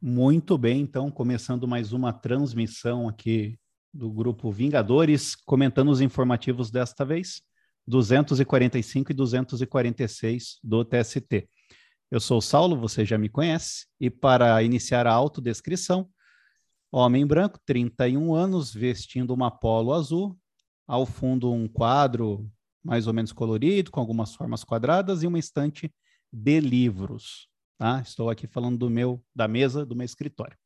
Muito bem, então, começando mais uma transmissão aqui do grupo Vingadores, comentando os informativos desta vez, 245 e 246 do TST. Eu sou o Saulo, você já me conhece, e para iniciar a autodescrição, homem branco, 31 anos, vestindo uma polo azul, ao fundo um quadro mais ou menos colorido, com algumas formas quadradas e uma estante de livros. Tá? Estou aqui falando do meu, da mesa do meu escritório.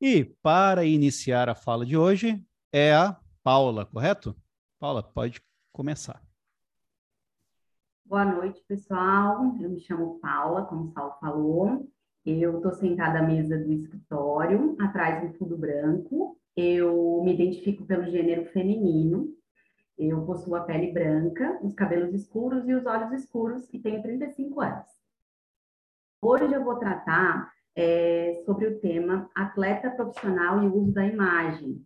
E para iniciar a fala de hoje é a Paula, correto? Paula, pode começar. Boa noite, pessoal. Eu me chamo Paula, como o Saulo falou. Eu estou sentada à mesa do escritório, atrás do fundo branco. Eu me identifico pelo gênero feminino. Eu possuo a pele branca, os cabelos escuros e os olhos escuros e tenho 35 anos. Hoje eu vou tratar é, sobre o tema atleta profissional e uso da imagem.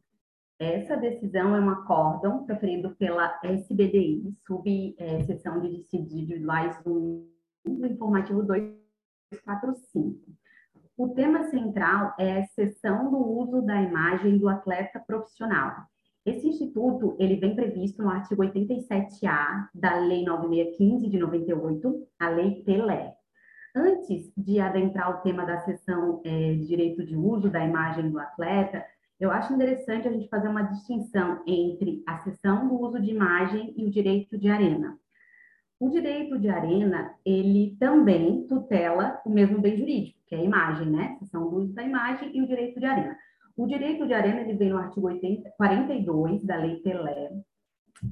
Essa decisão é um acórdão preferido pela SBDI, subseção é, de destinos individuais do informativo 245. O tema central é a exceção do uso da imagem do atleta profissional. Esse instituto, ele vem previsto no artigo 87A da Lei 9615 de 98, a Lei Pelé. Antes de adentrar o tema da sessão é, de direito de uso da imagem do atleta, eu acho interessante a gente fazer uma distinção entre a sessão do uso de imagem e o direito de arena. O direito de arena, ele também tutela o mesmo bem jurídico, que é a imagem, né? Sessão do uso da imagem e o direito de arena. O direito de arena, ele vem no artigo 80, 42 da Lei Pelé,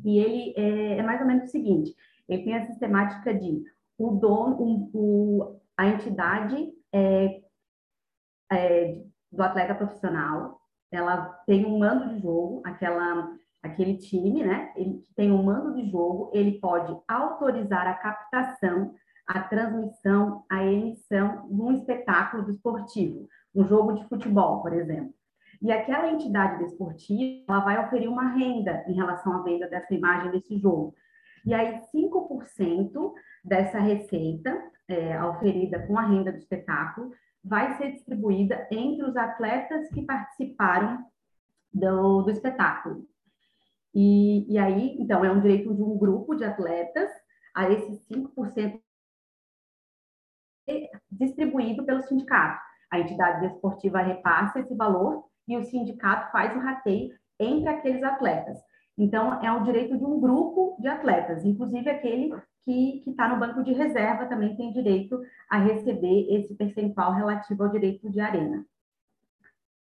e ele é, é mais ou menos o seguinte, ele tem a sistemática de o dono, o, a entidade é, é, do atleta profissional, ela tem um mando de jogo, aquela, aquele time, né? Ele tem um mando de jogo, ele pode autorizar a captação, a transmissão, a emissão de um espetáculo esportivo, um jogo de futebol, por exemplo. E aquela entidade desportiva, ela vai oferir uma renda em relação à venda dessa imagem desse jogo. E aí, 5% dessa receita é, oferida com a renda do espetáculo vai ser distribuída entre os atletas que participaram do, do espetáculo. E, e aí, então, é um direito de um grupo de atletas a esses 5% distribuído pelo sindicato. A entidade desportiva repassa esse valor e o sindicato faz o rateio entre aqueles atletas. Então, é o direito de um grupo de atletas, inclusive aquele que está no banco de reserva também tem direito a receber esse percentual relativo ao direito de arena.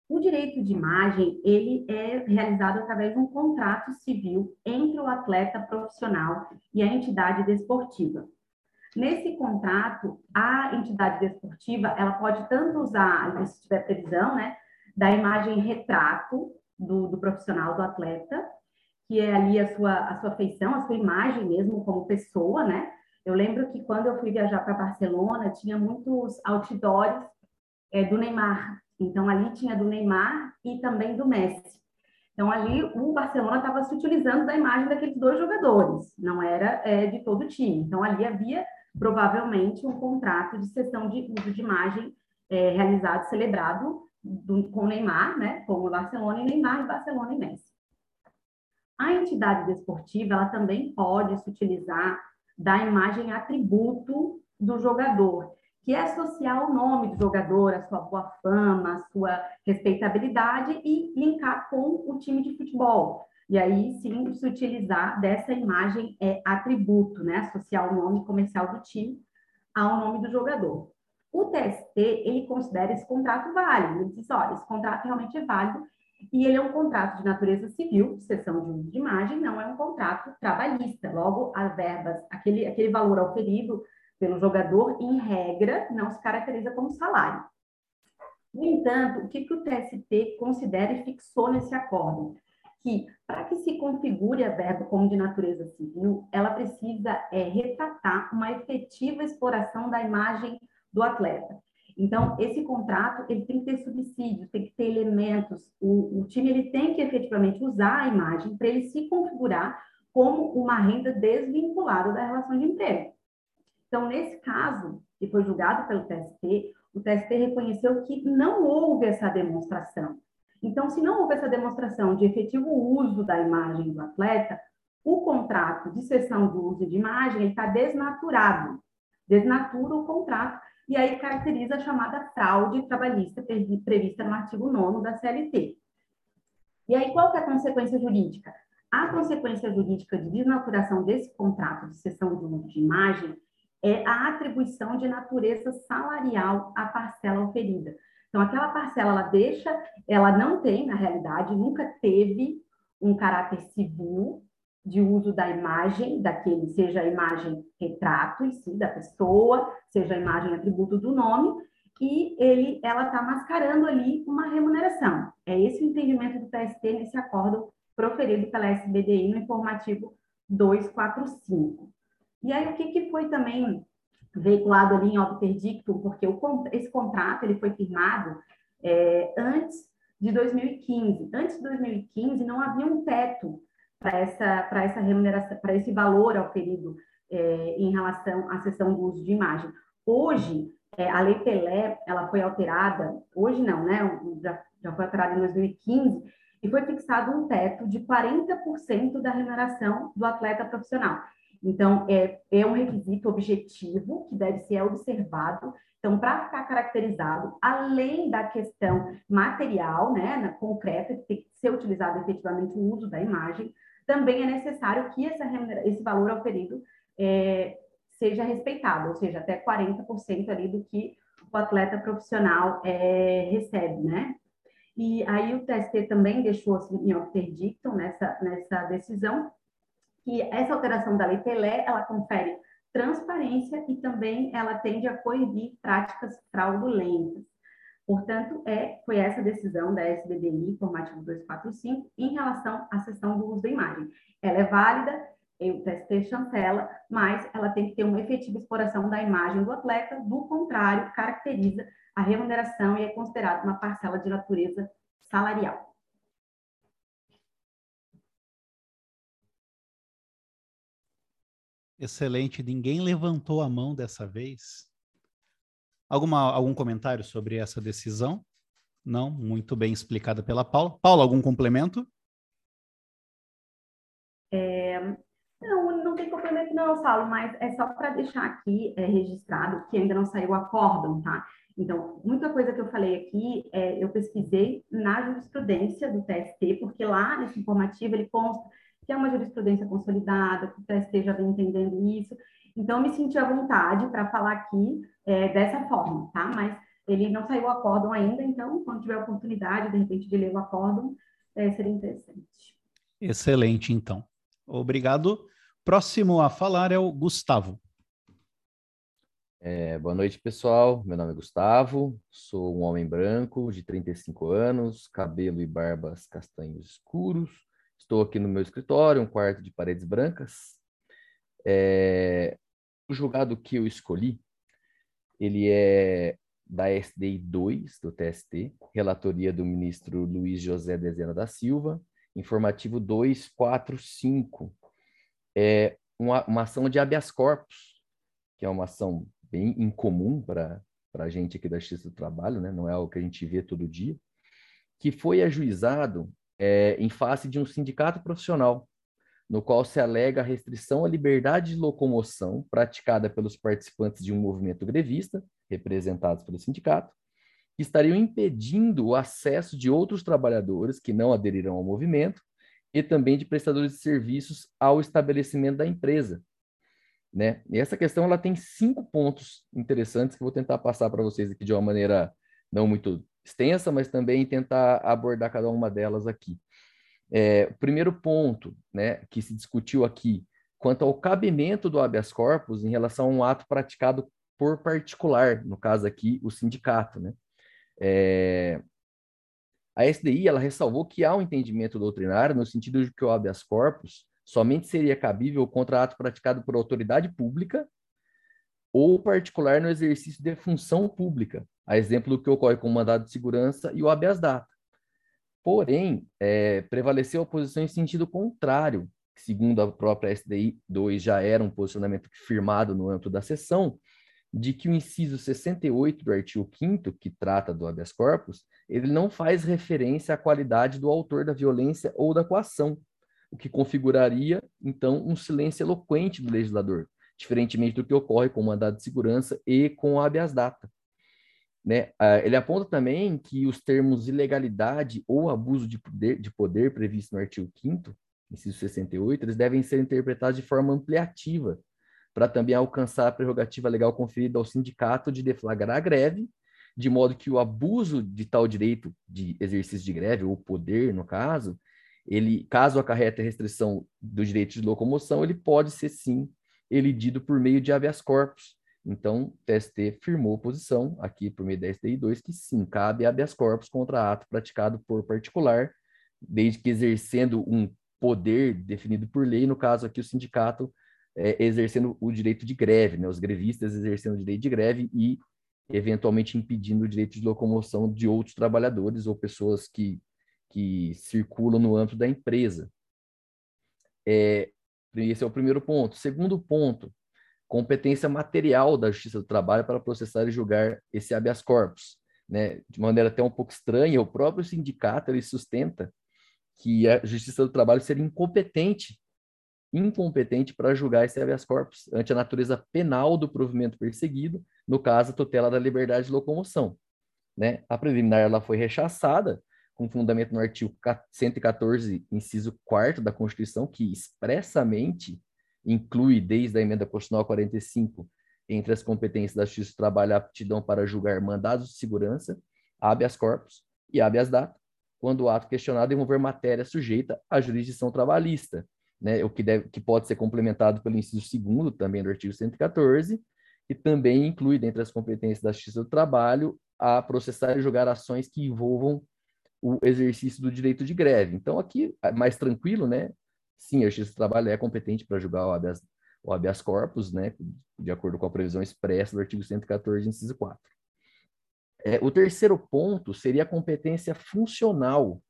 O direito de imagem, ele é realizado através de um contrato civil entre o atleta profissional e a entidade desportiva. Nesse contrato, a entidade desportiva, ela pode tanto usar, se tiver previsão, né, da imagem retrato do, do profissional, do atleta, que é ali a sua, a sua feição, a sua imagem mesmo como pessoa, né? Eu lembro que quando eu fui viajar para Barcelona, tinha muitos outdoors é, do Neymar. Então, ali tinha do Neymar e também do Messi. Então, ali o Barcelona estava se utilizando da imagem daqueles dois jogadores, não era é, de todo o time. Então, ali havia provavelmente um contrato de sessão de uso de imagem é, realizado, celebrado do, com Neymar, né? Com o Barcelona e Neymar, e Barcelona e Messi. A entidade desportiva, ela também pode se utilizar da imagem atributo do jogador, que é associar o nome do jogador, a sua boa fama, a sua respeitabilidade e linkar com o time de futebol. E aí sim se utilizar dessa imagem é atributo, né? Associar o nome comercial do time ao nome do jogador. O TST, ele considera esse contrato válido. Ele diz, olha, esse contrato realmente é válido e ele é um contrato de natureza civil, sessão de uso de imagem, não é um contrato trabalhista. Logo, as verbas, aquele, aquele valor oferido pelo jogador, em regra, não se caracteriza como salário. No entanto, o que, que o TST considera e fixou nesse acordo? Que, para que se configure a verba como de natureza civil, ela precisa é, retratar uma efetiva exploração da imagem do atleta. Então, esse contrato ele tem que ter subsídios, tem que ter elementos. O, o time ele tem que efetivamente usar a imagem para ele se configurar como uma renda desvinculada da relação de emprego. Então, nesse caso, que foi julgado pelo TST, o TST reconheceu que não houve essa demonstração. Então, se não houve essa demonstração de efetivo uso da imagem do atleta, o contrato de cessão do uso de imagem está desnaturado, desnatura o contrato e aí caracteriza a chamada fraude trabalhista prevista no artigo 9 da CLT. E aí, qual é a consequência jurídica? A consequência jurídica de desnaturação desse contrato de cessão de uso de imagem é a atribuição de natureza salarial à parcela oferida. Então, aquela parcela, ela deixa, ela não tem, na realidade, nunca teve um caráter civil de uso da imagem, daquele, seja a imagem retrato em si, da pessoa, seja a imagem atributo do nome, e ele, ela está mascarando ali uma remuneração. É esse o entendimento do TST nesse acordo proferido pela SBDI no informativo 245. E aí, o que, que foi também veiculado ali em obter dictum, porque o, esse contrato ele foi firmado é, antes de 2015. Antes de 2015, não havia um teto para essa, para essa remuneração, para esse valor auferido é, em relação à sessão do uso de imagem. Hoje, é, a Lei Pelé, ela foi alterada, hoje não, né? Já, já foi alterada em 2015, e foi fixado um teto de 40% da remuneração do atleta profissional. Então, é, é um requisito objetivo que deve ser observado. Então, para ficar caracterizado, além da questão material, né, concreta, que tem que ser utilizado efetivamente o uso da imagem, também é necessário que essa, esse valor auferido é, seja respeitado, ou seja, até 40% ali do que o atleta profissional é, recebe, né? E aí o TST também deixou assim, em obter dictum nessa, nessa decisão que essa alteração da lei Pelé, ela confere transparência e também ela tende a coibir práticas fraudulentas. Portanto, é, foi essa decisão da SBDI, informativo 245, em relação à sessão do uso da imagem. Ela é válida, o TST chancela, mas ela tem que ter uma efetiva exploração da imagem do atleta, do contrário, caracteriza a remuneração e é considerada uma parcela de natureza salarial. Excelente, ninguém levantou a mão dessa vez. Alguma, algum comentário sobre essa decisão? Não, muito bem explicada pela Paula. Paula, algum complemento? É, não, não tem complemento não, Saulo, mas é só para deixar aqui é, registrado que ainda não saiu o acórdão, tá? Então, muita coisa que eu falei aqui, é, eu pesquisei na jurisprudência do TST, porque lá nesse informativo ele consta que é uma jurisprudência consolidada, que o TST já vem entendendo isso. Então, me senti à vontade para falar aqui é, dessa forma, tá? Mas ele não saiu o acórdão ainda, então, quando tiver oportunidade, de repente, de ler o acórdão, é, seria interessante. Excelente, então. Obrigado. Próximo a falar é o Gustavo. É, boa noite, pessoal. Meu nome é Gustavo, sou um homem branco de 35 anos, cabelo e barbas castanhos escuros. Estou aqui no meu escritório, um quarto de paredes brancas. É, o julgado que eu escolhi, ele é da SDI 2 do TST, relatoria do ministro Luiz José Dezena da Silva, informativo 245. É uma, uma ação de habeas corpus, que é uma ação bem incomum para a gente aqui da Justiça do Trabalho, né? não é algo que a gente vê todo dia, que foi ajuizado é, em face de um sindicato profissional, no qual se alega a restrição à liberdade de locomoção praticada pelos participantes de um movimento grevista, representados pelo sindicato, que estariam impedindo o acesso de outros trabalhadores que não aderiram ao movimento e também de prestadores de serviços ao estabelecimento da empresa, né? E essa questão ela tem cinco pontos interessantes que eu vou tentar passar para vocês aqui de uma maneira não muito extensa, mas também tentar abordar cada uma delas aqui. É, o primeiro ponto, né, que se discutiu aqui, quanto ao cabimento do habeas corpus em relação a um ato praticado por particular, no caso aqui, o sindicato, né? É, a SDI ela ressalvou que há um entendimento doutrinário no sentido de que o habeas corpus somente seria cabível o contrato praticado por autoridade pública ou particular no exercício de função pública, a exemplo do que ocorre com o mandado de segurança e o habeas data. Porém, é, prevaleceu a posição em sentido contrário, que, segundo a própria SDI 2 já era um posicionamento firmado no âmbito da sessão, de que o inciso 68 do artigo 5 que trata do habeas corpus, ele não faz referência à qualidade do autor da violência ou da coação, o que configuraria, então, um silêncio eloquente do legislador, diferentemente do que ocorre com o mandado de segurança e com o habeas data. Né? Ah, ele aponta também que os termos ilegalidade ou abuso de poder, de poder previsto no artigo 5 inciso 68, eles devem ser interpretados de forma ampliativa, para também alcançar a prerrogativa legal conferida ao sindicato de deflagrar a greve, de modo que o abuso de tal direito de exercício de greve, ou poder, no caso, ele, caso acarrete a restrição do direito de locomoção, ele pode ser, sim, elidido por meio de habeas corpus. Então, o TST firmou posição, aqui por meio da STI 2, que sim, cabe habeas corpus contra ato praticado por particular, desde que exercendo um poder definido por lei, no caso aqui o sindicato é, exercendo o direito de greve, né, os grevistas exercendo o direito de greve e eventualmente impedindo o direito de locomoção de outros trabalhadores ou pessoas que, que circulam no âmbito da empresa. É, esse é o primeiro ponto. Segundo ponto, competência material da Justiça do Trabalho para processar e julgar esse habeas corpus. Né? De maneira até um pouco estranha, o próprio sindicato ele sustenta que a Justiça do Trabalho seria incompetente, incompetente para julgar esse habeas corpus ante a natureza penal do provimento perseguido, no caso, a tutela da liberdade de locomoção. Né? A preliminar ela foi rechaçada com fundamento no artigo 114, inciso 4 da Constituição, que expressamente inclui, desde a emenda constitucional 45, entre as competências da Justiça do Trabalho, a aptidão para julgar mandados de segurança, habeas corpus e habeas data, quando o ato questionado envolver matéria sujeita à jurisdição trabalhista, né, o que, deve, que pode ser complementado pelo inciso segundo também do artigo 114, e também inclui, dentre as competências da Justiça do Trabalho, a processar e julgar ações que envolvam o exercício do direito de greve. Então, aqui, é mais tranquilo, né? Sim, a Justiça do Trabalho é competente para julgar o habeas, o habeas corpus, né? De acordo com a previsão expressa do artigo 114, inciso 4. É, o terceiro ponto seria a competência funcional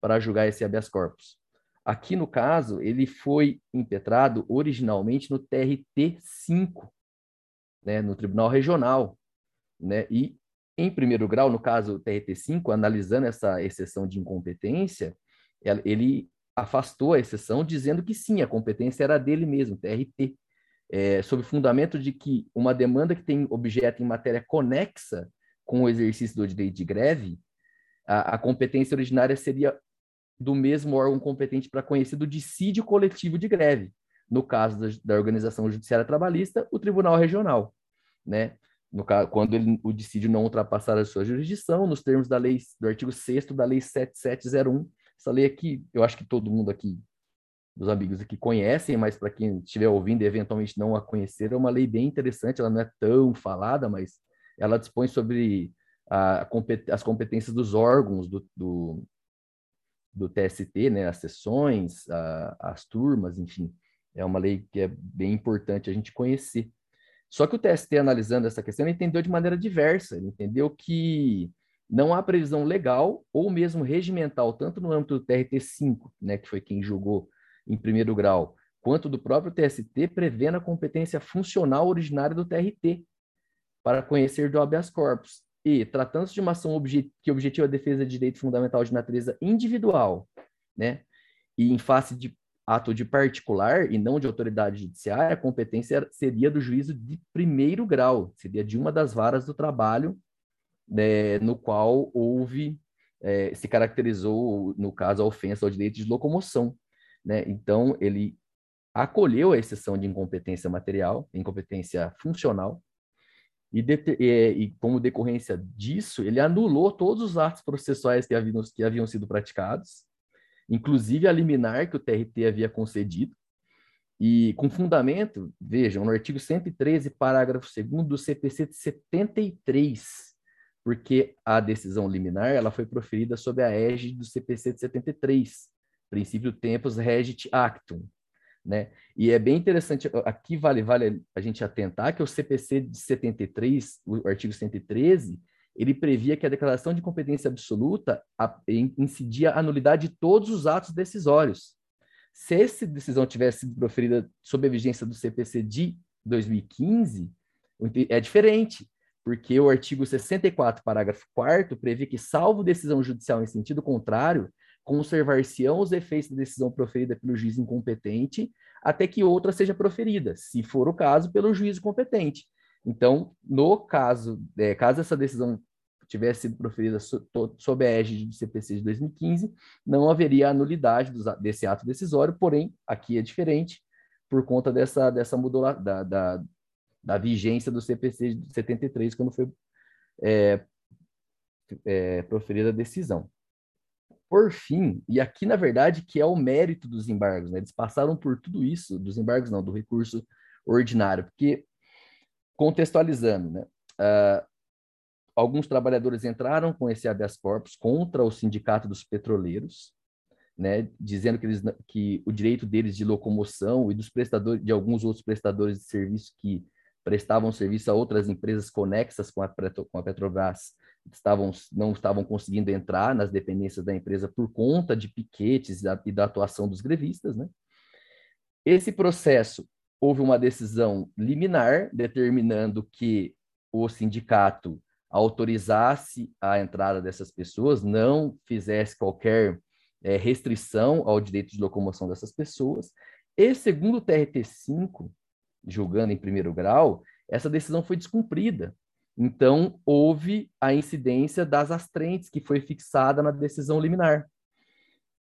para julgar esse habeas corpus. Aqui, no caso, ele foi impetrado originalmente no TRT-5, né, no Tribunal Regional. Né, e, em primeiro grau, no caso TRT-5, analisando essa exceção de incompetência, ele afastou a exceção, dizendo que sim, a competência era dele mesmo, TRT, é, sob fundamento de que uma demanda que tem objeto em matéria conexa com o exercício do direito de greve, a, a competência originária seria do mesmo órgão competente para conhecer do dissídio coletivo de greve. No caso da, da organização judiciária trabalhista, o Tribunal Regional, né? No caso, quando ele, o dissídio não ultrapassar a sua jurisdição, nos termos da lei do artigo 6 da lei 7701, essa lei aqui, eu acho que todo mundo aqui dos amigos aqui conhecem, mas para quem estiver ouvindo e eventualmente não a conhecer, é uma lei bem interessante, ela não é tão falada, mas ela dispõe sobre a, as competências dos órgãos do, do, do TST, né, as sessões, a, as turmas, enfim. É uma lei que é bem importante a gente conhecer. Só que o TST, analisando essa questão, entendeu de maneira diversa. Ele entendeu que não há previsão legal ou mesmo regimental, tanto no âmbito do TRT-5, né, que foi quem julgou em primeiro grau, quanto do próprio TST, prevendo a competência funcional originária do TRT, para conhecer do habeas corpus. E, tratando-se de uma ação objet que objetiva a defesa de direito fundamental de natureza individual, né, e em face de ato de particular e não de autoridade judiciária, a competência seria do juízo de primeiro grau, seria de uma das varas do trabalho né, no qual houve, é, se caracterizou, no caso, a ofensa ao direito de locomoção. Né? Então, ele acolheu a exceção de incompetência material, incompetência funcional, e, de, e, e, como decorrência disso, ele anulou todos os atos processuais que haviam, que haviam sido praticados, inclusive a liminar que o TRT havia concedido, e com fundamento, vejam, no artigo 113, parágrafo 2 do CPC de 73, porque a decisão liminar ela foi proferida sob a égide do CPC de 73, princípio tempus regit actum, né? E é bem interessante, aqui vale, vale a gente atentar que o CPC de 73, o artigo 113, ele previa que a declaração de competência absoluta incidia a nulidade de todos os atos decisórios. Se essa decisão tivesse sido proferida sob a vigência do CPC de 2015, É diferente, porque o artigo 64, parágrafo 4 prevê que, salvo decisão judicial em sentido contrário, conservar-se-ão os efeitos da decisão proferida pelo juiz incompetente até que outra seja proferida, se for o caso, pelo juiz competente. Então, no caso, é, caso essa decisão tivesse sido proferida sob a égide do CPC de 2015, não haveria anulidade desse ato decisório, porém, aqui é diferente, por conta dessa, dessa modula, da, da, da vigência do CPC de 73, quando foi é, é, proferida a decisão. Por fim, e aqui na verdade que é o mérito dos embargos, né? eles passaram por tudo isso, dos embargos não, do recurso ordinário, porque contextualizando, né? Uh, alguns trabalhadores entraram com esse habeas corpus contra o sindicato dos petroleiros, né, dizendo que, eles, que o direito deles de locomoção e dos prestadores de alguns outros prestadores de serviço que prestavam serviço a outras empresas conexas com a, com a Petrobras estavam, não estavam conseguindo entrar nas dependências da empresa por conta de piquetes e da, e da atuação dos grevistas. Né? Esse processo, houve uma decisão liminar determinando que o sindicato autorizasse a entrada dessas pessoas, não fizesse qualquer é, restrição ao direito de locomoção dessas pessoas. E, segundo o TRT5, julgando em primeiro grau, essa decisão foi descumprida. Então, houve a incidência das astrentes, que foi fixada na decisão liminar.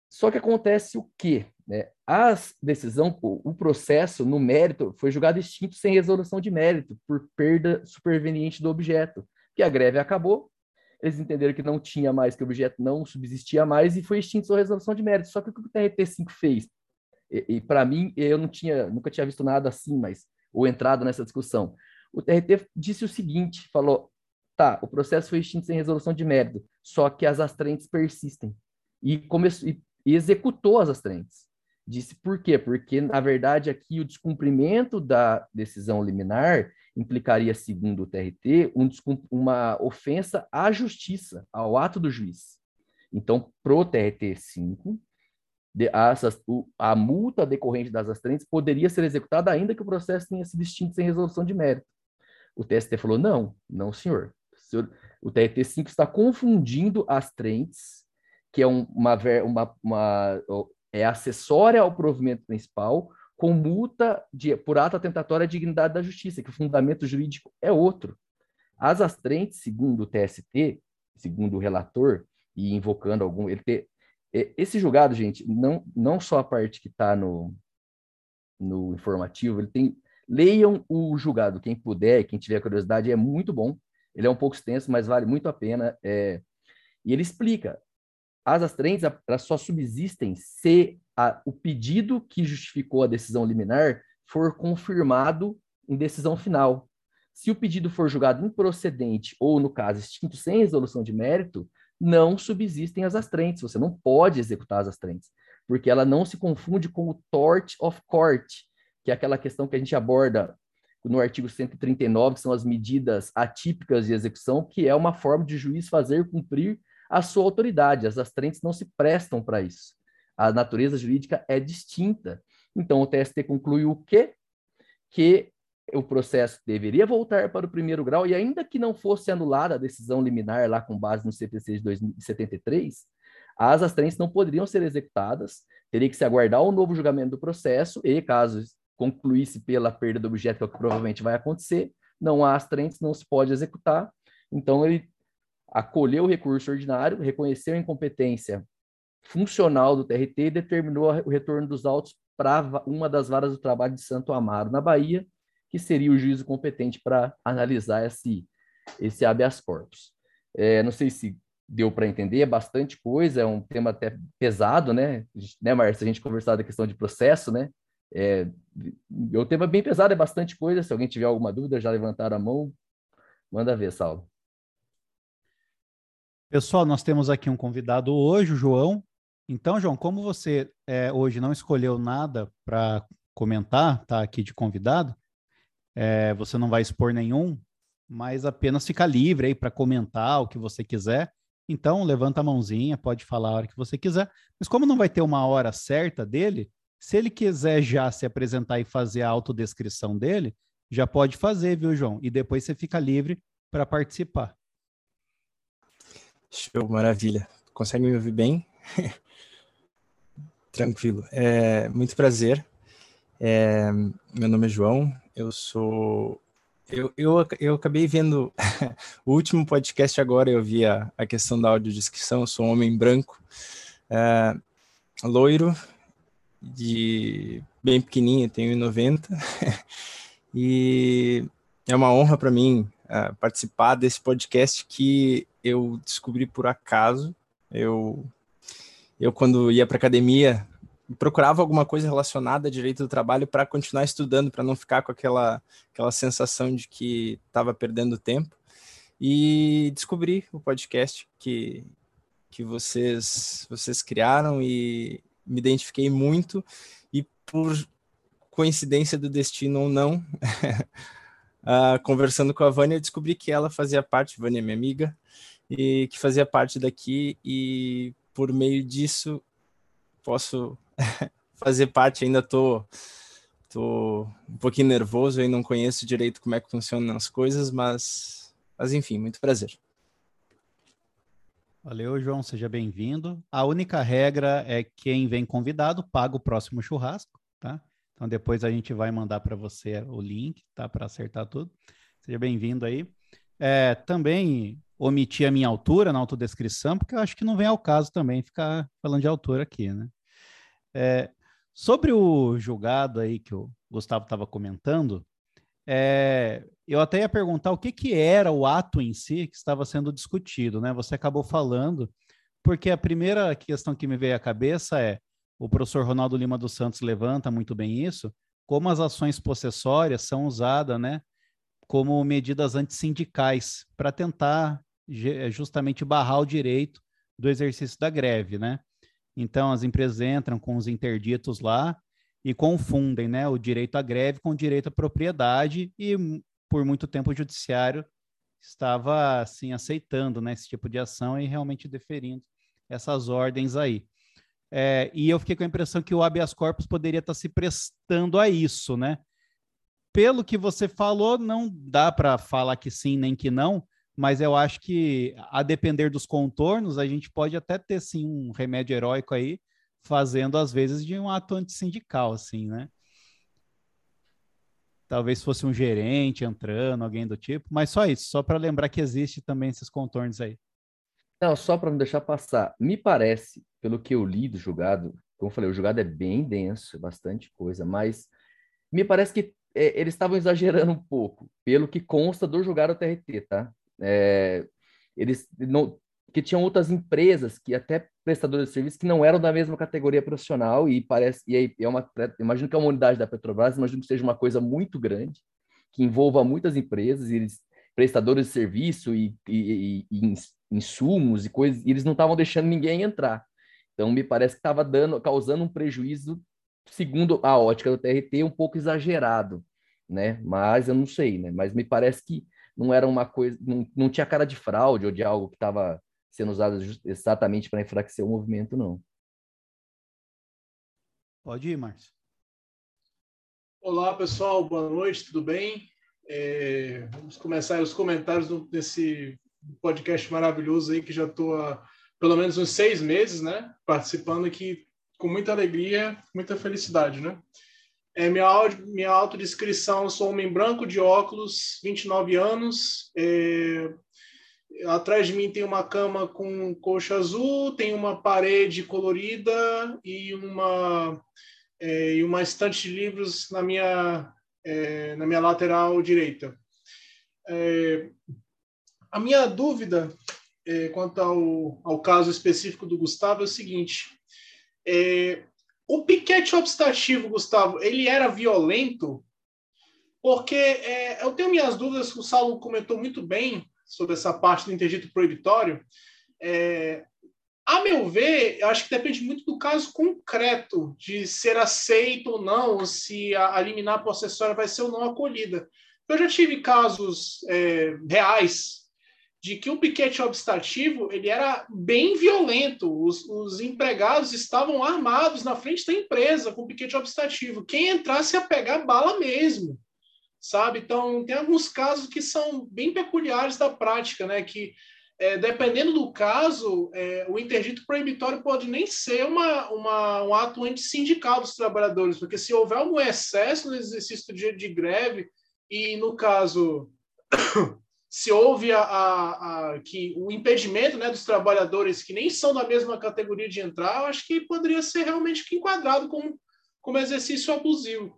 Só que acontece o quê? Né? A decisão, o processo no mérito foi julgado extinto sem resolução de mérito, por perda superveniente do objeto, que a greve acabou, eles entenderam que não tinha mais, que o objeto não subsistia mais e foi extinto a resolução de mérito. Só que o que o TRT5 fez? E, e para mim, eu não tinha, nunca tinha visto nada assim, mas ou entrado nessa discussão. O TRT disse o seguinte, falou, tá, o processo foi extinto sem resolução de mérito, só que as astrentes persistem. E, começou, e, executou as astrentes. Disse por quê? Porque, na verdade, aqui o descumprimento da decisão liminar implicaria, segundo o TRT, um, uma ofensa à justiça, ao ato do juiz. Então, pro TRT 5, de, a, multa decorrente das astrentes poderia ser executada ainda que o processo tenha sido extinto sem resolução de mérito. O TST falou, não, não, senhor. O, senhor, o TRT 5 está confundindo as trentes, que é um, uma, uma, uma, é acessória ao provimento principal, com multa de, por ato atentatório à dignidade da justiça, que o fundamento jurídico é outro. As astrentes, segundo o TST, segundo o relator, e invocando algum. Ele ter, esse julgado, gente, não, não só a parte que está no, no informativo, ele tem. Leiam o julgado, quem puder, quem tiver curiosidade, é muito bom. Ele é um pouco extenso, mas vale muito a pena. É, e ele explica as astrentes elas só subsistem se a, o pedido que justificou a decisão liminar for confirmado em decisão final. Se o pedido for julgado improcedente ou, no caso, extinto sem resolução de mérito, não subsistem as astrentes. Você não pode executar as astrentes, porque ela não se confunde com o tort of court, que é aquela questão que a gente aborda no artigo 139, que são as medidas atípicas de execução, que é uma forma de juiz fazer cumprir a sua autoridade. As astrentes não se prestam para isso. A natureza jurídica é distinta. Então, o TST conclui o quê? Que o processo deveria voltar para o primeiro grau e ainda que não fosse anulada a decisão liminar lá com base no CPC de 2073, as astrentes não poderiam ser executadas, teria que se aguardar o um novo julgamento do processo e, caso concluísse pela perda do objeto, que é o que provavelmente vai acontecer, não há astrentes, não se pode executar. Então, ele acolheu o recurso ordinário, reconheceu a incompetência funcional do TRT e determinou o retorno dos autos para uma das varas do trabalho de Santo Amaro, na Bahia, que seria o juízo competente para analisar esse, esse habeas corpus. É, não sei se deu para entender, é bastante coisa, é um tema até pesado, né? né, Márcia? A gente conversar da questão de processo, né? É, é um tema bem pesado, é bastante coisa. Se alguém tiver alguma dúvida, já levantaram a mão, manda ver, Saulo. Pessoal, nós temos aqui um convidado hoje, o João. Então, João, como você é, hoje não escolheu nada para comentar, tá aqui de convidado, é, você não vai expor nenhum, mas apenas fica livre aí para comentar o que você quiser. Então, levanta a mãozinha, pode falar a hora que você quiser. Mas como não vai ter uma hora certa dele, se ele quiser já se apresentar e fazer a autodescrição dele, já pode fazer, viu, João? E depois você fica livre para participar. Show, maravilha. Consegue me ouvir bem? Tranquilo. É, muito prazer. É, meu nome é João, eu sou. Eu, eu, eu acabei vendo o último podcast agora, eu vi a, a questão da audiodescrição, eu sou um homem branco, é, loiro, de bem pequenininho, tenho 1,90 e é uma honra para mim uh, participar desse podcast que eu descobri por acaso. Eu, eu quando ia para academia, procurava alguma coisa relacionada a direito do trabalho para continuar estudando, para não ficar com aquela, aquela sensação de que estava perdendo tempo. E descobri o podcast que, que vocês, vocês criaram e me identifiquei muito. E por coincidência do destino ou não, uh, conversando com a Vânia, descobri que ela fazia parte, Vânia é minha amiga, e que fazia parte daqui, e por meio disso posso fazer parte, ainda tô, tô um pouquinho nervoso e não conheço direito como é que funcionam as coisas, mas, mas enfim, muito prazer. Valeu, João, seja bem-vindo. A única regra é quem vem convidado paga o próximo churrasco, tá? Então depois a gente vai mandar para você o link, tá? Para acertar tudo. Seja bem-vindo aí. É, também omiti a minha altura na autodescrição, porque eu acho que não vem ao caso também ficar falando de altura aqui, né? É, sobre o julgado aí que o Gustavo estava comentando, é, eu até ia perguntar o que, que era o ato em si que estava sendo discutido, né? Você acabou falando, porque a primeira questão que me veio à cabeça é o professor Ronaldo Lima dos Santos levanta muito bem isso, como as ações possessórias são usadas, né, como medidas antissindicais para tentar justamente barrar o direito do exercício da greve, né? Então as empresas entram com os interditos lá e confundem, né, o direito à greve com o direito à propriedade e por muito tempo o judiciário estava assim aceitando, né, esse tipo de ação e realmente deferindo essas ordens aí. É, e eu fiquei com a impressão que o habeas corpus poderia estar se prestando a isso, né? Pelo que você falou, não dá para falar que sim nem que não, mas eu acho que, a depender dos contornos, a gente pode até ter sim um remédio heróico aí, fazendo às vezes de um ato antissindical, assim, né? Talvez fosse um gerente entrando, alguém do tipo, mas só isso, só para lembrar que existe também esses contornos aí. Não, só para não deixar passar. Me parece, pelo que eu li do julgado, como eu falei, o julgado é bem denso, é bastante coisa, mas me parece que é, eles estavam exagerando um pouco, pelo que consta do julgado TRT, tá? É, eles não, que tinham outras empresas que até prestadores de serviço que não eram da mesma categoria profissional e parece e aí é uma imagino que é uma unidade da Petrobras, imagino que seja uma coisa muito grande que envolva muitas empresas e eles prestadores de serviço e, e, e, insumos e coisas, e eles não estavam deixando ninguém entrar. Então, me parece que estava dando, causando um prejuízo, segundo a ótica do TRT, um pouco exagerado, né? Mas eu não sei, né? Mas me parece que não era uma coisa, não, não tinha cara de fraude ou de algo que estava sendo usado exatamente para enfraquecer o movimento, não. Pode ir, Márcio. Olá, pessoal, boa noite, tudo bem? É, vamos começar os comentários desse podcast maravilhoso aí, que já estou há pelo menos uns seis meses, né? Participando aqui com muita alegria, muita felicidade, né? É, minha, minha autodescrição, sou homem branco de óculos, 29 anos. É, atrás de mim tem uma cama com coxa azul, tem uma parede colorida e uma, é, e uma estante de livros na minha, é, na minha lateral direita. É, a minha dúvida é, quanto ao, ao caso específico do Gustavo é o seguinte: é, o piquete obstativo, Gustavo, ele era violento? Porque é, eu tenho minhas dúvidas, o Saulo comentou muito bem sobre essa parte do interdito proibitório. É, a meu ver, eu acho que depende muito do caso concreto, de ser aceito ou não, se a, a liminar possessória vai ser ou não acolhida. Eu já tive casos é, reais de que o piquete obstativo ele era bem violento. Os, os, empregados estavam armados na frente da empresa com o piquete obstativo. Quem entrasse ia pegar bala mesmo, sabe? Então, tem alguns casos que são bem peculiares da prática, né? Que, é, dependendo do caso, é, o interdito proibitório pode nem ser uma, uma, um ato antissindical dos trabalhadores, porque se houver algum excesso no exercício do de greve, e no caso se houve a, a, a, que o impedimento né, dos trabalhadores que nem são da mesma categoria de entrar, eu acho que poderia ser realmente enquadrado como, como exercício abusivo.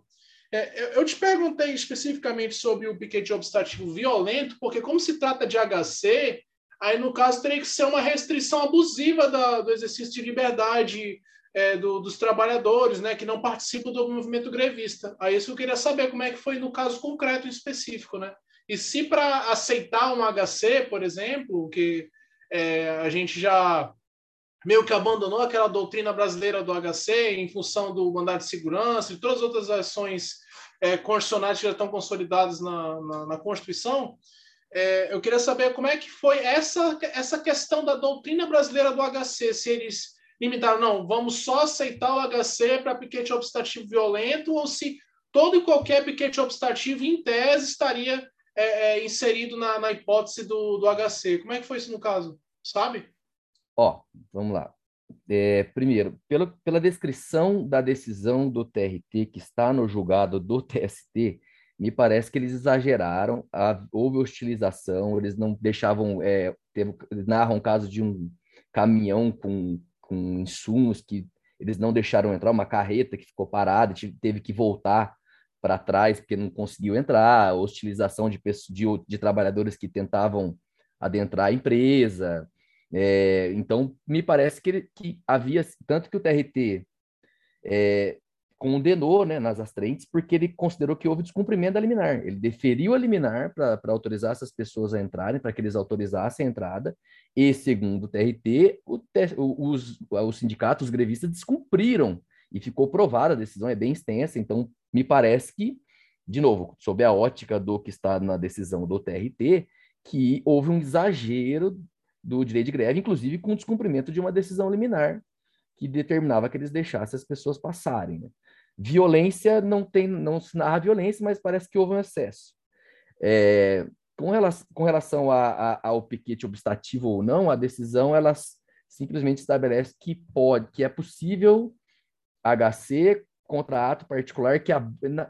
É, eu te perguntei especificamente sobre o piquete obstativo violento, porque como se trata de HC, aí no caso teria que ser uma restrição abusiva da, do exercício de liberdade é, do, dos trabalhadores, né, que não participam do movimento grevista. Aí isso eu queria saber como é que foi no caso concreto específico, né? E se para aceitar um HC, por exemplo, que é, a gente já meio que abandonou aquela doutrina brasileira do HC em função do mandato de segurança e todas as outras ações é, constitucionais que já estão consolidadas na, na, na Constituição, é, eu queria saber como é que foi essa, essa questão da doutrina brasileira do HC, se eles limitaram, não, vamos só aceitar o HC para piquete obstativo violento, ou se todo e qualquer piquete obstativo, em tese, estaria é, é, inserido na, na hipótese do, do HC. Como é que foi isso no caso? Sabe? Ó, vamos lá. É, primeiro, pela, pela descrição da decisão do TRT que está no julgado do TST, me parece que eles exageraram, a, houve hostilização, eles não deixavam, é, teve, narram o caso de um caminhão com, com insumos que eles não deixaram entrar, uma carreta que ficou parada, teve que voltar para trás porque não conseguiu entrar, hostilização de, de, de trabalhadores que tentavam adentrar a empresa, é, então, me parece que, que havia, tanto que o TRT é, condenou né, nas astrentes, porque ele considerou que houve descumprimento da liminar. Ele deferiu a liminar para autorizar essas pessoas a entrarem, para que eles autorizassem a entrada, e, segundo o TRT, o, os, os sindicatos, os grevistas, descumpriram, e ficou provada, a decisão é bem extensa, então me parece que, de novo, sob a ótica do que está na decisão do TRT, que houve um exagero do direito de greve, inclusive com o descumprimento de uma decisão liminar que determinava que eles deixassem as pessoas passarem. Né? Violência não tem, não se narra violência, mas parece que houve um excesso. É, com, relação, com relação a, a, ao piquete obstativo ou não, a decisão ela simplesmente estabelece que pode, que é possível HC contra ato particular que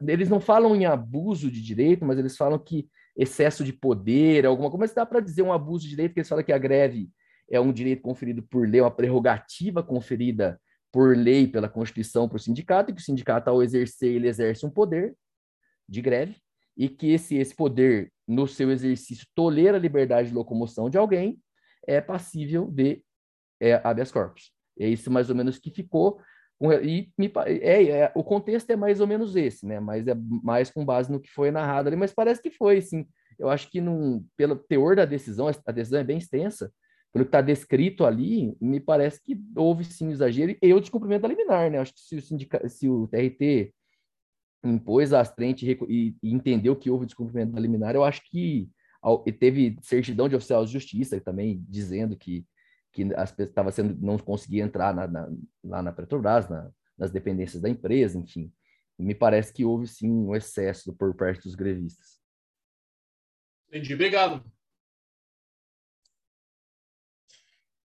eles não falam em abuso de direito, mas eles falam que excesso de poder, alguma coisa, mas dá para dizer um abuso de direito, porque eles falam que a greve é um direito conferido por lei, uma prerrogativa conferida por lei pela Constituição para o sindicato, e que o sindicato, ao exercer, ele exerce um poder de greve, e que esse, esse poder, no seu exercício, tolera a liberdade de locomoção de alguém, é passível de é, habeas corpus. É isso mais ou menos que ficou. E me, é, é, o contexto é mais ou menos esse, né? Mas é mais com base no que foi narrado ali, mas parece que foi, sim. Eu acho que num, pelo teor da decisão, a decisão é bem extensa, pelo que está descrito ali, me parece que houve sim um exagero e o descumprimento da liminar, né? Acho que se o, sindica, se o TRT impôs a frente e, e entendeu que houve descumprimento da liminar, eu acho que teve certidão de oficial de justiça também dizendo que que as pessoas estava sendo não conseguia entrar na, na, lá na Petrobras, na, nas dependências da empresa, enfim. Me parece que houve sim um excesso por parte dos grevistas. Entendi, obrigado.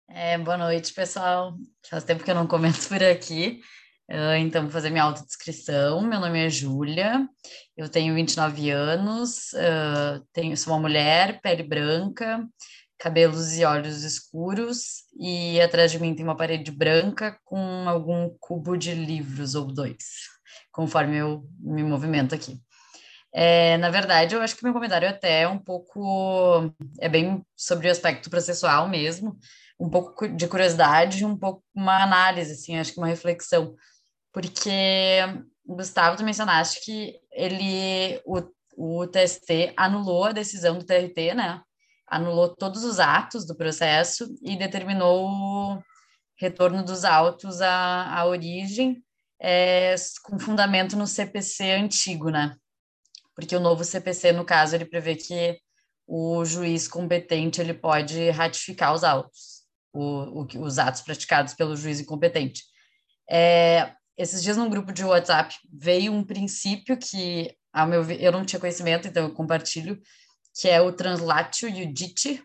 É, boa noite, pessoal. Faz tempo que eu não comento por aqui. Uh, então, vou fazer minha autodescrição. Meu nome é Júlia, eu tenho 29 anos, uh, tenho, sou uma mulher, pele branca, cabelos e olhos escuros, e atrás de mim tem uma parede branca com algum cubo de livros ou dois, conforme eu me movimento aqui. É, na verdade, eu acho que meu comentário é até um pouco é bem sobre o aspecto processual mesmo, um pouco de curiosidade, um pouco uma análise, assim, acho que uma reflexão, porque Gustavo, tu mencionaste que ele o, o TST anulou a decisão do TRT, né? Anulou todos os atos do processo e determinou o retorno dos autos à, à origem, é, com fundamento no CPC antigo, né? Porque o novo CPC, no caso, ele prevê que o juiz competente ele pode ratificar os autos, o, o, os atos praticados pelo juiz incompetente. É, esses dias, num grupo de WhatsApp, veio um princípio que ao meu eu não tinha conhecimento, então eu compartilho, que é o translatio iudice,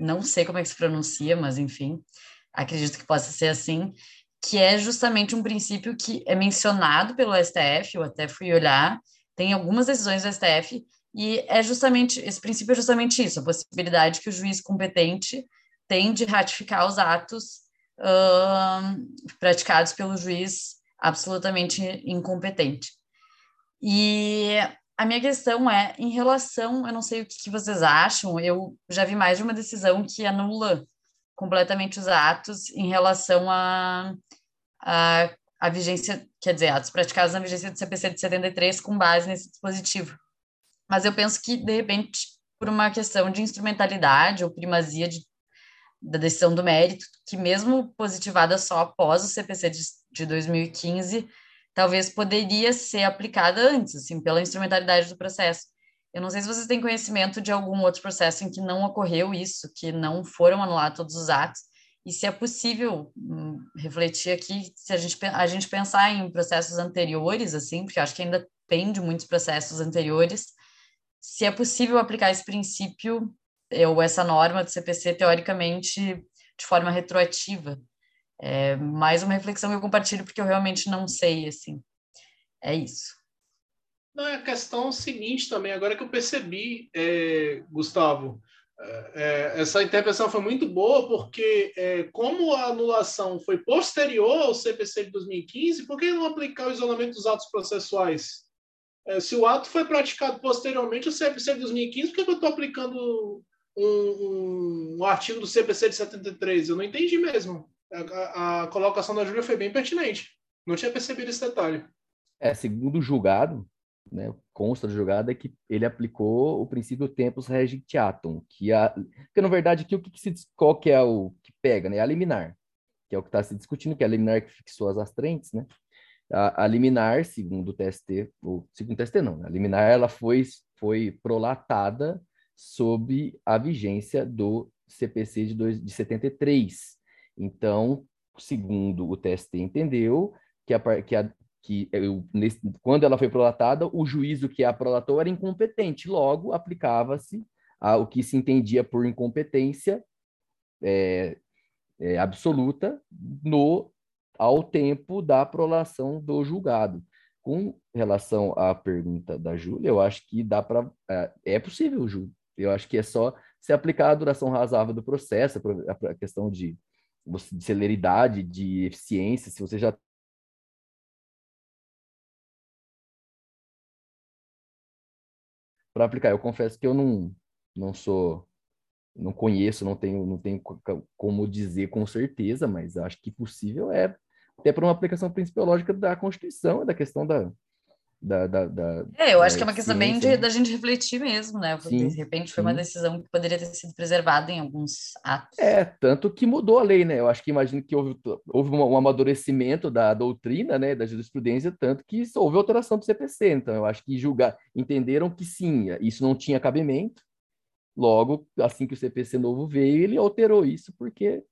não sei como é que se pronuncia, mas enfim, acredito que possa ser assim, que é justamente um princípio que é mencionado pelo STF, eu até fui olhar, tem algumas decisões do STF, e é justamente, esse princípio é justamente isso, a possibilidade que o juiz competente tem de ratificar os atos uh, praticados pelo juiz absolutamente incompetente. E a minha questão é, em relação, eu não sei o que, que vocês acham, eu já vi mais de uma decisão que anula completamente os atos em relação a, a, a vigência, quer dizer, atos praticados na vigência do CPC de 73 com base nesse dispositivo. Mas eu penso que, de repente, por uma questão de instrumentalidade ou primazia de, da decisão do mérito, que mesmo positivada só após o CPC de, de 2015, talvez poderia ser aplicada antes, assim, pela instrumentalidade do processo. Eu não sei se vocês têm conhecimento de algum outro processo em que não ocorreu isso, que não foram anulados todos os atos, e se é possível hum, refletir aqui, se a gente, a gente pensar em processos anteriores, assim, porque acho que ainda tem de muitos processos anteriores, se é possível aplicar esse princípio ou essa norma do CPC, teoricamente, de forma retroativa. É mais uma reflexão que eu compartilho porque eu realmente não sei, assim. É isso. Não, é a questão seguinte também, agora que eu percebi, é, Gustavo, é, é, essa intervenção foi muito boa porque, é, como a anulação foi posterior ao CPC de 2015, por que não aplicar o isolamento dos atos processuais? É, se o ato foi praticado posteriormente ao CPC de 2015, por que eu estou aplicando um, um, um, artigo do CPC de 73? Eu não entendi mesmo. A, a colocação da Júlia foi bem pertinente. Não tinha percebido esse detalhe. É, segundo o julgado, né, consta do julgado é que ele aplicou o princípio tempus regitiatum, que a, porque na verdade aqui o que, que se qual que é o que pega, né, a liminar, que é o que está se discutindo, que é a liminar que fixou as astrentes, né? A, a liminar, segundo o TST, ou segundo o TST não, né? a liminar ela foi foi prolatada sob a vigência do CPC de, dois, de 73. Então, segundo o TST entendeu, que, a, que, a, que eu, nesse, quando ela foi prolatada, o juízo que a prolatou era incompetente, logo aplicava-se o que se entendia por incompetência é, é, absoluta no ao tempo da prolação do julgado. Com relação à pergunta da Júlia, eu acho que dá para é, é possível, Júlia. Eu acho que é só se aplicar a duração razoável do processo, a questão de de celeridade, de eficiência, se você já para aplicar. Eu confesso que eu não não sou não conheço, não tenho não tenho como dizer com certeza, mas acho que possível é até para uma aplicação principiológica da Constituição, da questão da da, da, da, é, eu acho que é uma questão bem de, da gente refletir mesmo, né? Sim, de repente foi sim. uma decisão que poderia ter sido preservada em alguns atos. É, tanto que mudou a lei, né? Eu acho que imagino que houve, houve um, um amadurecimento da doutrina, né, da jurisprudência, tanto que houve alteração do CPC. Então, eu acho que julgar, entenderam que sim, isso não tinha cabimento. Logo, assim que o CPC novo veio, ele alterou isso, porque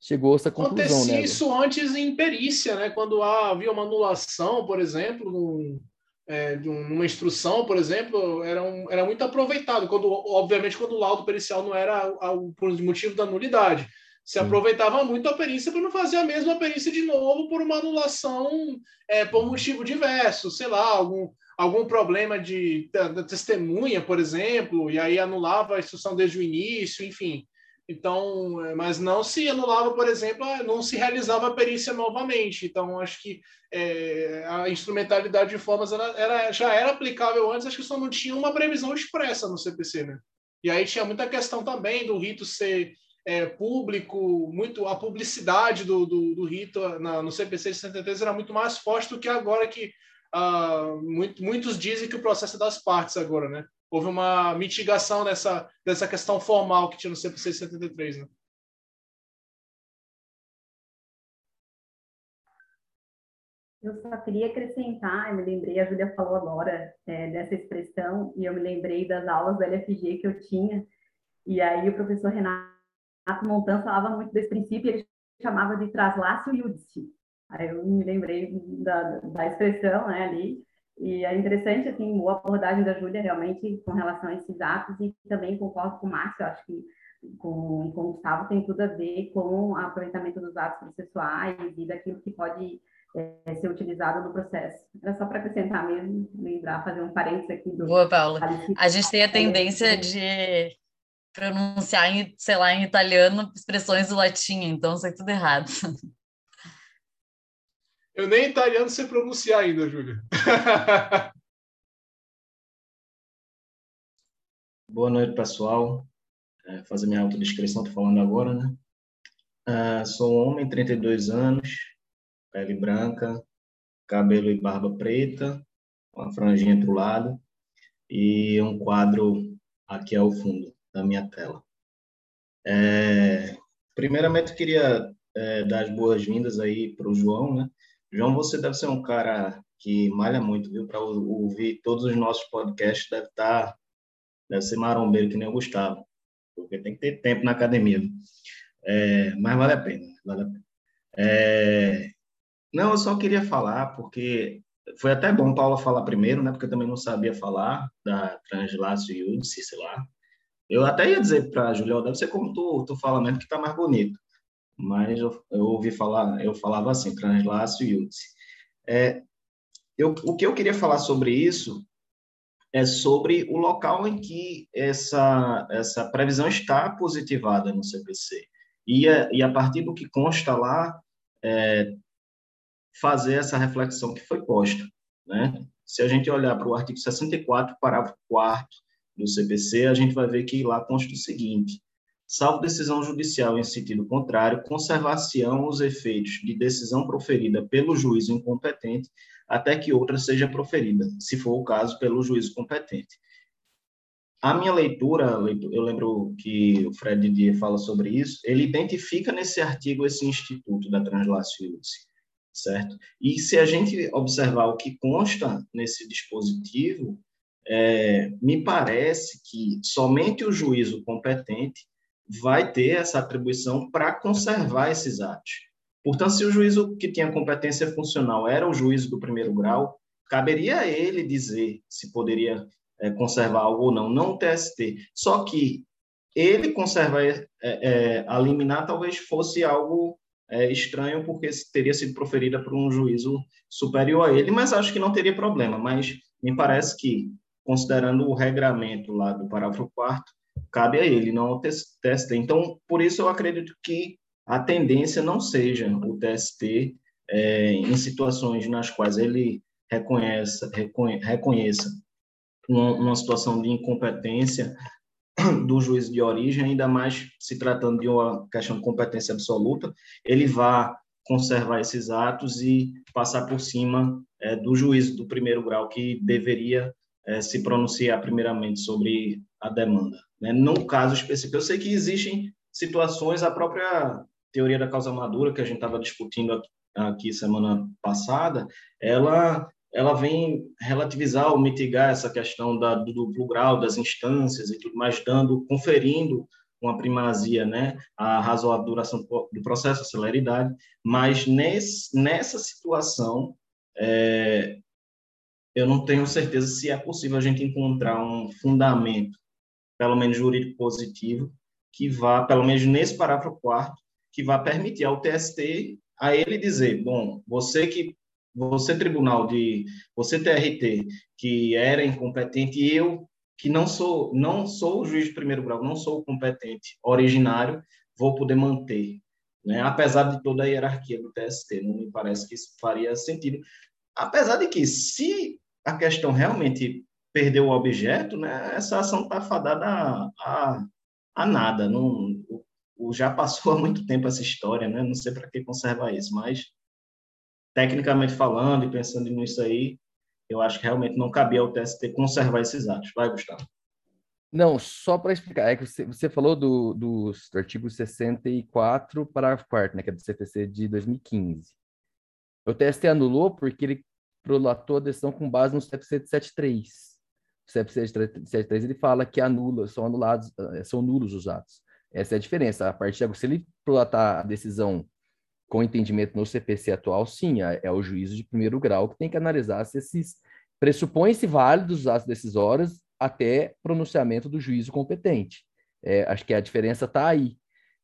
chegou a essa conclusão. Acontecia né, isso antes em perícia, né? Quando havia uma anulação, por exemplo, é, de uma instrução, por exemplo, era, um, era muito aproveitado, quando, obviamente quando o laudo pericial não era por motivo da nulidade. Se aproveitava muito a perícia para não fazer a mesma perícia de novo por uma anulação é, por motivo diverso, sei lá, algum, algum problema de, da, da testemunha, por exemplo, e aí anulava a instrução desde o início, enfim. Então, é, mas não se anulava, por exemplo, não se realizava a perícia novamente. Então, acho que é, a instrumentalidade de formas era, era, já era aplicável antes, acho que só não tinha uma previsão expressa no CPC, né? E aí tinha muita questão também do rito ser é, público, muito a publicidade do, do, do rito na, no CPC de 63 era muito mais forte do que agora que uh, muito, muitos dizem que o processo é das partes agora, né? Houve uma mitigação dessa, dessa questão formal que tinha no CPC 73, né? Eu só queria acrescentar, eu me lembrei, a Júlia falou agora é, dessa expressão, e eu me lembrei das aulas do LFG que eu tinha, e aí o professor Renato Montan falava muito desse princípio, ele chamava de traslácio iudice. Aí eu me lembrei da, da expressão né, ali, E é interessante, assim, a abordagem da Júlia realmente com relação a esses atos e também concordo com o Márcio, acho que com, com o Gustavo tem tudo a ver com o aproveitamento dos atos processuais e daquilo que pode é, ser utilizado no processo. Era só para acrescentar mesmo, lembrar, fazer um parênteses aqui. Do, Boa, Paula. A gente tem a tendência de pronunciar, em, sei lá, em italiano expressões do latim, então sai tudo errado. Eu nem italiano sei pronunciar ainda, Júlia. Boa noite, pessoal. É, fazer minha autodescrição, estou falando agora, né? Uh, sou um homem, 32 anos, pele branca, cabelo e barba preta, uma franjinha para o lado e um quadro aqui ao fundo da minha tela. É, primeiramente, queria é, dar as boas-vindas aí para o João, né? João, você deve ser um cara que malha muito, viu? Para ouvir todos os nossos podcasts, deve estar, tá, deve ser marombeiro que nem o Gustavo, porque tem que ter tempo na academia. É, mas vale a pena, vale a pena. É, não, eu só queria falar, porque foi até bom Paula falar primeiro, né? Porque eu também não sabia falar da translácio Yudice, sei lá. Eu até ia dizer para a Julião, deve ser como tu, tu fala mesmo, que está mais bonito mas eu, eu, ouvi falar, eu falava assim, translácio e Yutsi. É, eu, o que eu queria falar sobre isso é sobre o local em que essa, essa previsão está positivada no CPC. E, a, e a partir do que consta lá, é, fazer essa reflexão que foi posta. Né? Se a gente olhar para o artigo 64, parágrafo 4 do CPC, a gente vai ver que lá consta o seguinte: salvo decisão judicial em sentido contrário, conservar-se-ão os efeitos de decisão proferida pelo juízo incompetente até que outra seja proferida, se for o caso, pelo juízo competente. A minha leitura, eu lembro que o Fred Didier fala sobre isso, ele identifica nesse artigo esse instituto da translatio certo? E se a gente observar o que consta nesse dispositivo, é, me parece que somente o juízo competente vai ter essa atribuição para conservar esses atos. Portanto, se o juízo que tinha competência funcional era o juízo do primeiro grau, caberia a ele dizer se poderia é, conservar algo ou não, não o TST. Só que ele conservar é, é, a liminar talvez fosse algo é, estranho, porque teria sido proferida por um juízo superior a ele, mas acho que não teria problema. Mas me parece que, considerando o regramento lá do parágrafo 4 cabe a ele, não ao TST. Então, por isso eu acredito que a tendência não seja o TST é, em situações nas quais ele reconheça, reconhe, reconheça uma, uma situação de incompetência do juiz de origem, ainda mais se tratando de uma questão de competência absoluta, ele vá conservar esses atos e passar por cima é, do juiz do primeiro grau que deveria é, se pronunciar primeiramente sobre a demanda. Né? No caso específico, eu sei que existem situações, a própria teoria da causa madura, que a gente estava discutindo aqui, aqui semana passada, ela ela vem relativizar ou mitigar essa questão da, do duplo grau das instâncias e tudo mais, dando, conferindo uma primazia, né, a razoável duração do processo, a celeridade, mas nesse, nessa situação, é, eu não tenho certeza se é possível a gente encontrar um fundamento pelo menos jurídico positivo, que vá, pelo menos nesse parágrafo quarto, que vá permitir ao TST a ele dizer, bom, você que você tribunal de você TRT que era incompetente e eu que não sou não sou o juiz de primeiro grau, não sou o competente originário, vou poder manter, né? Apesar de toda a hierarquia do TST, não me parece que isso faria sentido. Apesar de que se a questão realmente perdeu o objeto, né, essa ação está fadada a, a, a, nada. Não, o, já passou há muito tempo essa história, né? não sei para que conservar isso, mas tecnicamente falando e pensando nisso aí, eu acho que realmente não cabia ao TST conservar esses atos. Vai, Gustavo. Não, só para explicar, é que você, você falou do, do, do, artigo 64, parágrafo 4 né, que é do CPC de 2015. O TST anulou porque ele prolatou a decisão com base no CPC de 73. CEP 73 ele fala que anula, são anulados, eh, são nulos os atos. Essa é a diferença. A partir de se ele prolatar a decisão com entendimento no CPC atual, sim, é, é o juízo de primeiro grau que tem que analisar se esses pressupõe-se válidos os atos decisórios até pronunciamento do juízo competente. É, acho que a diferença está aí.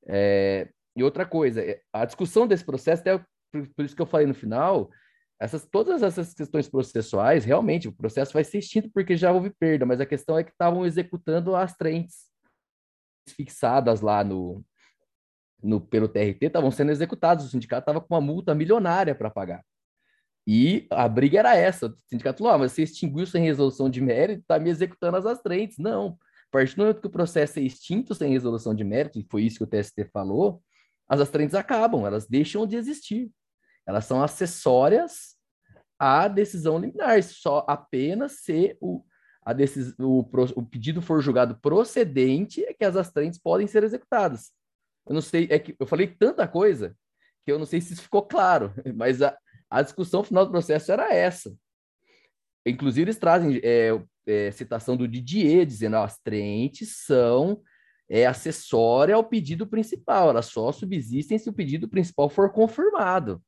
É, e outra coisa, é, a discussão desse processo, até por, por, isso que eu falei no final, essas, todas essas questões processuais, realmente, o processo vai ser extinto porque já houve perda, mas a questão é que estavam executando as trentes fixadas lá no, no pelo TRT, estavam sendo executadas, o sindicato estava com uma multa milionária para pagar. E a briga era essa. O sindicato falou: ah, mas você extinguiu sem resolução de mérito, está me executando as astrentes. Não. A partir do momento que o processo é extinto sem resolução de mérito, e foi isso que o TST falou, as astrentes acabam, elas deixam de existir. Elas são acessórias à decisão liminar, só apenas se o, a decis, o, o pedido for julgado procedente é que as astrentes podem ser executadas. Eu não sei, é que eu falei tanta coisa que eu não sei se isso ficou claro, mas a, a discussão final do processo era essa. Inclusive, eles trazem é, é, citação do Didier, dizendo as trentes são é, acessória ao pedido principal, elas só subsistem se o pedido principal for confirmado.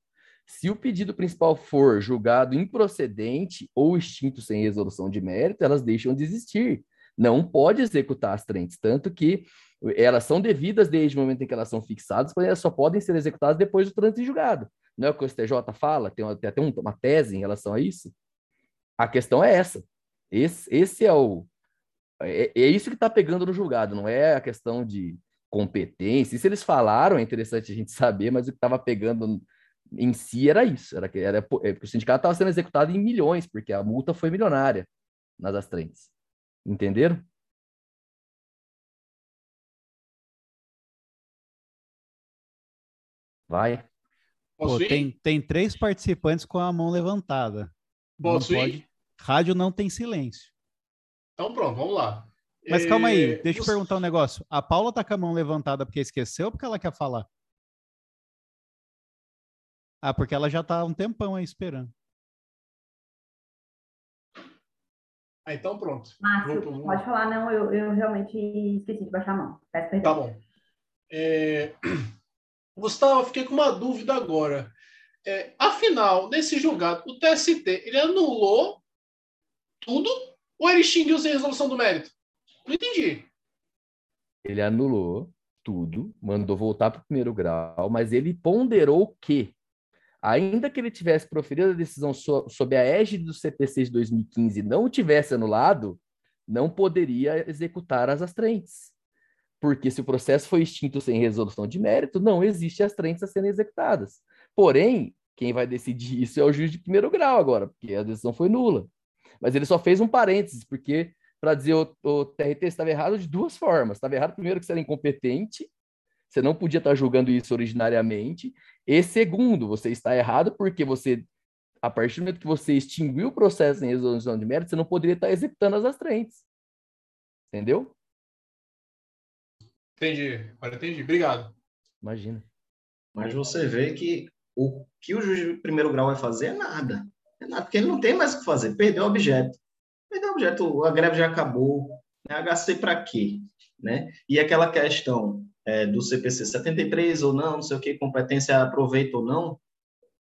Se o pedido principal for julgado improcedente ou extinto sem resolução de mérito, elas deixam de existir. Não pode executar as trentes, tanto que elas são devidas desde o momento em que elas são fixadas, porém elas só podem ser executadas depois do trânsito julgado. Não é o que o STJ fala? Tem, tem até uma tese em relação a isso. A questão é essa. Esse, esse é o. É, é isso que está pegando no julgado, não é a questão de competência. Isso eles falaram, é interessante a gente saber, mas o que estava pegando em si era isso. Era que era, é, o sindicato estava sendo executado em milhões, porque a multa foi milionária nas astrentes. Entenderam? Vai. Pô, tem, tem três participantes com a mão levantada. Posso não pode... Rádio não tem silêncio. Então pronto, vamos lá. Mas é... calma aí, deixa eu perguntar um negócio. A Paula tá com a mão levantada porque esqueceu ou porque ela quer falar? Ah, porque ela já tá há um tempão aí esperando. Ah, então pronto. Márcio, vou, pode falar, não, eu, eu realmente esqueci de baixar a mão. Peço perdão. Tá bom. É... Gustavo, fiquei com uma dúvida agora. É, afinal, nesse julgado, o TST ele anulou tudo ou ele extinguiu sem resolução do mérito? Não entendi. Ele anulou tudo, mandou voltar para o primeiro grau, mas ele ponderou que, ainda que ele tivesse proferido a decisão so, sob a égide do CPC de 2015 e não tivesse anulado, não poderia executar as astrentes. Porque se o processo foi extinto sem resolução de mérito, não existe as trentes a serem executadas. Porém, quem vai decidir isso é o juiz de primeiro grau agora, porque a decisão foi nula. Mas ele só fez um parênteses, porque para dizer o, o TRT estava errado de duas formas. Estava errado, primeiro, que você era incompetente, você não podia estar julgando isso originariamente. E segundo, você está errado porque você, a partir do momento que você extinguiu o processo em resolução de mérito, você não poderia estar executando as astrentes. Entendeu? Entendi, agora entendi. Obrigado. Imagina. Mas você vê que o que o juiz de primeiro grau vai fazer é nada. É nada, porque ele não tem mais o que fazer. Perdeu o objeto. Perdeu o objeto, a greve já acabou. Né? HC para quê? Né? E aquela questão é, do CPC 73 ou não, não sei o que, competência aproveita ou não,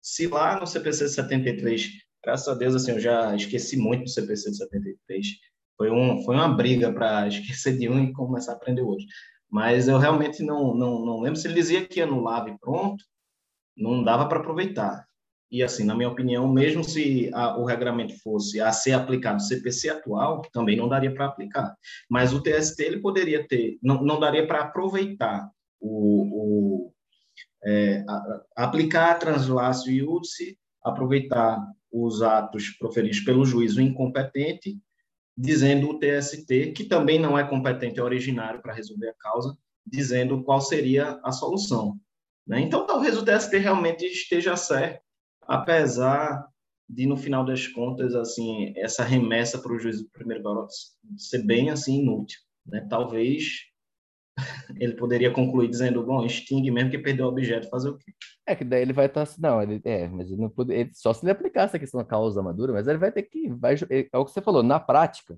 se lá no CPC 73, graças a Deus, assim, eu já esqueci muito do CPC 73, foi, um, foi uma briga para esquecer de um e começar a aprender outro. Mas eu realmente não, não, não lembro se ele dizia que anulava e pronto, não dava para aproveitar. E assim, na minha opinião, mesmo se a, o regulamento fosse a ser aplicado o CPC atual, também não daria para aplicar. Mas o TST ele poderia ter, não, não daria para aproveitar o, o é, a, aplicar a translácio iúdice, aproveitar os atos proferidos pelo juízo incompetente dizendo o TST, que também não é competente, é originário para resolver a causa, dizendo qual seria a solução. Né? Então, talvez o TST realmente esteja certo, apesar de, no final das contas, assim, essa remessa para o juiz do primeiro grau ser bem assim inútil. Né? Talvez ele poderia concluir dizendo, bom, extingue mesmo que perdeu o objeto, fazer o quê? É que daí ele vai estar, tá, não, ele, é, mas ele não pode, ele, só se ele aplicasse a questão da causa madura, mas ele vai ter que, vai, é, é o que você falou, na prática,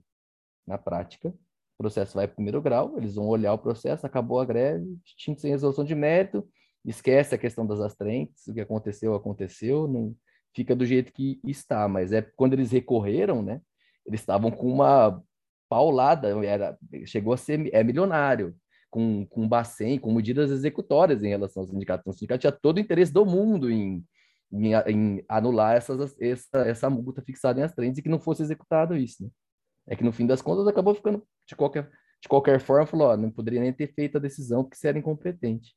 na prática, o processo vai primeiro grau, eles vão olhar o processo, acabou a greve, extinto sem resolução de mérito, esquece a questão das astrentes, o que aconteceu, aconteceu, não, fica do jeito que está, mas é quando eles recorreram, né? Eles estavam com uma paulada, era, chegou a ser é milionário, com, com Bacen, com medidas executórias em relação aos sindicatos. Então, o sindicato tinha todo o interesse do mundo em, em, em anular essas, essa, essa multa fixada em as trends e que não fosse executado isso, né? É que no fim das contas acabou ficando de qualquer, de qualquer forma, falou, ó, não poderia nem ter feito a decisão porque você era incompetente.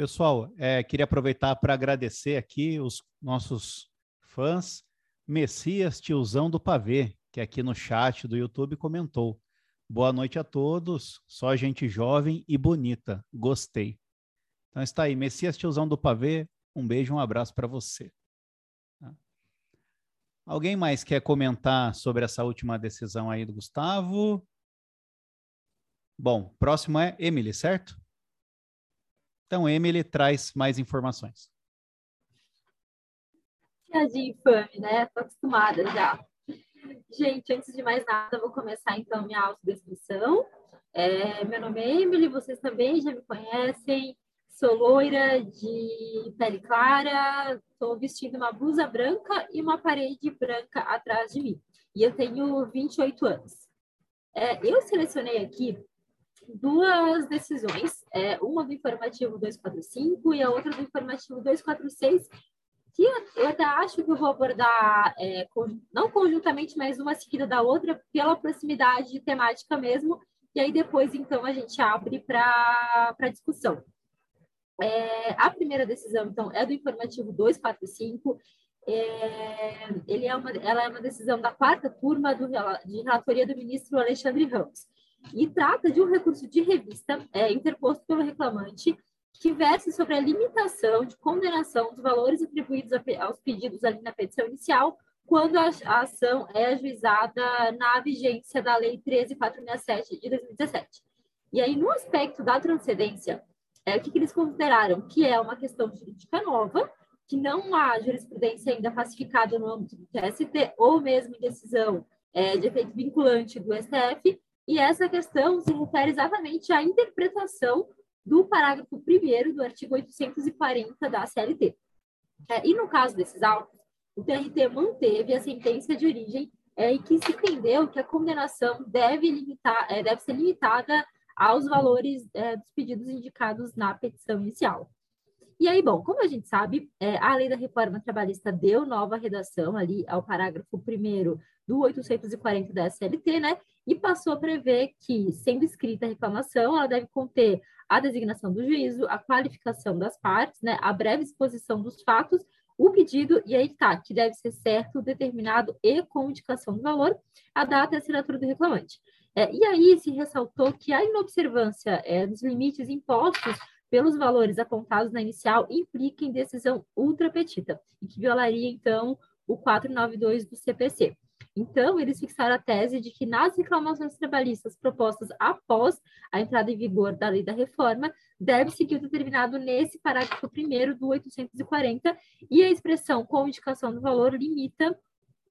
Pessoal, é, queria aproveitar para agradecer aqui os nossos fãs. Messias, tiozão do pavê, que aqui no chat do YouTube comentou. Boa noite a todos, só gente jovem e bonita, gostei. Então está aí, Messias, tiozão do pavê, um beijo, um abraço para você. Tá? Alguém mais quer comentar sobre essa última decisão aí do Gustavo? Bom, próximo é Emily, certo? Então, Emily traz mais informações. de infame, né? Tô acostumada já. Gente, antes de mais nada, vou começar então minha autodescrição. É, meu nome é Emily, vocês também já me conhecem. Sou loira de pele clara, estou vestindo uma blusa branca e uma parede branca atrás de mim. E eu tenho 28 anos. É, eu selecionei aqui duas decisões, é, uma do informativo 245 e a outra do informativo 246, que eu até acho que eu vou abordar, é, não conjuntamente, mas uma seguida da outra, pela proximidade temática mesmo, e aí depois, então, a gente abre para discussão. É, a primeira decisão, então, é do informativo 245, é, ele é uma, ela é uma decisão da quarta turma do, de relatoria do ministro Alexandre Ramos e trata de um recurso de revista é, interposto pelo reclamante que versa sobre a limitação de condenação dos valores atribuídos aos pedidos ali na petição inicial, quando a, a ação é ajuizada na vigência da Lei 13467 de 2017. E aí, no aspecto da transcendência, é, o que, que eles consideraram? Que é uma questão jurídica nova, que não há jurisprudência ainda pacificada no âmbito do TST, ou mesmo decisão é, de efeito vinculante do STF, e essa questão se refere exatamente à interpretação do parágrafo 1 do artigo 840 da CLT. É, e no caso desses autos, o TRT manteve a sentença de origem é, e que se entendeu que a condenação deve, limitar, é, deve ser limitada aos valores é, dos pedidos indicados na petição inicial. E aí, bom, como a gente sabe, é, a lei da reforma trabalhista deu nova redação ali ao parágrafo 1 do 840 da SLT, né? e passou a prever que, sendo escrita a reclamação, ela deve conter a designação do juízo, a qualificação das partes, né, a breve exposição dos fatos, o pedido, e aí tá, que deve ser certo, determinado e com indicação do valor, a data e a assinatura do reclamante. É, e aí se ressaltou que a inobservância é, dos limites impostos pelos valores apontados na inicial implica em decisão ultrapetita, e que violaria, então, o 492 do CPC. Então, eles fixaram a tese de que nas reclamações trabalhistas propostas após a entrada em vigor da lei da reforma, deve seguir o determinado nesse parágrafo primeiro do 840, e a expressão com indicação do valor limita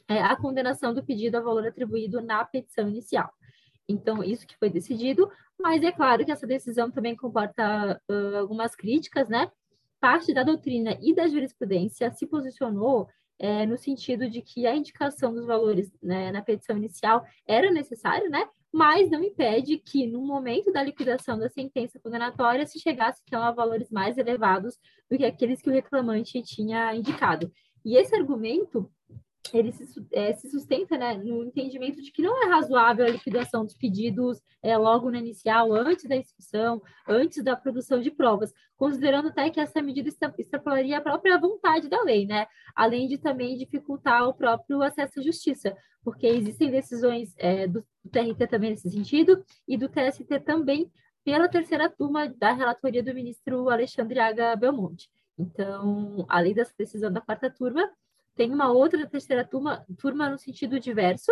é, a condenação do pedido a valor atribuído na petição inicial. Então, isso que foi decidido, mas é claro que essa decisão também comporta uh, algumas críticas, né? Parte da doutrina e da jurisprudência se posicionou é, no sentido de que a indicação dos valores né, na petição inicial era necessária, né? Mas não impede que, no momento da liquidação da sentença condenatória, se chegasse então a valores mais elevados do que aqueles que o reclamante tinha indicado. E esse argumento ele se, é, se sustenta né, no entendimento de que não é razoável a liquidação dos pedidos é, logo no inicial, antes da inscrição, antes da produção de provas, considerando até que essa medida extrapolaria a própria vontade da lei, né? além de também dificultar o próprio acesso à justiça, porque existem decisões é, do TRT também nesse sentido e do TST também pela terceira turma da relatoria do ministro Alexandre Aga Belmonte. Então, além dessa decisão da quarta turma, tem uma outra terceira turma, turma no sentido diverso.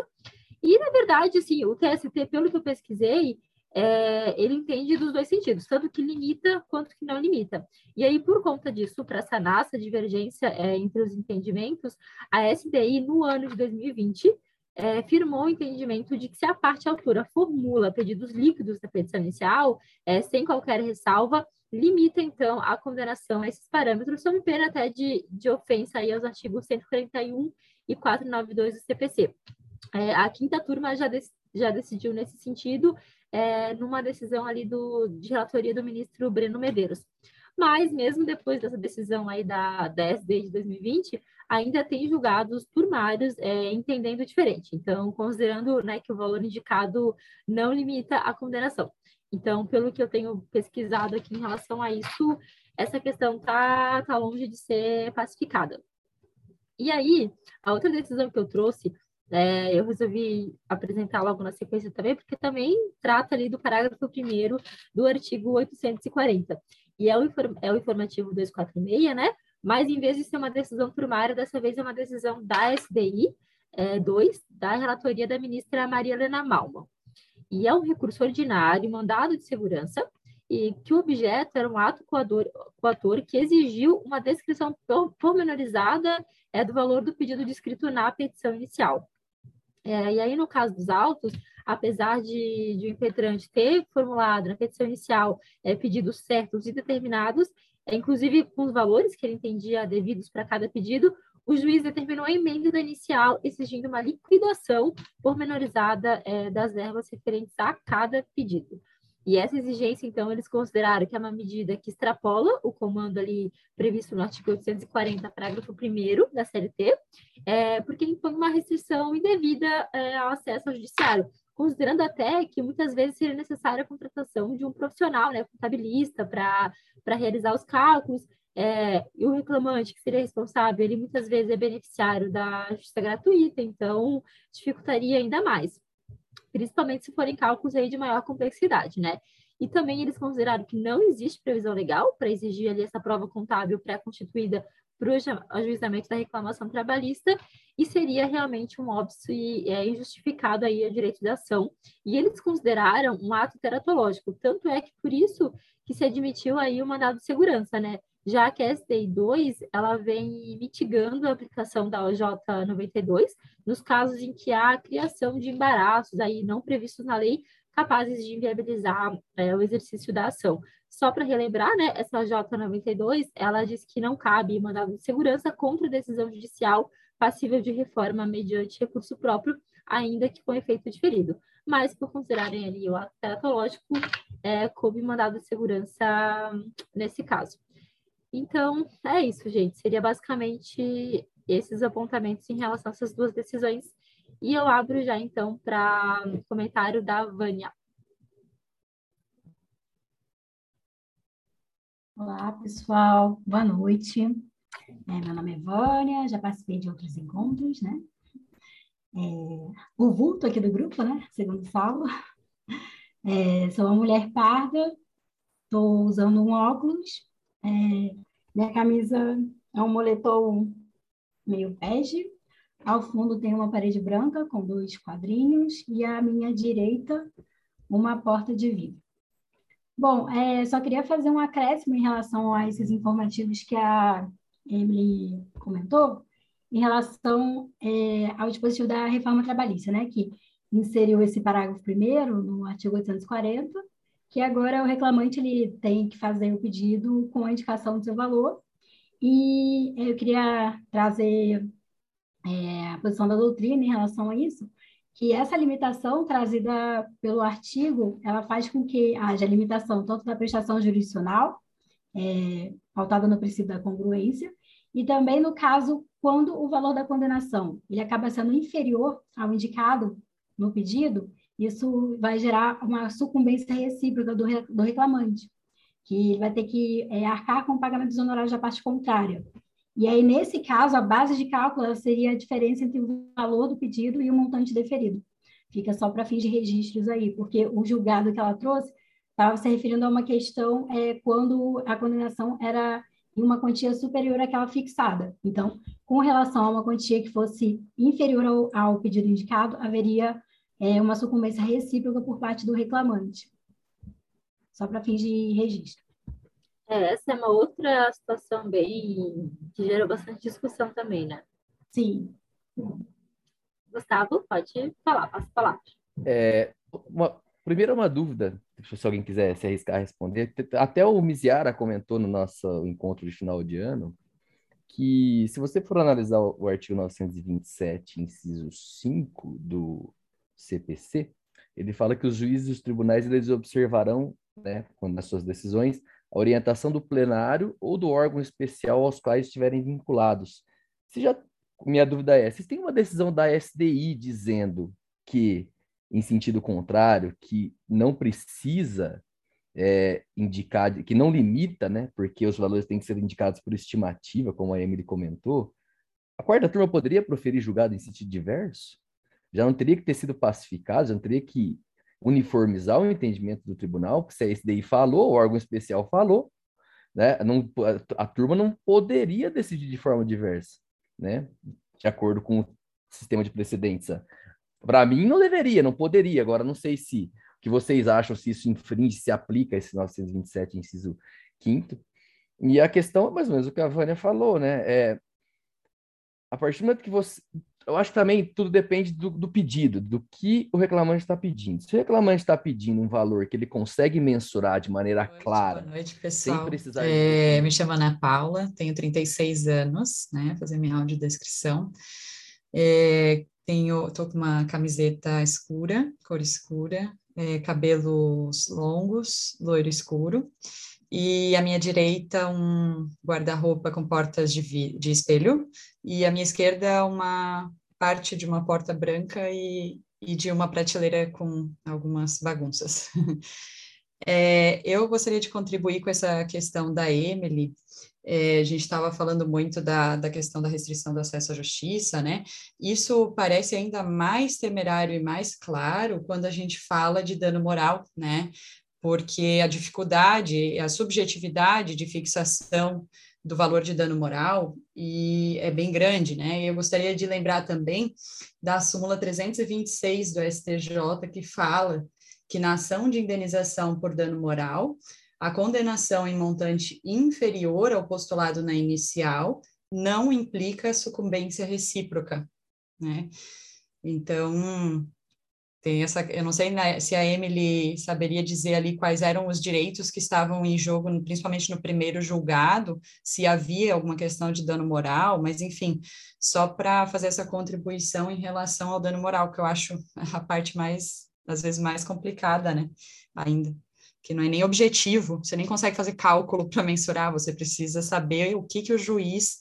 E, na verdade, assim, o TST, pelo que eu pesquisei, é, ele entende dos dois sentidos, tanto que limita quanto que não limita. E aí, por conta disso, para sanar essa divergência é, entre os entendimentos, a SDI, no ano de 2020, é, firmou o entendimento de que se a parte autora formula pedidos líquidos da petição inicial, é, sem qualquer ressalva, limita, então, a condenação a esses parâmetros, sob pena até de, de ofensa aí aos artigos 141 e 492 do CPC. É, a quinta turma já, de, já decidiu nesse sentido, é, numa decisão ali do, de relatoria do ministro Breno Medeiros. Mas, mesmo depois dessa decisão aí da, da SD de 2020, ainda tem julgados turmários é, entendendo diferente. Então, considerando né, que o valor indicado não limita a condenação. Então, pelo que eu tenho pesquisado aqui em relação a isso, essa questão está tá longe de ser pacificada. E aí, a outra decisão que eu trouxe, é, eu resolvi apresentar logo na sequência também, porque também trata ali do parágrafo primeiro do artigo 840. E é o, é o informativo 246, né? Mas em vez de ser uma decisão primária, dessa vez é uma decisão da SDI é, 2, da relatoria da ministra Maria Helena Malman e é um recurso ordinário, mandado de segurança, e que o objeto era um ato coador, coator que exigiu uma descrição pormenorizada é, do valor do pedido descrito na petição inicial. É, e aí, no caso dos autos, apesar de, de o impetrante ter formulado na petição inicial é, pedidos certos e determinados, é, inclusive com os valores que ele entendia devidos para cada pedido, o juiz determinou a emenda da inicial exigindo uma liquidação pormenorizada é, das verbas referentes a cada pedido. E essa exigência, então, eles consideraram que é uma medida que extrapola o comando ali previsto no artigo 840, parágrafo 1 da CLT, é, porque impõe uma restrição indevida é, ao acesso ao judiciário, considerando até que muitas vezes seria necessária a contratação de um profissional, né, contabilista, para realizar os cálculos, é, e o reclamante que seria responsável, ele muitas vezes é beneficiário da justiça gratuita, então dificultaria ainda mais, principalmente se forem cálculos aí de maior complexidade, né? E também eles consideraram que não existe previsão legal para exigir ali essa prova contábil pré-constituída para o ajuizamento da reclamação trabalhista e seria realmente um óbvio e é, injustificado aí o direito de ação. E eles consideraram um ato teratológico, tanto é que por isso que se admitiu aí o mandado de segurança, né? Já a SDI 2 ela vem mitigando a aplicação da OJ 92 nos casos em que há criação de embaraços aí não previstos na lei capazes de inviabilizar é, o exercício da ação. Só para relembrar, né, essa OJ 92 ela diz que não cabe mandado de segurança contra decisão judicial passível de reforma mediante recurso próprio, ainda que com efeito diferido. Mas, por considerarem ali o ato teratológico, é, coube mandado de segurança nesse caso. Então, é isso, gente. Seria basicamente esses apontamentos em relação a essas duas decisões. E eu abro já, então, para comentário da Vânia. Olá, pessoal. Boa noite. É, meu nome é Vânia, já participei de outros encontros, né? É, o vulto aqui do grupo, né? Segundo Saulo. É, sou uma mulher parda, estou usando um óculos, é, minha camisa é um moletom meio bege. Ao fundo tem uma parede branca com dois quadrinhos e à minha direita uma porta de vidro. Bom, é, só queria fazer um acréscimo em relação a esses informativos que a Emily comentou, em relação é, ao dispositivo da reforma trabalhista, né, que inseriu esse parágrafo primeiro no artigo 840 que agora o reclamante ele tem que fazer o pedido com a indicação do seu valor. E eu queria trazer é, a posição da doutrina em relação a isso, que essa limitação trazida pelo artigo, ela faz com que haja limitação tanto da prestação jurisdicional, é, pautada no princípio da congruência, e também no caso quando o valor da condenação ele acaba sendo inferior ao indicado no pedido, isso vai gerar uma sucumbência recíproca do, do reclamante, que ele vai ter que é, arcar com o pagamento dos honorários da parte contrária. E aí, nesse caso, a base de cálculo seria a diferença entre o valor do pedido e o montante deferido. Fica só para fins de registros aí, porque o julgado que ela trouxe estava se referindo a uma questão é, quando a condenação era em uma quantia superior àquela fixada. Então, com relação a uma quantia que fosse inferior ao, ao pedido indicado, haveria é uma sucumbência recíproca por parte do reclamante, só para fins de registro. É, essa é uma outra situação bem que gerou bastante discussão também, né? Sim. Gustavo, pode falar, passa a palavra. É, uma, primeiro uma dúvida, se alguém quiser se arriscar a responder. Até o Miziara comentou no nosso encontro de final de ano que se você for analisar o artigo 927, inciso 5 do CPC, ele fala que os juízes e os tribunais eles observarão, né, nas suas decisões, a orientação do plenário ou do órgão especial aos quais estiverem vinculados. Se já, minha dúvida é, se tem uma decisão da SDI dizendo que, em sentido contrário, que não precisa é, indicar, que não limita, né, porque os valores têm que ser indicados por estimativa, como a Emily comentou, a quarta turma poderia proferir julgado em sentido diverso? Já não teria que ter sido pacificado, já não teria que uniformizar o entendimento do tribunal, porque se a SDI falou, o órgão especial falou, né, não, a, a turma não poderia decidir de forma diversa, né, de acordo com o sistema de precedentes. Para mim, não deveria, não poderia. Agora, não sei se o que vocês acham, se isso infringe, se aplica esse 927, inciso 5 E a questão é mais ou menos o que a Vânia falou, né? É, a partir do momento que você eu acho que também tudo depende do, do pedido, do que o reclamante está pedindo. Se o reclamante está pedindo um valor que ele consegue mensurar de maneira boa noite, clara, boa noite, pessoal. sem precisar é, de... Me chamo Ana Paula, tenho 36 anos, né? Fazer minha audiodescrição. É, tenho, tô com uma camiseta escura, cor escura, é, cabelos longos, loiro escuro e à minha direita um guarda-roupa com portas de, de espelho, e à minha esquerda uma parte de uma porta branca e, e de uma prateleira com algumas bagunças. é, eu gostaria de contribuir com essa questão da Emily. É, a gente estava falando muito da, da questão da restrição do acesso à justiça, né? Isso parece ainda mais temerário e mais claro quando a gente fala de dano moral, né? Porque a dificuldade, a subjetividade de fixação do valor de dano moral e é bem grande, né? Eu gostaria de lembrar também da súmula 326 do STJ que fala que na ação de indenização por dano moral, a condenação em montante inferior ao postulado na inicial não implica sucumbência recíproca, né? Então, tem essa, eu não sei né, se a Emily saberia dizer ali quais eram os direitos que estavam em jogo, principalmente no primeiro julgado, se havia alguma questão de dano moral, mas enfim, só para fazer essa contribuição em relação ao dano moral, que eu acho a parte mais, às vezes, mais complicada, né, ainda que não é nem objetivo, você nem consegue fazer cálculo para mensurar, você precisa saber o que, que o juiz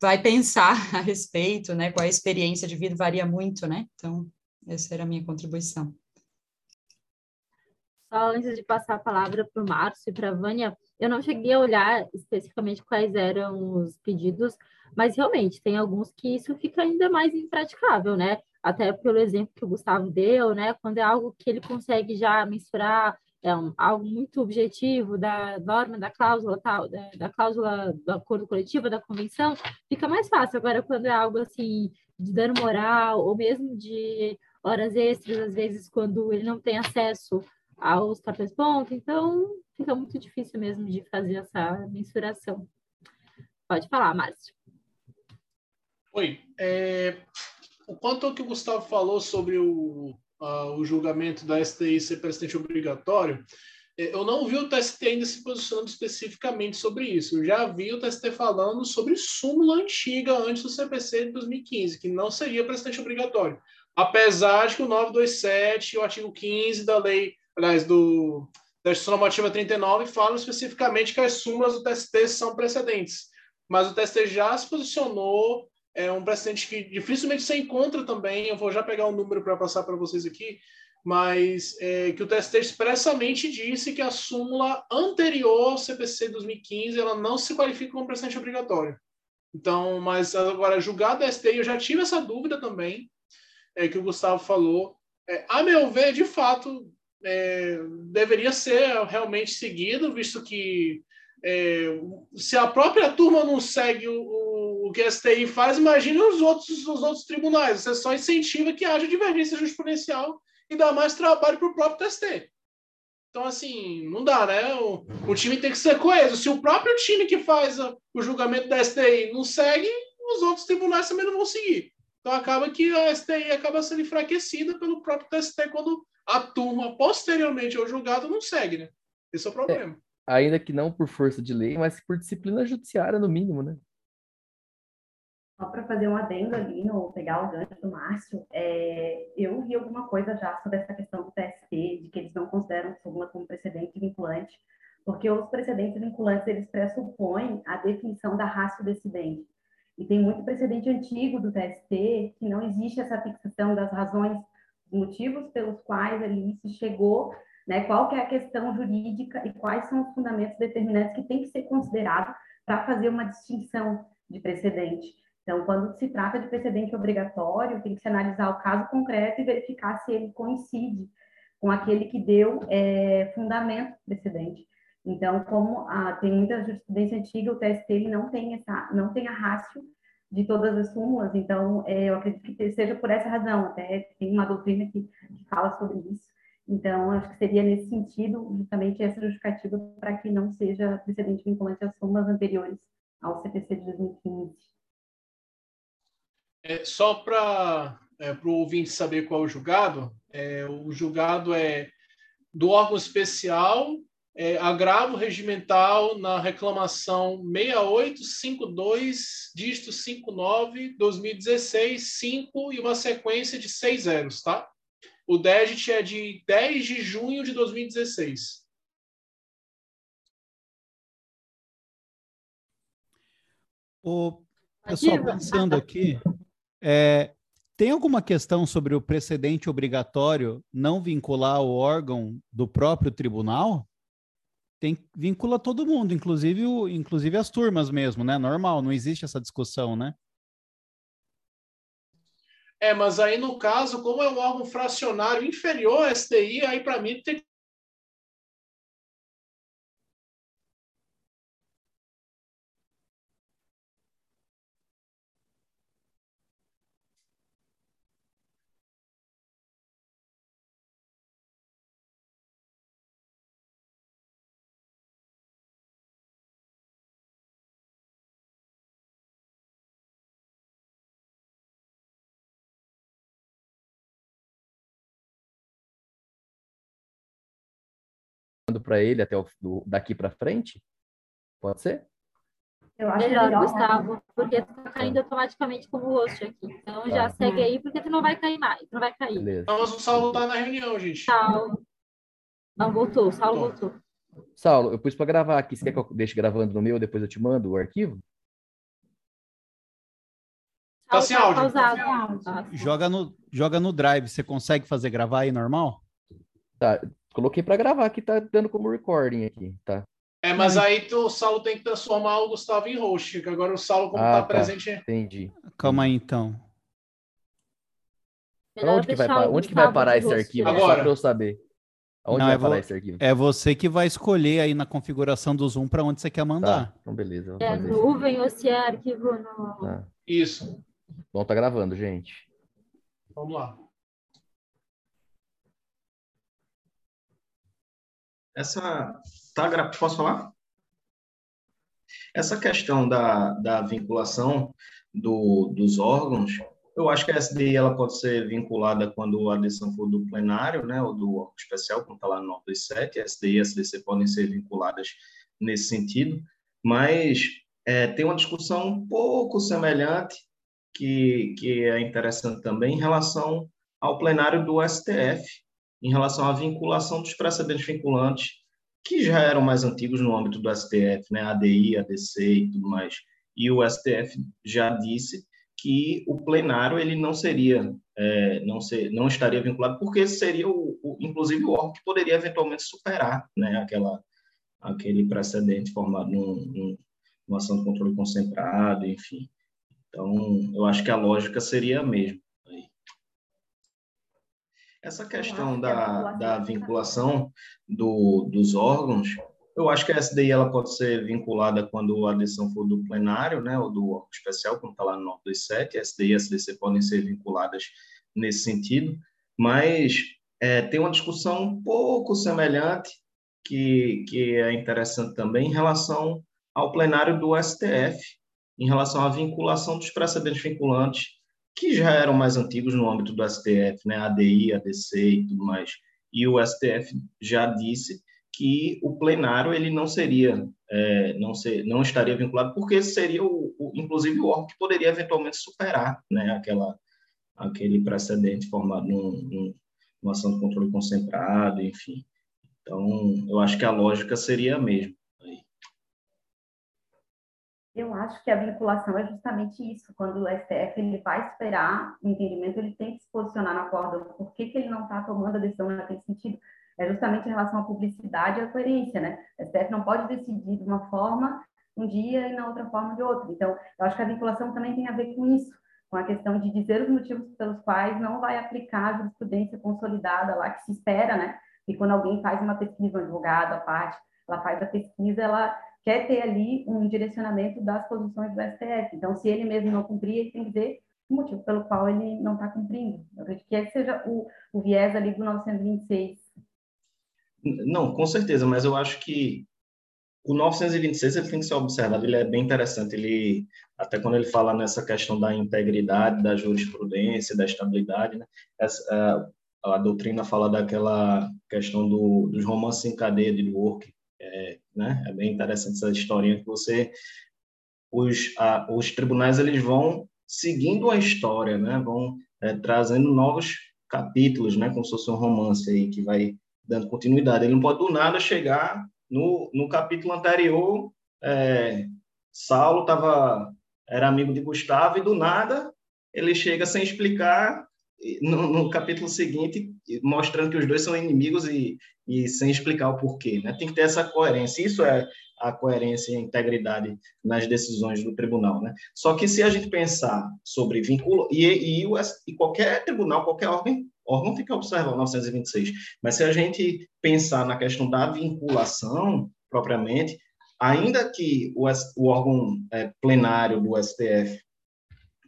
vai pensar a respeito, né? Qual a experiência de vida varia muito, né? Então, essa era a minha contribuição. Só antes de passar a palavra para o Márcio e para a Vânia, eu não cheguei a olhar especificamente quais eram os pedidos, mas realmente tem alguns que isso fica ainda mais impraticável, né? Até pelo exemplo que o Gustavo deu, né? Quando é algo que ele consegue já mensurar, é um, algo muito objetivo da norma, da cláusula tal, da, da cláusula do acordo coletivo, da convenção, fica mais fácil. Agora, quando é algo assim de dano moral ou mesmo de horas extras, às vezes, quando ele não tem acesso aos papéis ponto, então fica muito difícil mesmo de fazer essa mensuração. Pode falar, Márcio. Oi. É, quanto ao que o Gustavo falou sobre o, o julgamento da STI ser precedente obrigatório, é, eu não vi o TST ainda se posicionando especificamente sobre isso. Eu já vi o TST falando sobre súmula antiga antes do CPC de 2015, que não seria precedente obrigatório apesar de que o 927 e o artigo 15 da lei, aliás, do, da Instituição Normativa 39 falam especificamente que as súmulas do TST são precedentes. Mas o TST já se posicionou, é um precedente que dificilmente se encontra também, eu vou já pegar um número para passar para vocês aqui, mas é, que o TST expressamente disse que a súmula anterior ao CPC 2015 ela não se qualifica como precedente obrigatório. Então, mas agora, julgado a STI, eu já tive essa dúvida também, é, que o Gustavo falou. É, a meu ver, de fato, é, deveria ser realmente seguido, visto que é, se a própria turma não segue o, o que a STI faz, imagine os outros, os outros tribunais. Você só incentiva que haja divergência jurisprudencial e dá mais trabalho para o próprio TST. Então, assim, não dá, né? O, o, time tem que ser coeso. Se o próprio time que faz o julgamento da STI não segue, os outros tribunais também não vão seguir. Então acaba que a STI acaba sendo enfraquecida pelo próprio TST quando a turma, posteriormente ao julgado, não segue, né? Esse é o problema. É, ainda que não por força de lei, mas por disciplina judiciária, no mínimo, né? Só para fazer um adendo ali, no pegar o gancho do Márcio, é, eu vi alguma coisa já sobre essa questão do TST, de que eles não consideram súmula como precedente vinculante, porque os precedentes vinculantes, eles pressupõem a definição da raça decidente. E tem muito precedente antigo do TST que não existe essa fixação das razões, motivos pelos quais ali se chegou, né, qual que é a questão jurídica e quais são os fundamentos determinantes que tem que ser considerado para fazer uma distinção de precedente. Então, quando se trata de precedente obrigatório, tem que se analisar o caso concreto e verificar se ele coincide com aquele que deu é, fundamento precedente. Então, como ah, tem muita jurisprudência antiga, o TST ele não tem essa, não tem a rácio de todas as súmulas. Então, é, eu acredito que seja por essa razão. Até tem uma doutrina que, que fala sobre isso. Então, acho que seria nesse sentido justamente essa justificativa para que não seja precedente vinculante às súmulas anteriores ao CPC de 2015. É, só para é, o ouvinte saber qual é o julgado, é, o julgado é do órgão especial, é, agravo regimental na reclamação 6852, dígito 59, 2016, 5 e uma sequência de seis zeros, tá? O DEGIT é de 10 de junho de 2016. O pessoal pensando aqui, é, tem alguma questão sobre o precedente obrigatório não vincular o órgão do próprio tribunal? Tem, vincula todo mundo, inclusive, o, inclusive as turmas mesmo, né? Normal, não existe essa discussão, né? É, mas aí no caso, como é um órgão fracionário inferior ao STI, aí para mim tem para ele até o, do, daqui para frente? Pode ser? Eu acho melhor, melhor Gustavo, porque tu tá caindo automaticamente como host aqui. Então tá. já segue aí, porque tu não vai cair mais, tu não vai cair. Beleza. Mas o Saulo tá na reunião, gente. Saulo. Não, voltou, o Saulo voltou. Saulo, eu pus para gravar aqui. Você quer que eu deixe gravando no meu, depois eu te mando o arquivo? Tá sem áudio. Tá joga no, joga no Drive. Você consegue fazer gravar aí normal? Tá, Coloquei para gravar aqui, tá dando como recording aqui, tá? É, mas aí tu, o Saulo tem que transformar o Gustavo em host, que agora o Saulo, como ah, tá, tá presente. Entendi. Calma aí, então. onde que, vai, onde que vai parar esse arquivo? Agora. Só para eu saber. Onde Não, vai é parar esse arquivo? É você que vai escolher aí na configuração do Zoom para onde você quer mandar. Tá, então beleza. É nuvem ou se é arquivo no. Tá. Isso. Bom, tá gravando, gente. Vamos lá. Essa. Tá, posso falar? Essa questão da, da vinculação do, dos órgãos, eu acho que a SDI ela pode ser vinculada quando a decisão for do plenário, né, ou do órgão especial, como está lá no 927, a SDI e a SDC podem ser vinculadas nesse sentido, mas é, tem uma discussão um pouco semelhante, que, que é interessante também, em relação ao plenário do STF, em relação à vinculação dos precedentes vinculantes, que já eram mais antigos no âmbito do STF, né, ADI, ADC e tudo mais. E o STF já disse que o plenário ele não seria, é, não, ser, não estaria vinculado, porque seria, o, o, inclusive, o órgão que poderia eventualmente superar né, aquela, aquele precedente formado num, num, numa ação de controle concentrado, enfim. Então, eu acho que a lógica seria a mesma. Essa questão da, da vinculação do, dos órgãos, eu acho que a SDI ela pode ser vinculada quando a decisão for do plenário, né, ou do órgão especial, como está lá no 927, a SDI e a SDC podem ser vinculadas nesse sentido, mas é, tem uma discussão um pouco semelhante, que, que é interessante também, em relação ao plenário do STF, em relação à vinculação dos precedentes vinculantes que já eram mais antigos no âmbito do STF, né, ADI, ADC e tudo mais. e o STF já disse que o plenário ele não seria, é, não, ser, não estaria vinculado, porque seria, o, o, inclusive, o órgão que poderia eventualmente superar né, aquela, aquele precedente formado num, num, numa ação de controle concentrado, enfim. Então, eu acho que a lógica seria a mesma. Eu acho que a vinculação é justamente isso. Quando o STF ele vai esperar o entendimento, ele tem que se posicionar na corda. Por que, que ele não está tomando a decisão naquele sentido? É justamente em relação à publicidade e à coerência, né? O STF não pode decidir de uma forma um dia e na outra forma de outra. Então, eu acho que a vinculação também tem a ver com isso, com a questão de dizer os motivos pelos quais não vai aplicar a jurisprudência consolidada lá que se espera, né? E quando alguém faz uma pesquisa, um advogado, a parte, ela faz a pesquisa, ela quer ter ali um direcionamento das posições do STF. Então, se ele mesmo não cumprir, ele tem que dizer o motivo pelo qual ele não está cumprindo. Eu acredito que esse seja o, o viés ali do 926. Não, com certeza, mas eu acho que o 926 ele tem que ser observado, ele é bem interessante, ele até quando ele fala nessa questão da integridade, da jurisprudência, da estabilidade, né? Essa, a, a doutrina fala daquela questão do, dos romances em cadeia de Dworkin, é, né? é bem interessante essa historinha que você os, a, os tribunais eles vão seguindo a história, né? Vão é, trazendo novos capítulos, né? Como se fosse um romance aí que vai dando continuidade. Ele não pode do nada chegar no, no capítulo anterior. É, Saulo tava era amigo de Gustavo e do nada ele chega sem explicar no, no, capítulo seguinte, mostrando que os dois são inimigos e, e sem explicar o porquê. Né? Tem que ter essa coerência. Isso é a coerência e a integridade nas decisões do tribunal. Né? Só que se a gente pensar sobre vínculo, e, e, e qualquer tribunal, qualquer órgão, órgão tem que observar o 926, mas se a gente pensar na questão da vinculação propriamente, ainda que o, o órgão é, plenário do STF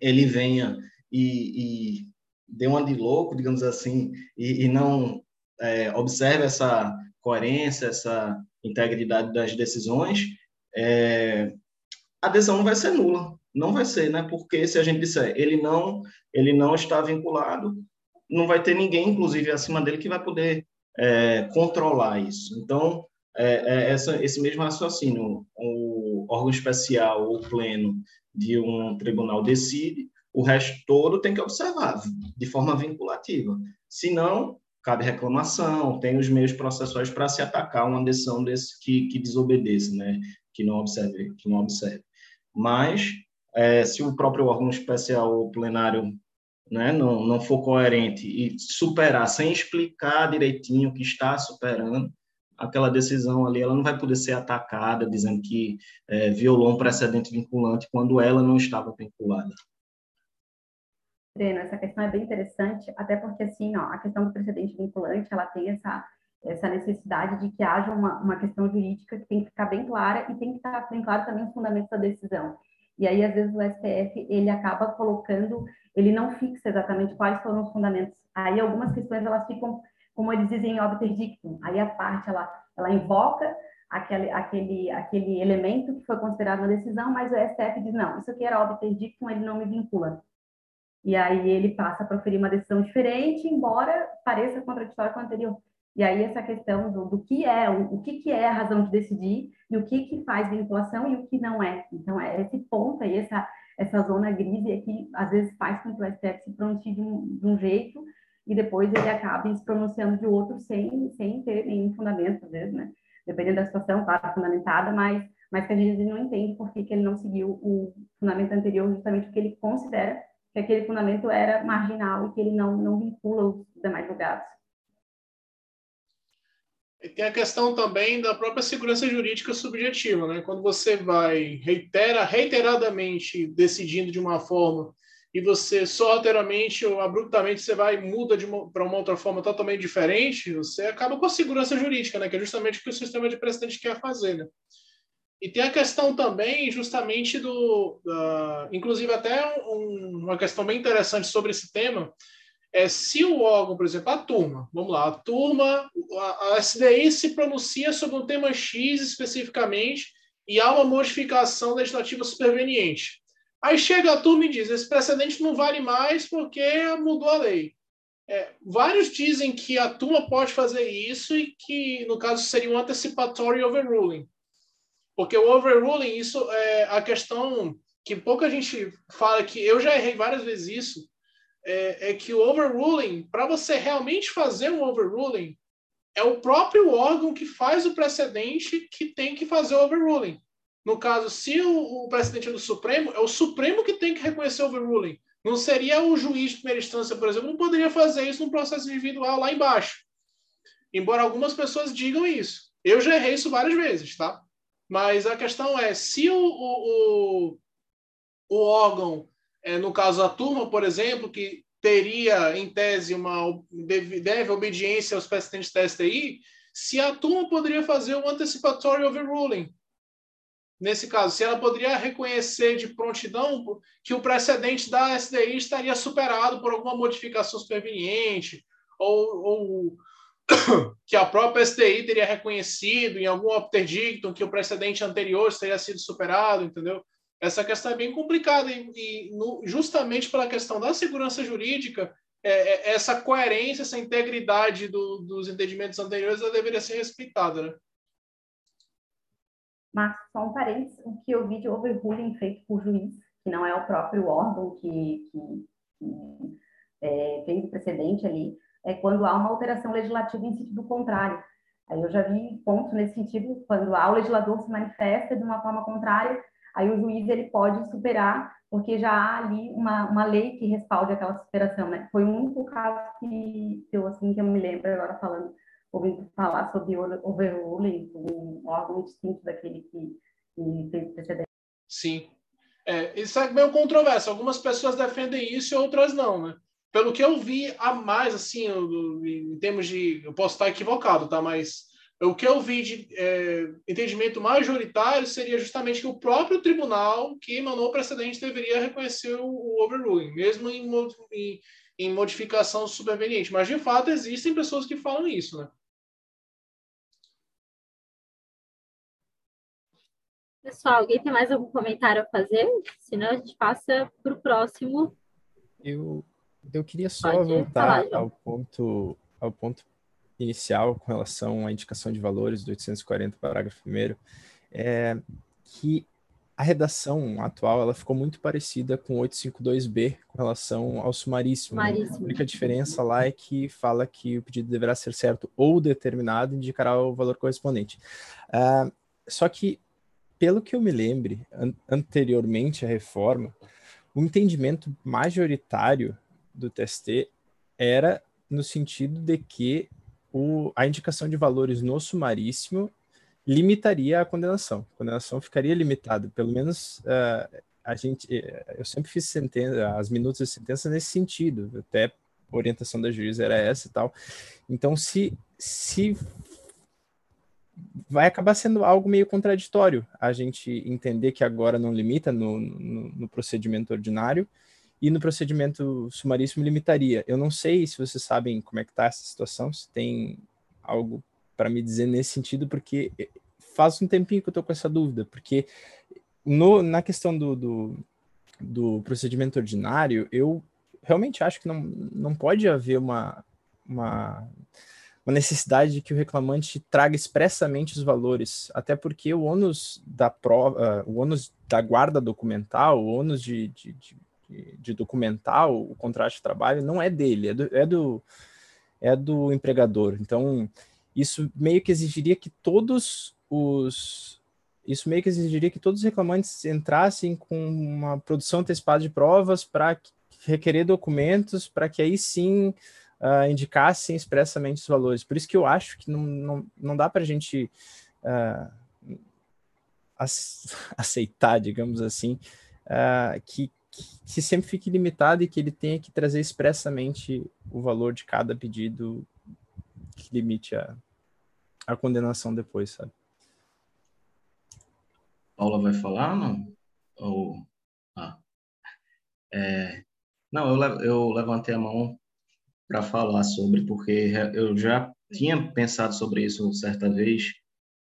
ele venha e, e dê uma de louco, digamos assim, e, e não é, observe essa coerência, essa integridade das decisões, é, a decisão não vai ser nula, não vai ser, né? Porque se a gente disser ele não, ele não está vinculado, não vai ter ninguém, inclusive acima dele, que vai poder é, controlar isso. Então, é, é essa, esse mesmo raciocínio, o órgão especial ou pleno de um tribunal decide, o resto todo tem que observar de forma vinculativa. Se não, cabe reclamação, tem os meios processuais para se atacar uma decisão desse que, que desobedeça, né? que não observe, que não observe. Mas é, se o próprio órgão especial ou plenário né, não, não for coerente e superar sem explicar direitinho o que está superando, aquela decisão ali ela não vai poder ser atacada dizendo que é, violou um precedente vinculante quando ela não estava vinculada. Essa questão é bem interessante, até porque, assim, ó, a questão do precedente vinculante, ela tem essa, essa necessidade de que haja uma, uma questão jurídica que tem que ficar bem clara e tem que estar bem claro também os fundamentos da decisão. E aí, às vezes, o STF, ele acaba colocando, ele não fixa exatamente quais foram os fundamentos. Aí, algumas questões, elas ficam, como eles dizem, obter dictum. Aí, a parte, ela, ela invoca aquele, aquele, aquele elemento que foi considerado na decisão, mas o STF diz, não, isso aqui era obter dictum, ele não me vincula. E aí ele passa a proferir uma decisão diferente, embora pareça contraditória com a anterior. E aí essa questão do, do que é, o, o, que, que é a razão de decidir e o que, que faz vinculação e o que não é. Então, é esse ponto aí, essa, essa zona grise é que às vezes faz com que o STF se pronuncie de um, de um jeito e depois ele acabe se pronunciando de outro sem, sem ter nenhum fundamento, às vezes, né? Dependendo da situação, claro, fundamentada, mas, mas que a gente não entende por que, que ele não seguiu o fundamento anterior, justamente porque ele considera que aquele fundamento era marginal e que ele não, não vincula os demais julgados. E tem a questão também da própria segurança jurídica subjetiva, né? Quando você vai reitera reiteradamente decidindo de uma forma e você sorrateiramente ou abruptamente você vai muda para uma outra forma totalmente diferente, você acaba com a segurança jurídica, né? Que é justamente o que o sistema de precedente quer fazer, né? E tem a questão também, justamente, do. Inclusive, até um, uma questão bem interessante sobre esse tema, é se o órgão, por exemplo, a turma, vamos lá, a turma, a, a SDI se pronuncia sobre um tema X especificamente e há uma modificação legislativa superveniente. Aí chega a turma e diz: esse precedente não vale mais porque mudou a lei. É, vários dizem que a turma pode fazer isso e que, no caso, seria um antecipatório overruling. Porque o overruling, isso é a questão que pouca gente fala, que eu já errei várias vezes isso, é, é que o overruling, para você realmente fazer um overruling, é o próprio órgão que faz o precedente que tem que fazer o overruling. No caso, se o, o precedente é do Supremo, é o Supremo que tem que reconhecer o overruling. Não seria o juiz de primeira instância, por exemplo, não poderia fazer isso num processo individual lá embaixo. Embora algumas pessoas digam isso. Eu já errei isso várias vezes, tá? Mas a questão é, se o, o, o órgão, é, no caso a turma, por exemplo, que teria, em tese, uma deve, deve obediência aos precedentes da STI, se a turma poderia fazer um antecipatório overruling, nesse caso, se ela poderia reconhecer de prontidão que o precedente da SDI estaria superado por alguma modificação superveniente, ou, ou que a própria STI teria reconhecido em algum obterdictum que o precedente anterior teria sido superado, entendeu? Essa questão é bem complicada e, e no, justamente pela questão da segurança jurídica, é, é, essa coerência, essa integridade do, dos entendimentos anteriores, ela deveria ser respeitada, né? Mas só um parênteses, o que eu vi de overruling feito por juiz, que não é o próprio órgão que, que, que é, fez o precedente ali, é quando há uma alteração legislativa em sentido contrário. Aí eu já vi pontos nesse sentido, quando há o legislador se manifesta de uma forma contrária, aí o juiz ele pode superar, porque já há ali uma, uma lei que respalde aquela superação, né? Foi o único caso que eu, assim, que eu me lembro agora falando ouvindo falar sobre overruling, um órgão distinto daquele que, que fez precedente. Sim. É, isso é meio controverso. Algumas pessoas defendem isso e outras não, né? Pelo que eu vi a mais, assim, em termos de. Eu posso estar equivocado, tá? Mas o que eu vi de é, entendimento majoritário seria justamente que o próprio tribunal que emanou o precedente deveria reconhecer o, o overruling, mesmo em, em, em modificação superveniente. Mas, de fato, existem pessoas que falam isso, né? Pessoal, alguém tem mais algum comentário a fazer? Senão a gente passa para o próximo. Eu, eu queria só Pode voltar falar, ao ponto ao ponto inicial com relação à indicação de valores do 840, parágrafo 1 é que a redação atual ela ficou muito parecida com 852B com relação ao sumaríssimo. sumaríssimo. A única diferença lá é que fala que o pedido deverá ser certo ou determinado e indicará o valor correspondente. Uh, só que pelo que eu me lembre, an anteriormente à reforma, o entendimento majoritário do TST era no sentido de que o, a indicação de valores no sumaríssimo limitaria a condenação. A condenação ficaria limitada, pelo menos uh, a gente, eh, eu sempre fiz sentença, as minutos de sentença nesse sentido, até a orientação da juiz era essa e tal. Então, se, se vai acabar sendo algo meio contraditório a gente entender que agora não limita no, no, no, procedimento ordinário e no procedimento sumaríssimo limitaria. Eu não sei se vocês sabem como é que está essa situação, se tem algo para me dizer nesse sentido, porque faz um tempinho que eu estou com essa dúvida, porque no, na questão do, do, do procedimento ordinário, eu realmente acho que não, não pode haver uma, uma uma necessidade de que o reclamante traga expressamente os valores, até porque o ônus da prova, o ônus da guarda documental, o ônus de, de, de, de documentar o contrato de trabalho não é dele, é do, é do, é do empregador. Então, isso meio que exigiria que todos os isso meio que exigiria que todos os reclamantes entrassem com uma produção antecipada de provas para requerer documentos, para que aí sim uh, indicassem expressamente os valores. Por isso que eu acho que não, não, não dá para a gente uh, aceitar, digamos assim, uh, que, que sempre fique limitado e que ele tenha que trazer expressamente o valor de cada pedido que limite a, a condenação depois, sabe? Paula vai falar, não? Ou... Ah. É... Não, eu, eu levantei a mão para falar sobre, porque eu já tinha pensado sobre isso certa vez,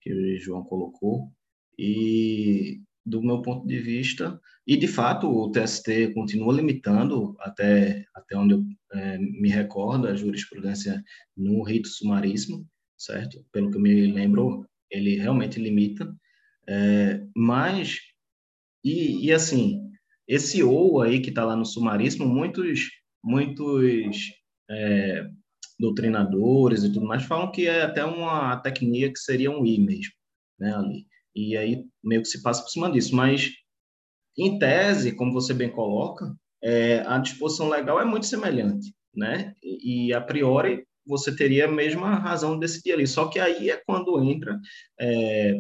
que o João colocou, e do meu ponto de vista, e de fato o TST continua limitando, até, até onde eu é, me recordo, a jurisprudência no rito sumaríssimo, certo? Pelo que eu me lembro, ele realmente limita, é, mas, e, e assim, esse ou aí que está lá no sumaríssimo, muitos, muitos é, doutrinadores e tudo mais falam que é até uma tecnia que seria um i mesmo, né, ali. E aí meio que se passa por cima disso, mas em tese, como você bem coloca, é, a disposição legal é muito semelhante, né? E, e, a priori você teria a mesma razão de decidir ali. Só que aí é quando entra é,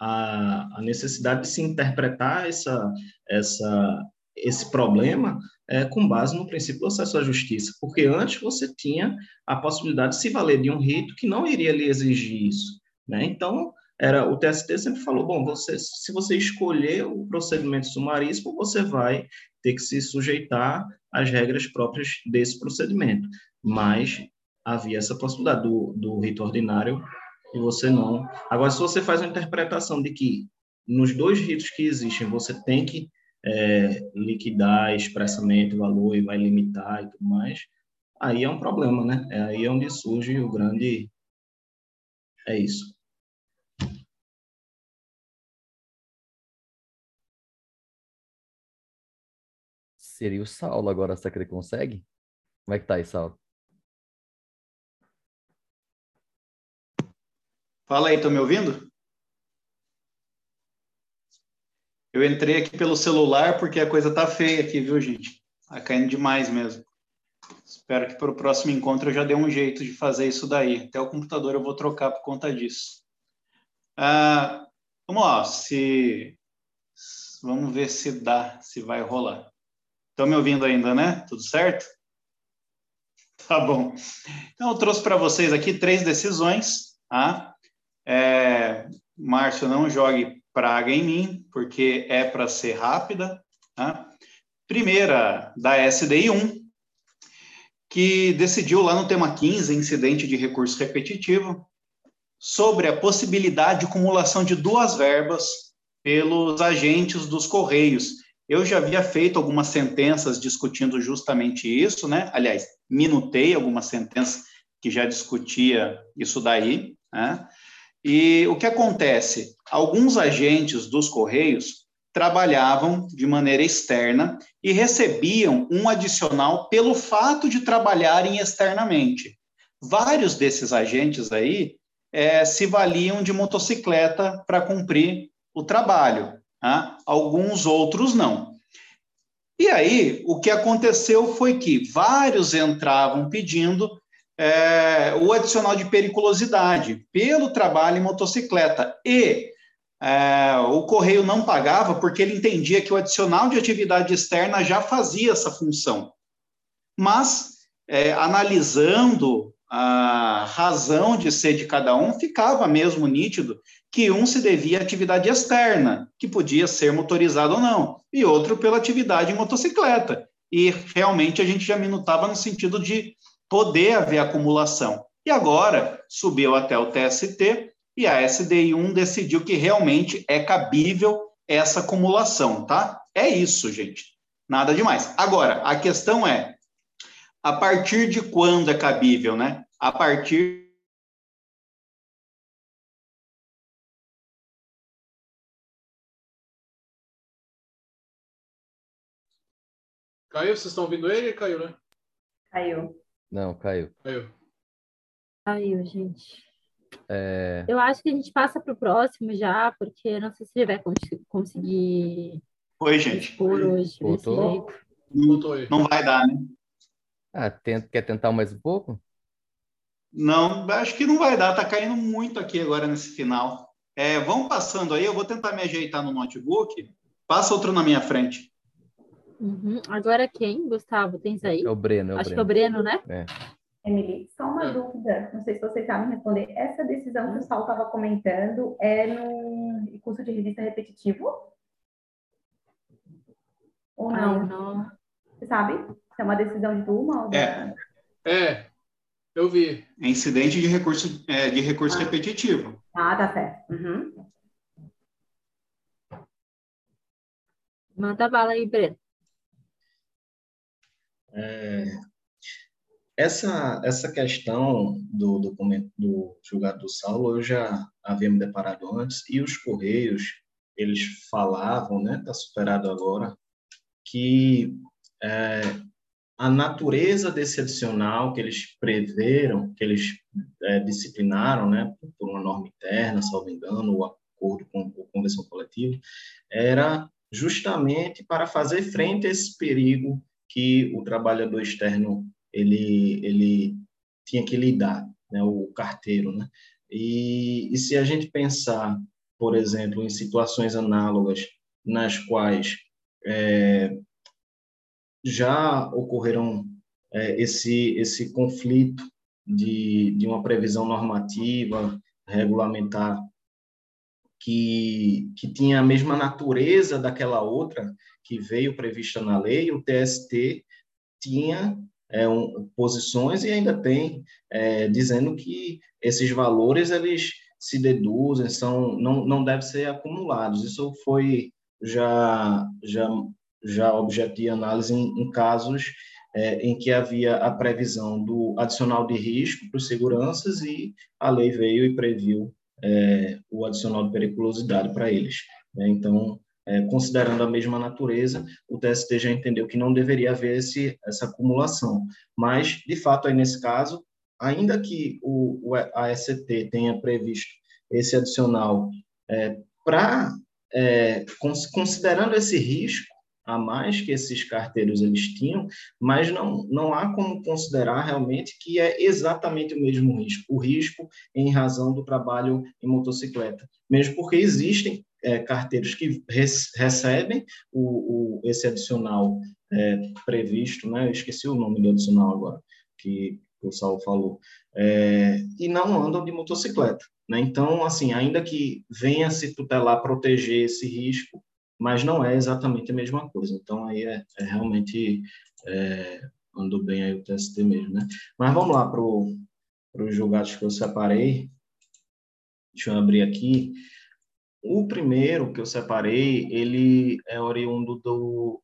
a, a, necessidade de se interpretar essa, essa, esse problema é, com base no princípio do acesso à justiça, porque antes você tinha a possibilidade de se valer de um rito que não iria lhe exigir isso. Né? Então, era o TST sempre falou, bom, você, se você escolher o procedimento sumaríssimo, você vai ter que se sujeitar às regras próprias desse procedimento. Mas havia essa possibilidade do, do rito ordinário e você não. Agora, se você faz uma interpretação de que nos dois ritos que existem você tem que é, liquidar expressamente o valor e vai limitar e tudo mais, aí é um problema, né? É aí onde surge o grande. É isso. Seria o Saulo agora, será que ele consegue? Como é que tá aí, Saulo? Fala aí, estão me ouvindo? Eu entrei aqui pelo celular porque a coisa tá feia aqui, viu, gente? Tá caindo demais mesmo. Espero que para o próximo encontro eu já dê um jeito de fazer isso daí. Até o computador eu vou trocar por conta disso. Ah, vamos lá, se vamos ver se dá, se vai rolar. Estão me ouvindo ainda, né? Tudo certo? Tá bom. Então, eu trouxe para vocês aqui três decisões. Tá? É, Márcio, não jogue praga em mim, porque é para ser rápida. Tá? Primeira, da SDI 1, que decidiu lá no tema 15, incidente de recurso repetitivo, sobre a possibilidade de acumulação de duas verbas pelos agentes dos Correios eu já havia feito algumas sentenças discutindo justamente isso, né? Aliás, minutei algumas sentenças que já discutia isso daí, né? E o que acontece? Alguns agentes dos Correios trabalhavam de maneira externa e recebiam um adicional pelo fato de trabalharem externamente. Vários desses agentes aí é, se valiam de motocicleta para cumprir o trabalho. Né? alguns outros não. E aí, o que aconteceu foi que vários entravam pedindo é, o adicional de periculosidade pelo trabalho em motocicleta. E é, o correio não pagava porque ele entendia que o adicional de atividade externa já fazia essa função. Mas, é, analisando a razão de ser de cada um, ficava mesmo nítido que um se devia à atividade externa, que podia ser motorizado ou não, e outro pela atividade em motocicleta. E realmente a gente já minutava no sentido de poder haver acumulação. E agora subiu até o TST e a SDI 1 decidiu que realmente é cabível essa acumulação, tá? É isso, gente. Nada demais. Agora, a questão é a partir de quando é cabível, né? A partir Caiu? Vocês estão ouvindo ele? Caiu, né? Caiu. Não, caiu. Caiu. Caiu, gente. É... Eu acho que a gente passa para o próximo já, porque não sei se ele vai conseguir Oi, gente. expor hoje Voltou? Não, não vai dar, né? Ah, tenta, quer tentar mais um pouco? Não, acho que não vai dar, tá caindo muito aqui agora nesse final. É, vão passando aí, eu vou tentar me ajeitar no notebook. Passa outro na minha frente. Uhum. Agora quem, Gustavo? Tens aí? É o Breno. É o Acho Breno. que é o Breno, né? É. Emily, só uma dúvida, não sei se vocês sabem responder. Essa decisão que o Saulo estava comentando é no curso de revista repetitivo? Ou não? Ai, não. Você sabe? É uma decisão de turma? Ou. É. É, eu vi. É incidente de recurso, é, de recurso Ah. repetitivo. Ah, tá certo. Uhum. Manda bala aí, Breno. É, essa, essa questão do documento do julgado do Saulo eu já havia me deparado antes, e os Correios, eles falavam, né, está superado agora, que é, a natureza desse adicional que eles preveram, que eles é, disciplinaram, né, por uma norma interna, salvo engano, o acordo com a convenção coletiva, era justamente para fazer frente a esse perigo que o trabalhador externo ele ele tinha que lidar, né, o carteiro, né? E, e se a gente pensar, por exemplo, em situações análogas nas quais é, já ocorreram é, esse esse conflito de, de uma previsão normativa regulamentar que, que tinha a mesma natureza daquela outra que veio prevista na lei, o TST tinha é, um, posições e ainda tem é, dizendo que esses valores eles se deduzem, são não não devem ser acumulados. Isso foi já já já objeto de análise em, em casos é, em que havia a previsão do adicional de risco para os seguranças e a lei veio e previu é, o adicional de periculosidade para eles. Né? Então, é, considerando a mesma natureza, o TST já entendeu que não deveria haver esse, essa acumulação. Mas, de fato, aí nesse caso, ainda que o, a ST tenha previsto esse adicional é, para, é, considerando esse risco, a mais que esses carteiros eles tinham, mas não, não há como considerar realmente que é exatamente o mesmo risco, o risco em razão do trabalho em motocicleta, mesmo porque existem é, carteiros que recebem o, o, esse adicional é, previsto, né? Eu esqueci o nome do adicional agora, que, que o Saulo falou, é, e não andam de motocicleta. Né? Então, assim, ainda que venha se tutelar, proteger esse risco, mas não é exatamente a mesma coisa. Então, aí é, é realmente é, andou bem aí o TST mesmo, né? Mas vamos lá para os julgados que eu separei. Deixa eu abrir aqui. O primeiro que eu separei, ele é oriundo do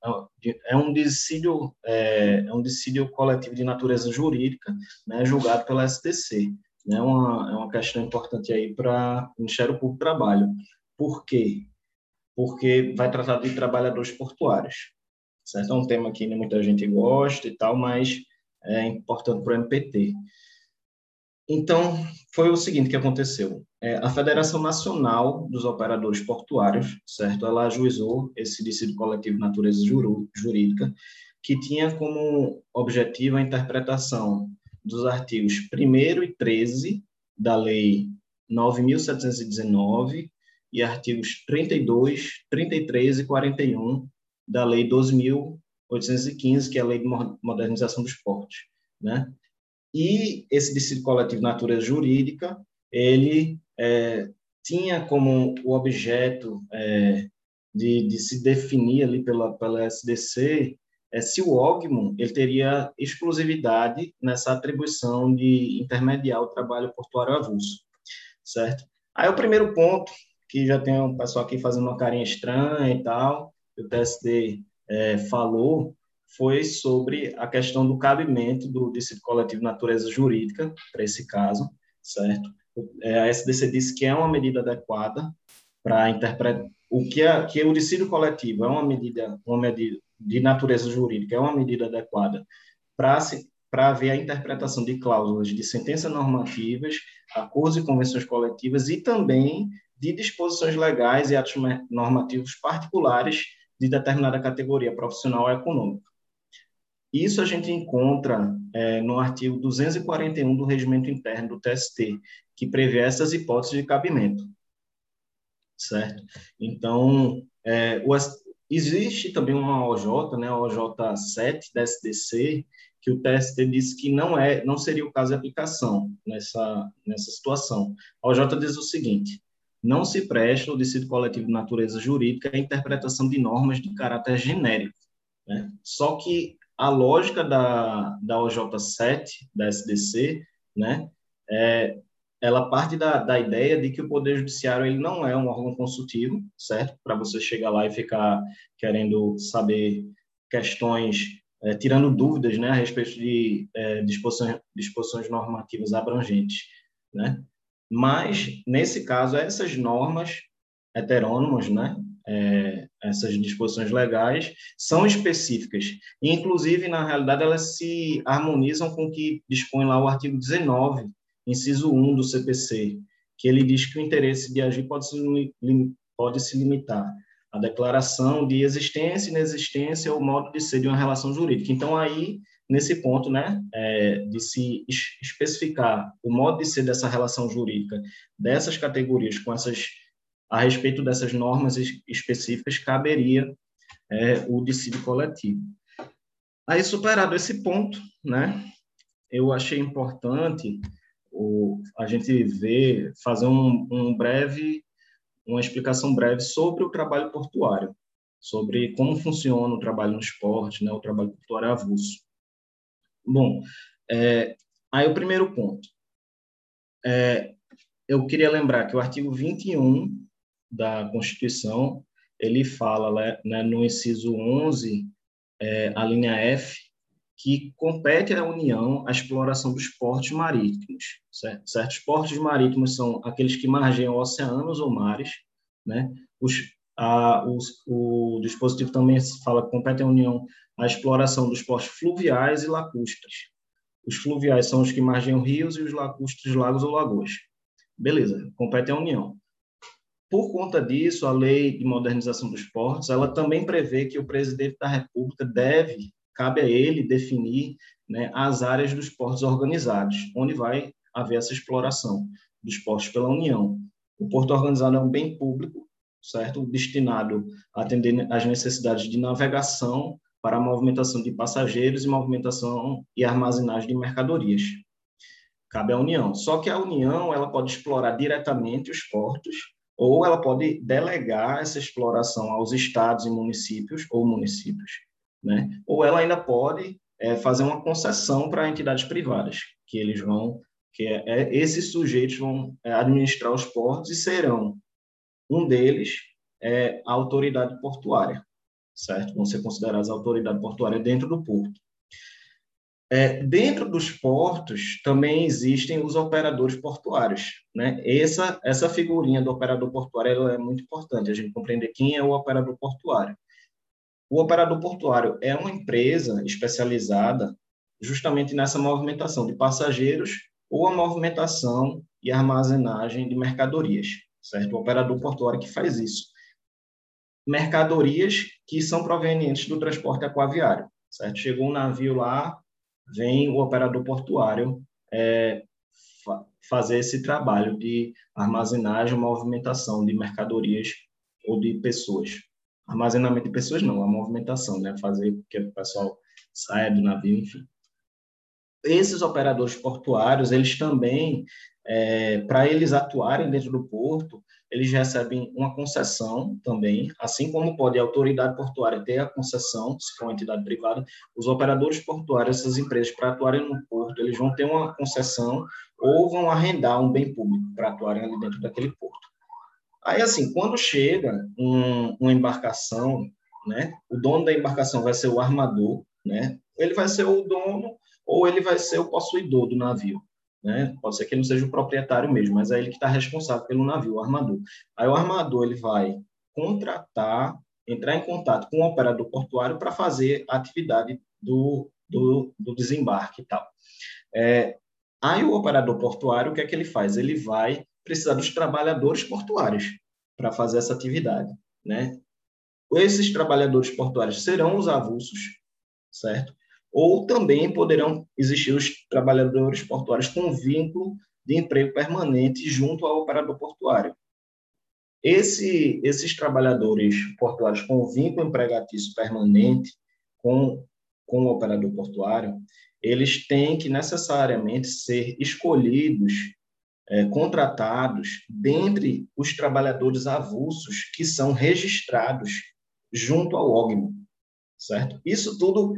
é um dissídio é, é um dissídio coletivo de natureza jurídica, né, julgado pela STC. Né, uma, é uma questão importante aí para o Ministério Público do Trabalho. Por quê? Porque vai tratar de trabalhadores portuários. Certo? É um tema que muita gente gosta e tal, mas é importante para o MPT. Então, foi o seguinte que aconteceu. É, a Federação Nacional dos Operadores Portuários, certo? Ela ajuizou esse dissídio coletivo de natureza jurídica, que tinha como objetivo a interpretação dos artigos 1 e 13 da Lei 9.719 e artigos 32, 33 e 41 da Lei 12.815, que é a Lei de Modernização dos Portos, né? E esse dissídio coletivo de natureza jurídica, ele é, tinha como o objeto é, de, de, se definir ali pela, pela SDC é, se o OGMO ele teria exclusividade nessa atribuição de intermediar o trabalho portuário avulso, certo? Aí o primeiro ponto que já tem um pessoal aqui fazendo uma carinha estranha e tal, que o TSD é, falou, foi sobre a questão do cabimento do dissídio coletivo de natureza jurídica, para esse caso, certo? É, a SDC disse que é uma medida adequada para interpretar o que é que o dissídio coletivo é uma medida, uma medida de natureza jurídica, é uma medida adequada para para haver a interpretação de cláusulas de sentenças normativas, acordos e convenções coletivas e também de disposições legais e atos normativos particulares de determinada categoria profissional ou econômica. Isso a gente encontra é, no artigo 241 do Regimento Interno do TST, que prevê essas hipóteses de cabimento. Certo? Então, é, o, existe também uma OJ, né, a OJ 7 da SDC, que o TST disse que não é, não seria o caso de aplicação nessa nessa situação. A OJ diz o seguinte: não se presta o dissídio coletivo de natureza jurídica à interpretação de normas de caráter genérico. Né? Só que a lógica da, da OJ7, da SDC, né, é, ela parte da, da ideia de que o Poder Judiciário ele não é um órgão consultivo, certo? Para você chegar lá e ficar querendo saber questões, é, tirando dúvidas né, a respeito de é, disposições, disposições normativas abrangentes. Né? Mas, nesse caso, essas normas heterônomas, né, é, essas disposições legais, são específicas. E, inclusive, na realidade, elas se harmonizam com o que dispõe lá o artigo 19 inciso 1 do CPC, que ele diz que o interesse de agir pode se, pode se limitar à declaração de existência, inexistência ou modo de ser de uma relação jurídica. Então, aí, nesse ponto, né, é, de se especificar o modo de ser dessa relação jurídica, dessas categorias, com essas, a respeito dessas normas específicas, caberia é, o dissídio coletivo. Aí, superado esse ponto, né, eu achei importante o, a gente vê, fazer um, um breve, uma explicação breve sobre o trabalho portuário, sobre como funciona o trabalho no esporte, né, o trabalho portuário avulso. Bom, é, aí o primeiro ponto. É, eu queria lembrar que o artigo 21 da Constituição, ele fala né, no inciso 11, é, a linha F, que compete à União a exploração dos portos marítimos. Certo? Certos portos marítimos são aqueles que margeiam oceanos ou mares. Né? Os, a, os, o dispositivo também fala que compete à União a exploração dos portos fluviais e lacustres. Os fluviais são os que margeiam rios e os lacustres lagos ou lagoas. Beleza, compete à União. Por conta disso, a Lei de Modernização dos Portos, ela também prevê que o presidente da República deve cabe a ele definir né, as áreas dos portos organizados, onde vai haver essa exploração dos portos pela União. O porto organizado é um bem público, certo? Destinado a atender às necessidades de navegação para a movimentação de passageiros e movimentação e armazenagem de mercadorias. Cabe à União. Só que a União ela pode explorar diretamente os portos ou ela pode delegar essa exploração aos estados e municípios ou municípios né? Ou ela ainda pode é, fazer uma concessão para entidades privadas, que eles vão, que é, é, esses sujeitos vão é, administrar os portos e serão um deles é a autoridade portuária, certo? Vão ser consideradas autoridade portuária dentro do porto. É, dentro dos portos também existem os operadores portuários, né? Essa essa figurinha do operador portuário é muito importante a gente compreender quem é o operador portuário. O operador portuário é uma empresa especializada justamente nessa movimentação de passageiros ou a movimentação e armazenagem de mercadorias, certo? O operador portuário que faz isso. Mercadorias que são provenientes do transporte aquaviário, certo? Chegou um navio lá, vem o operador portuário é, fa fazer esse trabalho de armazenagem, movimentação de mercadorias ou de pessoas, armazenamento de pessoas não, a movimentação, né? Fazer que o pessoal saia do navio, enfim. Esses operadores portuários, eles também, é, para eles atuarem dentro do porto, eles recebem uma concessão também, assim como pode a autoridade portuária ter a concessão, se for uma entidade privada, os operadores portuários, essas empresas, para atuarem no porto, eles vão ter uma concessão ou vão arrendar um bem público para atuarem ali dentro daquele porto. Aí, assim, quando chega um, uma embarcação, né, o dono da embarcação vai ser o armador, né, ele vai ser o dono ou ele vai ser o possuidor do navio. Né? Pode ser que ele não seja o proprietário mesmo, mas é ele que está responsável pelo navio, o armador. Aí o armador ele vai contratar, entrar em contato com o operador portuário para fazer a atividade do, do, do desembarque e tal. É, aí o operador portuário, o que é que ele faz? Ele vai precisar dos trabalhadores portuários para fazer essa atividade, né? Esses trabalhadores portuários serão os avulsos, certo? Ou também poderão existir os trabalhadores portuários com vínculo de emprego permanente junto ao operador portuário. Esse, esses trabalhadores portuários com vínculo empregatício permanente com, com o operador portuário, eles têm que necessariamente ser escolhidos é, contratados dentre os trabalhadores avulsos que são registrados junto ao OGMO, certo? Isso tudo,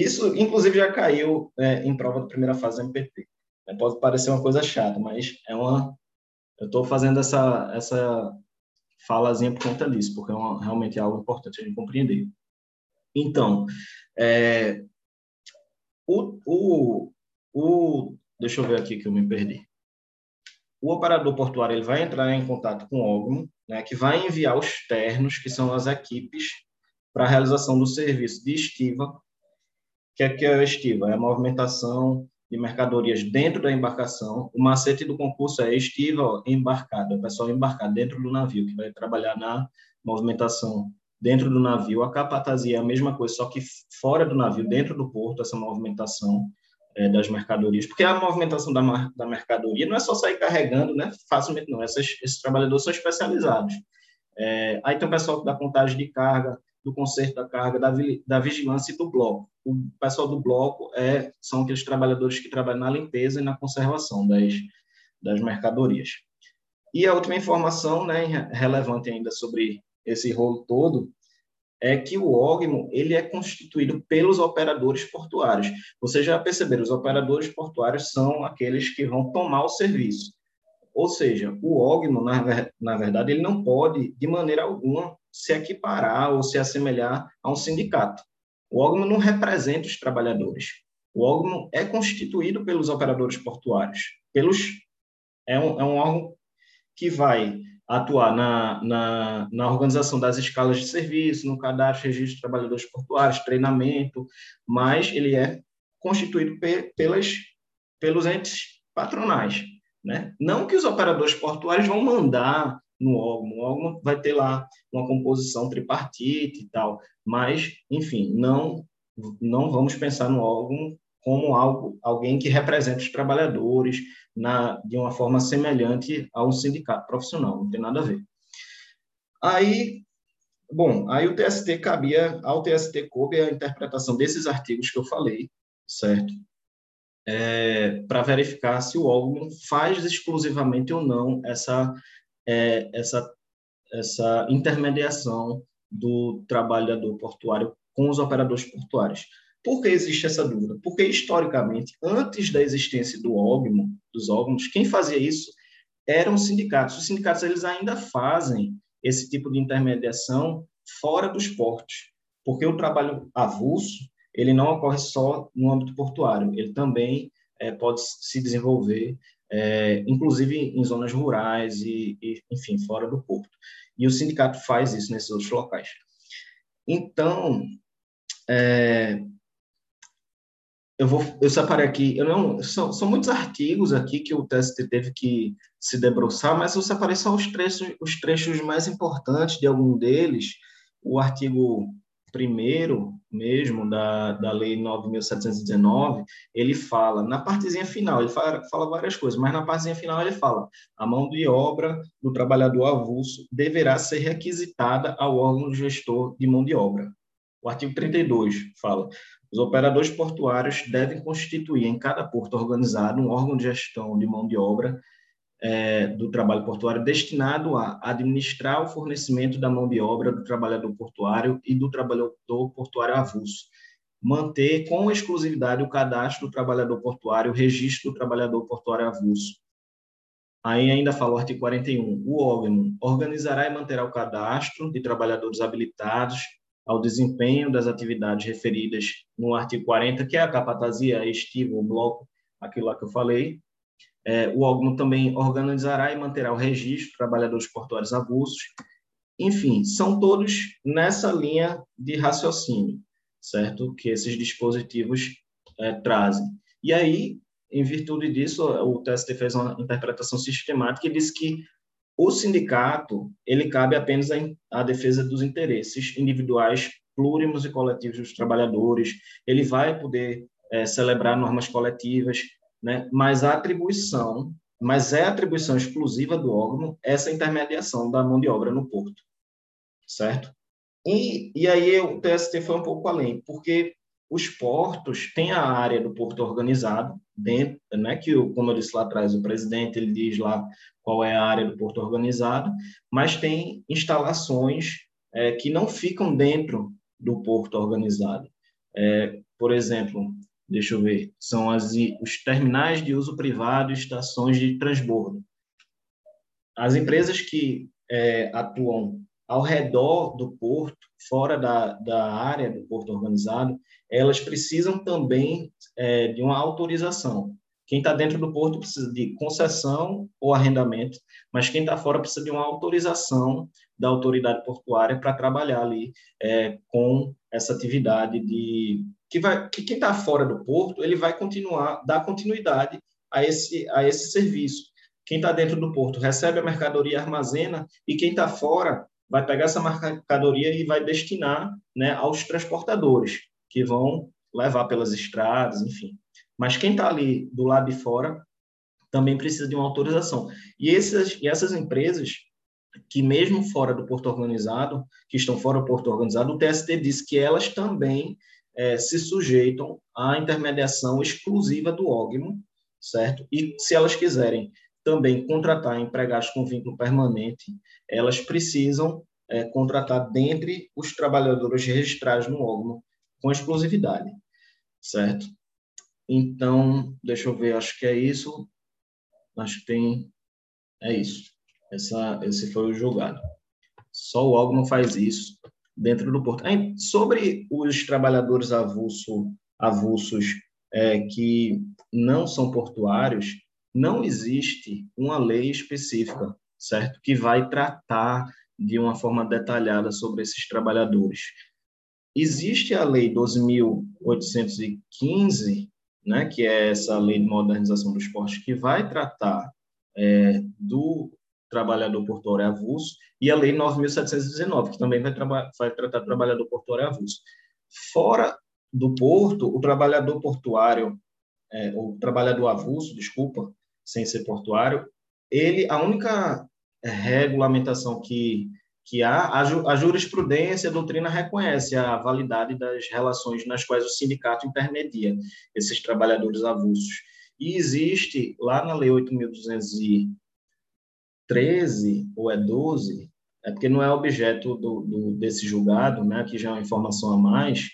isso inclusive já caiu é, em prova da primeira fase do MPT. Pode parecer uma coisa chata, mas é uma. Eu estou fazendo essa, essa falazinha por conta disso, porque é uma, realmente é algo importante a gente compreender. Então, é, o, o, o, deixa eu ver aqui que eu me perdi. O operador portuário ele vai entrar em contato com o órgão, né, que vai enviar os ternos, que são as equipes, para a realização do serviço de estiva. Que é, que é a estiva? É a movimentação de mercadorias dentro da embarcação. O macete do concurso é estiva embarcada, o pessoal embarcado dentro do navio, que vai trabalhar na movimentação dentro do navio. A capatazia é a mesma coisa, só que fora do navio, dentro do porto, essa movimentação é, das mercadorias. Porque a movimentação da, da mercadoria não é só sair carregando, né? Facilmente não. Essas, esses trabalhadores são especializados. É, aí tem o pessoal da contagem de carga, do conserto da carga, da, da vigilância e do bloco. O pessoal do bloco é, são aqueles trabalhadores que trabalham na limpeza e na conservação das, das mercadorias. E a última informação né, relevante ainda sobre esse rolo todo é que o OGMO ele é constituído pelos operadores portuários. Vocês já perceberam, os operadores portuários são aqueles que vão tomar o serviço. Ou seja, o OGMO, na, na verdade, ele não pode, de maneira alguma, se equiparar ou se assemelhar a um sindicato. O órgão não representa os trabalhadores. O órgão é constituído pelos operadores portuários. Pelos, é, um, é um órgão que vai atuar na, na, na organização das escalas de serviço, no cadastro, registro de trabalhadores portuários, treinamento, mas ele é constituído pe, pelas, pelos entes patronais. Né? Não que os operadores portuários vão mandar no órgão. O órgão vai ter lá uma composição tripartite e tal, mas, enfim, não não vamos pensar no órgão como algo, alguém que representa os trabalhadores na, de uma forma semelhante a um sindicato profissional, não tem nada a ver. Aí, bom, aí o TST cabia, ao TST coube a interpretação desses artigos que eu falei, certo? É, para verificar se o órgão faz exclusivamente ou não essa é, essa, essa intermediação do trabalhador portuário com os operadores portuários. Por que existe essa dúvida? Porque, historicamente, antes da existência do dos órgãos, quem fazia isso eram os sindicatos. Os sindicatos eles ainda fazem esse tipo de intermediação fora dos portos, porque o trabalho avulso ele não ocorre só no âmbito portuário, ele também é, pode se desenvolver é, inclusive em zonas rurais e, e, enfim, fora do porto. E o sindicato faz isso nesses outros locais. Então, é, eu vou, eu separei aqui, eu não, são, são muitos artigos aqui que o TST teve que se debruçar, mas eu separei só os trechos, os trechos mais importantes de algum deles. O artigo primeiro mesmo da, da lei 9.719, ele fala, na partezinha final, ele fala, fala várias coisas, mas na partezinha final ele fala, a mão de obra do trabalhador avulso deverá ser requisitada ao órgão gestor de mão de obra. O artigo 32 fala, os operadores portuários devem constituir em cada porto organizado um órgão de gestão de mão de obra é, do trabalho portuário destinado a administrar o fornecimento da mão de obra do trabalhador portuário e do trabalhador portuário avulso, manter com exclusividade o cadastro do trabalhador portuário, o registro do trabalhador portuário avulso. Aí ainda fala o artigo 41, o órgão organizará e manterá o cadastro de trabalhadores habilitados ao desempenho das atividades referidas no artigo 40, que é a capatazia, a estiva, o bloco, aquilo lá que eu falei, é, o órgão também organizará e manterá o registro de trabalhadores portuários avulsos. Enfim, são todos nessa linha de raciocínio, certo? Que esses dispositivos é, trazem. E aí, em virtude disso, o TST fez uma interpretação sistemática e disse que o sindicato ele cabe apenas à defesa dos interesses individuais, plúrimos e coletivos dos trabalhadores. Ele vai poder é, celebrar normas coletivas, né? mas a atribuição, mas é atribuição exclusiva do órgão essa intermediação da mão de obra no porto, certo? E, e aí o TST foi um pouco além, porque os portos têm a área do porto organizado, dentro, né, que, como eu disse lá atrás, o presidente ele diz lá qual é a área do porto organizado, mas tem instalações é, que não ficam dentro do porto organizado. É, por exemplo, deixa eu ver, são as, os terminais de uso privado e estações de transbordo. As empresas que é, atuam ao redor do porto, fora da, da área do porto organizado, elas precisam também é, de uma autorização. Quem está dentro do porto precisa de concessão ou arrendamento, mas quem está fora precisa de uma autorização da autoridade portuária para trabalhar ali é, com essa atividade de que vai que quem está fora do porto ele vai continuar dar continuidade a esse a esse serviço. Quem está dentro do porto recebe a mercadoria, armazena e quem está fora vai pegar essa mercadoria e vai destinar né, aos transportadores que vão levar pelas estradas, enfim. Mas quem está ali do lado de fora também precisa de uma autorização. E essas, e essas empresas que mesmo fora do porto organizado, que estão fora do porto organizado, o TST diz que elas também é, se sujeitam à intermediação exclusiva do OGMO, certo? E se elas quiserem também contratar empregados com vínculo permanente, elas precisam é, contratar dentre os trabalhadores registrados no órgão com exclusividade, certo? Então, deixa eu ver, acho que é isso. Acho que tem. É isso. Essa, esse foi o julgado. Só o órgão faz isso dentro do porto. Sobre os trabalhadores avulso, avulsos é, que não são portuários, não existe uma lei específica, certo? Que vai tratar de uma forma detalhada sobre esses trabalhadores. Existe a Lei 12.815, né, que é essa lei de modernização do esporte, que vai tratar é, do trabalhador portuário avulso, e a Lei 9.719, que também vai, vai tratar do trabalhador portuário avulso. Fora do porto, o trabalhador portuário, é, o trabalhador avulso, desculpa, sem ser portuário, ele a única regulamentação que que há, a, a jurisprudência, a doutrina reconhece a validade das relações nas quais o sindicato intermedia esses trabalhadores avulsos. E existe, lá na Lei 8.213, ou é 12, é porque não é objeto do, do, desse julgado, né, que já é uma informação a mais,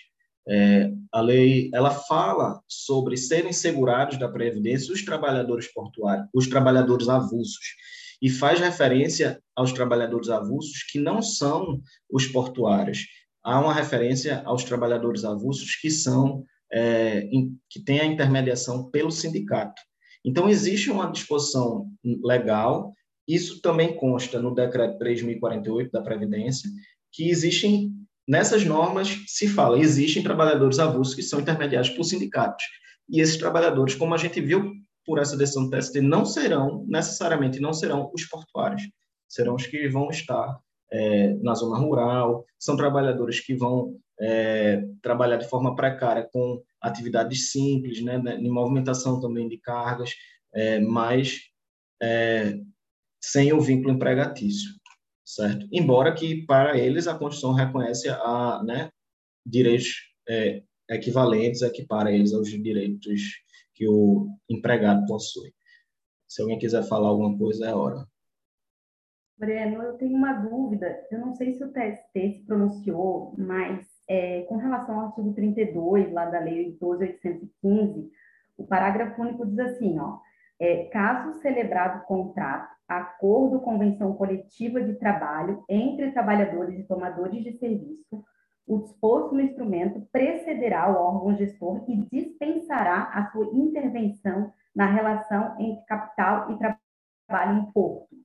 é, a lei ela fala sobre serem segurados da previdência os trabalhadores portuários, os trabalhadores avulsos, e faz referência aos trabalhadores avulsos que não são os portuários. Há uma referência aos trabalhadores avulsos que são é, que têm a intermediação pelo sindicato. Então existe uma disposição legal. Isso também consta no decreto 3048 da previdência que existem Nessas normas se fala, existem trabalhadores avulsos que são intermediados por sindicatos. E esses trabalhadores, como a gente viu por essa decisão do TST, não serão, necessariamente, não serão os portuários. Serão os que vão estar é, na zona rural, são trabalhadores que vão é, trabalhar de forma precária com atividades simples, né, em movimentação também de cargas, é, mas é, sem o vínculo empregatício certo? Embora que para eles a Constituição reconhece a, né, direitos é, equivalentes, equipara eles aos direitos que o empregado possui. Se alguém quiser falar alguma coisa, é hora. Breno, eu tenho uma dúvida. Eu não sei se o TST se pronunciou, mas é, com relação ao artigo 32, lá da Lei 12.815, o parágrafo único diz assim, ó, é, caso celebrado contrato acordo, convenção coletiva de trabalho entre trabalhadores e tomadores de serviço, o disposto no instrumento precederá o órgão gestor e dispensará a sua intervenção na relação entre capital e trabalho em porto.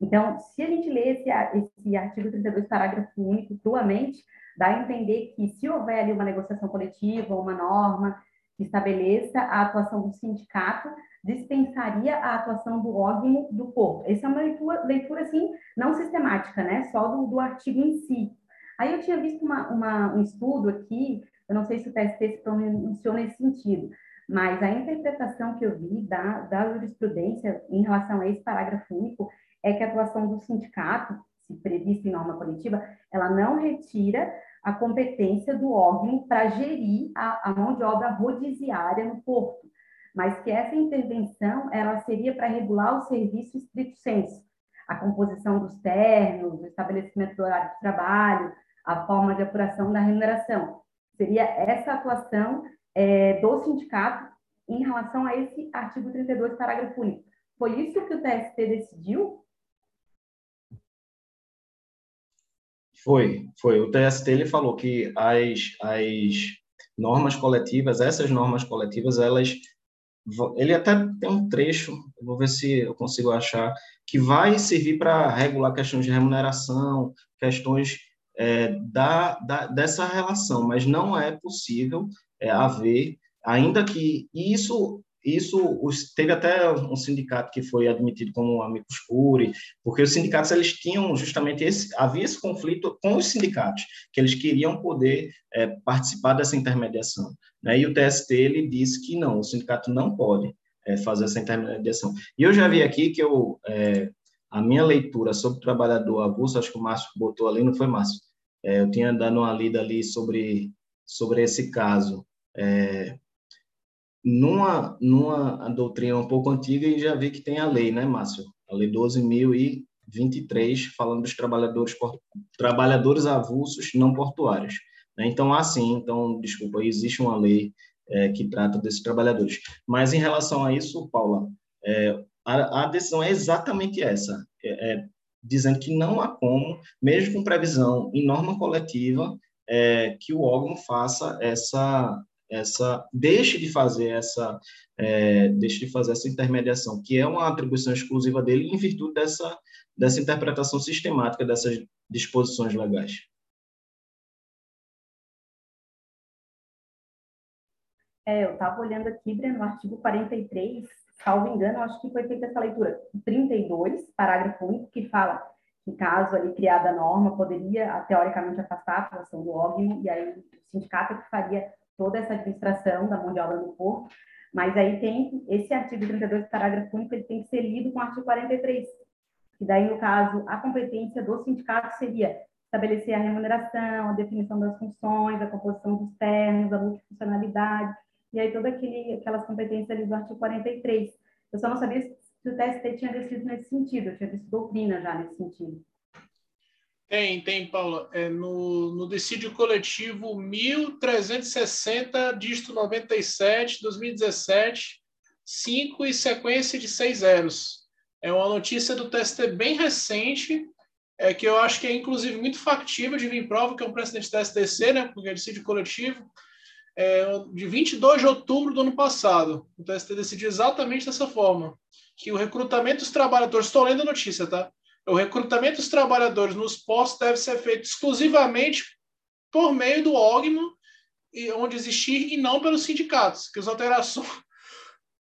Então, se a gente lê esse, esse artigo 32, parágrafo único, cruamente, dá a entender que se houver ali uma negociação coletiva, uma norma que estabeleça a atuação do sindicato, dispensaria a atuação do órgão do corpo. Essa é uma leitura, leitura assim, não sistemática, né? Só do, do artigo em si. Aí eu tinha visto uma, uma, um estudo aqui, eu não sei se o TST se pronunciou nesse sentido, mas a interpretação que eu vi da, da jurisprudência em relação a esse parágrafo único é que a atuação do sindicato, se prevista em norma coletiva, ela não retira a competência do órgão para gerir a, a mão de obra rodiziária no porto mas que essa intervenção ela seria para regular o serviço estrito senso, a composição dos ternos, o estabelecimento do horário de trabalho, a forma de apuração da remuneração. Seria essa atuação é, do sindicato em relação a esse artigo 32, parágrafo único. Foi isso que o TST decidiu? Foi, foi. O TST ele falou que as, as normas coletivas, essas normas coletivas, elas ele até tem um trecho, vou ver se eu consigo achar, que vai servir para regular questões de remuneração, questões é, da, da, dessa relação, mas não é possível é, haver, ainda que isso isso os, teve até um sindicato que foi admitido como amicus curiae, porque os sindicatos eles tinham justamente esse havia esse conflito com os sindicatos que eles queriam poder é, participar dessa intermediação, né? E o TST ele disse que não, o sindicato não pode é, fazer essa intermediação. E eu já vi aqui que eu é, a minha leitura sobre o trabalhador avulso, acho que o Márcio botou ali, não foi Márcio? É, eu tinha dado uma lida ali sobre sobre esse caso. É, numa, numa doutrina um pouco antiga e já vi que tem a lei, né, Márcio? A lei 12.023, falando dos trabalhadores, trabalhadores avulsos não portuários. Né? Então, assim, então, desculpa, existe uma lei é, que trata desses trabalhadores. Mas em relação a isso, Paula, é, a, a, decisão é exatamente essa, é, é, dizendo que não há como, mesmo com previsão em norma coletiva, é, que o órgão faça essa essa deixe de fazer essa é, deixe de fazer essa intermediação que é uma atribuição exclusiva dele em virtude dessa dessa interpretação sistemática dessas disposições legais. É, eu estava olhando aqui, Breno, no artigo 43, salvo engano, acho que foi feita essa leitura, 32, parágrafo único, que fala que caso ali criada a norma, poderia, teoricamente, afastar a atuação do órgão, e aí o sindicato é que faria toda essa administração da mão de obra no porto, mas aí tem esse artigo 32, parágrafo único, ele tem que ser lido com o artigo 43, que daí, no caso, a competência do sindicato seria estabelecer a remuneração, a definição das funções, a composição dos termos, a multifuncionalidade, e aí todas aquelas competências ali do artigo 43. Eu só não sabia se o TST tinha decidido nesse sentido, eu tinha visto doutrina já nesse sentido. Tem, tem, Paula. É no, no decídio coletivo 1360, dígito 97, 2017, 5 e sequência de seis zeros. É uma notícia do TST bem recente, é, que eu acho que é, inclusive, muito factível de vir prova, que é um precedente da STC, né, porque é decídio coletivo, é, de 22 de outubro do ano passado. O TST decidiu exatamente dessa forma, que o recrutamento dos trabalhadores, estou lendo a notícia, tá? O recrutamento dos trabalhadores nos postos deve ser feito exclusivamente por meio do órgão onde existir e não pelos sindicatos, que as alterações